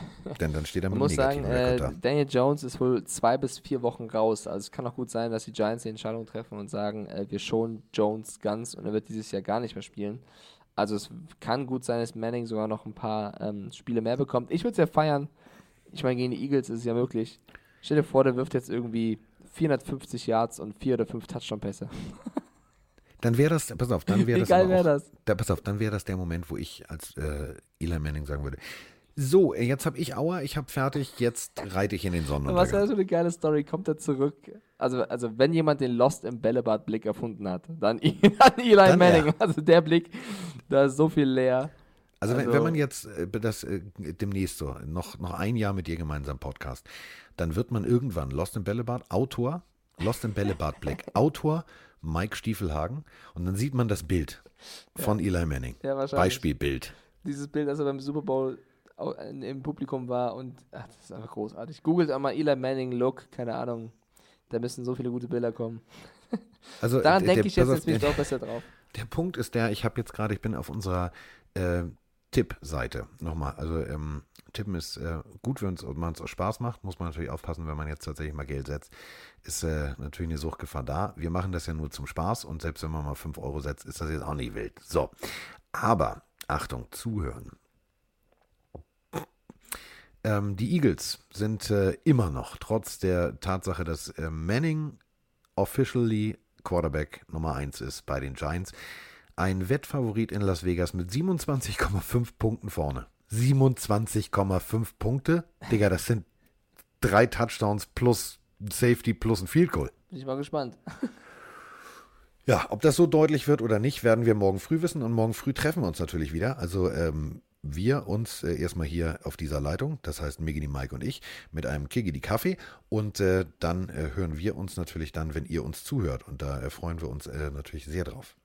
denn dann steht er man mit muss einem sagen, äh. Daniel Jones ist wohl zwei bis vier Wochen raus. Also es kann auch gut sein, dass die Giants die Entscheidung treffen und sagen, äh, wir schonen Jones ganz und er wird dieses Jahr gar nicht mehr spielen. Also es kann gut sein, dass Manning sogar noch ein paar ähm, Spiele mehr bekommt. Ich würde es ja feiern. Ich meine, gegen die Eagles ist es ja möglich. Stell dir vor, der wirft jetzt irgendwie 450 Yards und vier oder fünf Touchdown-Pässe. Dann wäre das, pass auf, dann wäre Wie das. geil aber wäre auch- das? Da, pass auf, dann wäre das der Moment, wo ich als äh, Eli Manning sagen würde: So, jetzt habe ich Aua, ich habe fertig, jetzt reite ich in den Was wäre Sonnenuntergang. so eine geile Story? Kommt er zurück? Also, also wenn jemand den Lost im Bällebad-Blick erfunden hat, dann, dann Eli Dann Manning. er. Also der Blick, da ist so viel leer. Also, wenn, also- wenn man jetzt äh, das äh, demnächst so, noch, noch ein Jahr mit dir gemeinsam Podcast, dann wird man irgendwann Lost in Bällebad, Autor, Lost in Bällebad Blick, Autor Mike Stiefelhagen und dann sieht man das Bild von Eli Manning. Ja, wahrscheinlich. Beispielbild. Dieses Bild, als er beim Super Bowl im Publikum war und ach, das ist einfach großartig. Googelt einmal Eli Manning Look, keine Ahnung. Da müssen so viele gute Bilder kommen. Also, Daran äh, denke ich jetzt, jetzt bin ich doch besser drauf. Der Punkt ist der, ich habe jetzt gerade, ich bin auf unserer äh, Tipp-Seite nochmal. Also ähm, Tippen ist äh, gut, wenn man es aus Spaß macht. Muss man natürlich aufpassen, wenn man jetzt tatsächlich mal Geld setzt. Ist äh, natürlich eine Suchtgefahr da. Wir machen das ja nur zum Spaß und selbst wenn man mal 5 Euro setzt, ist das jetzt auch nicht wild. So, aber Achtung, zuhören. Ähm, die Eagles sind äh, immer noch, trotz der Tatsache, dass äh, Manning officially Quarterback Nummer 1 ist bei den Giants, ein Wettfavorit in Las Vegas mit 27,5 Punkten vorne. 27,5 Punkte? Digga, das sind drei Touchdowns plus Safety plus ein Field Goal. Bin ich mal gespannt. Ja, ob das so deutlich wird oder nicht, werden wir morgen früh wissen. Und morgen früh treffen wir uns natürlich wieder. Also ähm, wir uns äh, erstmal hier auf dieser Leitung, das heißt Miggy, Mike und ich, mit einem Kiggy die Kaffee. Und äh, dann äh, hören wir uns natürlich dann, wenn ihr uns zuhört. Und da äh, freuen wir uns äh, natürlich sehr drauf.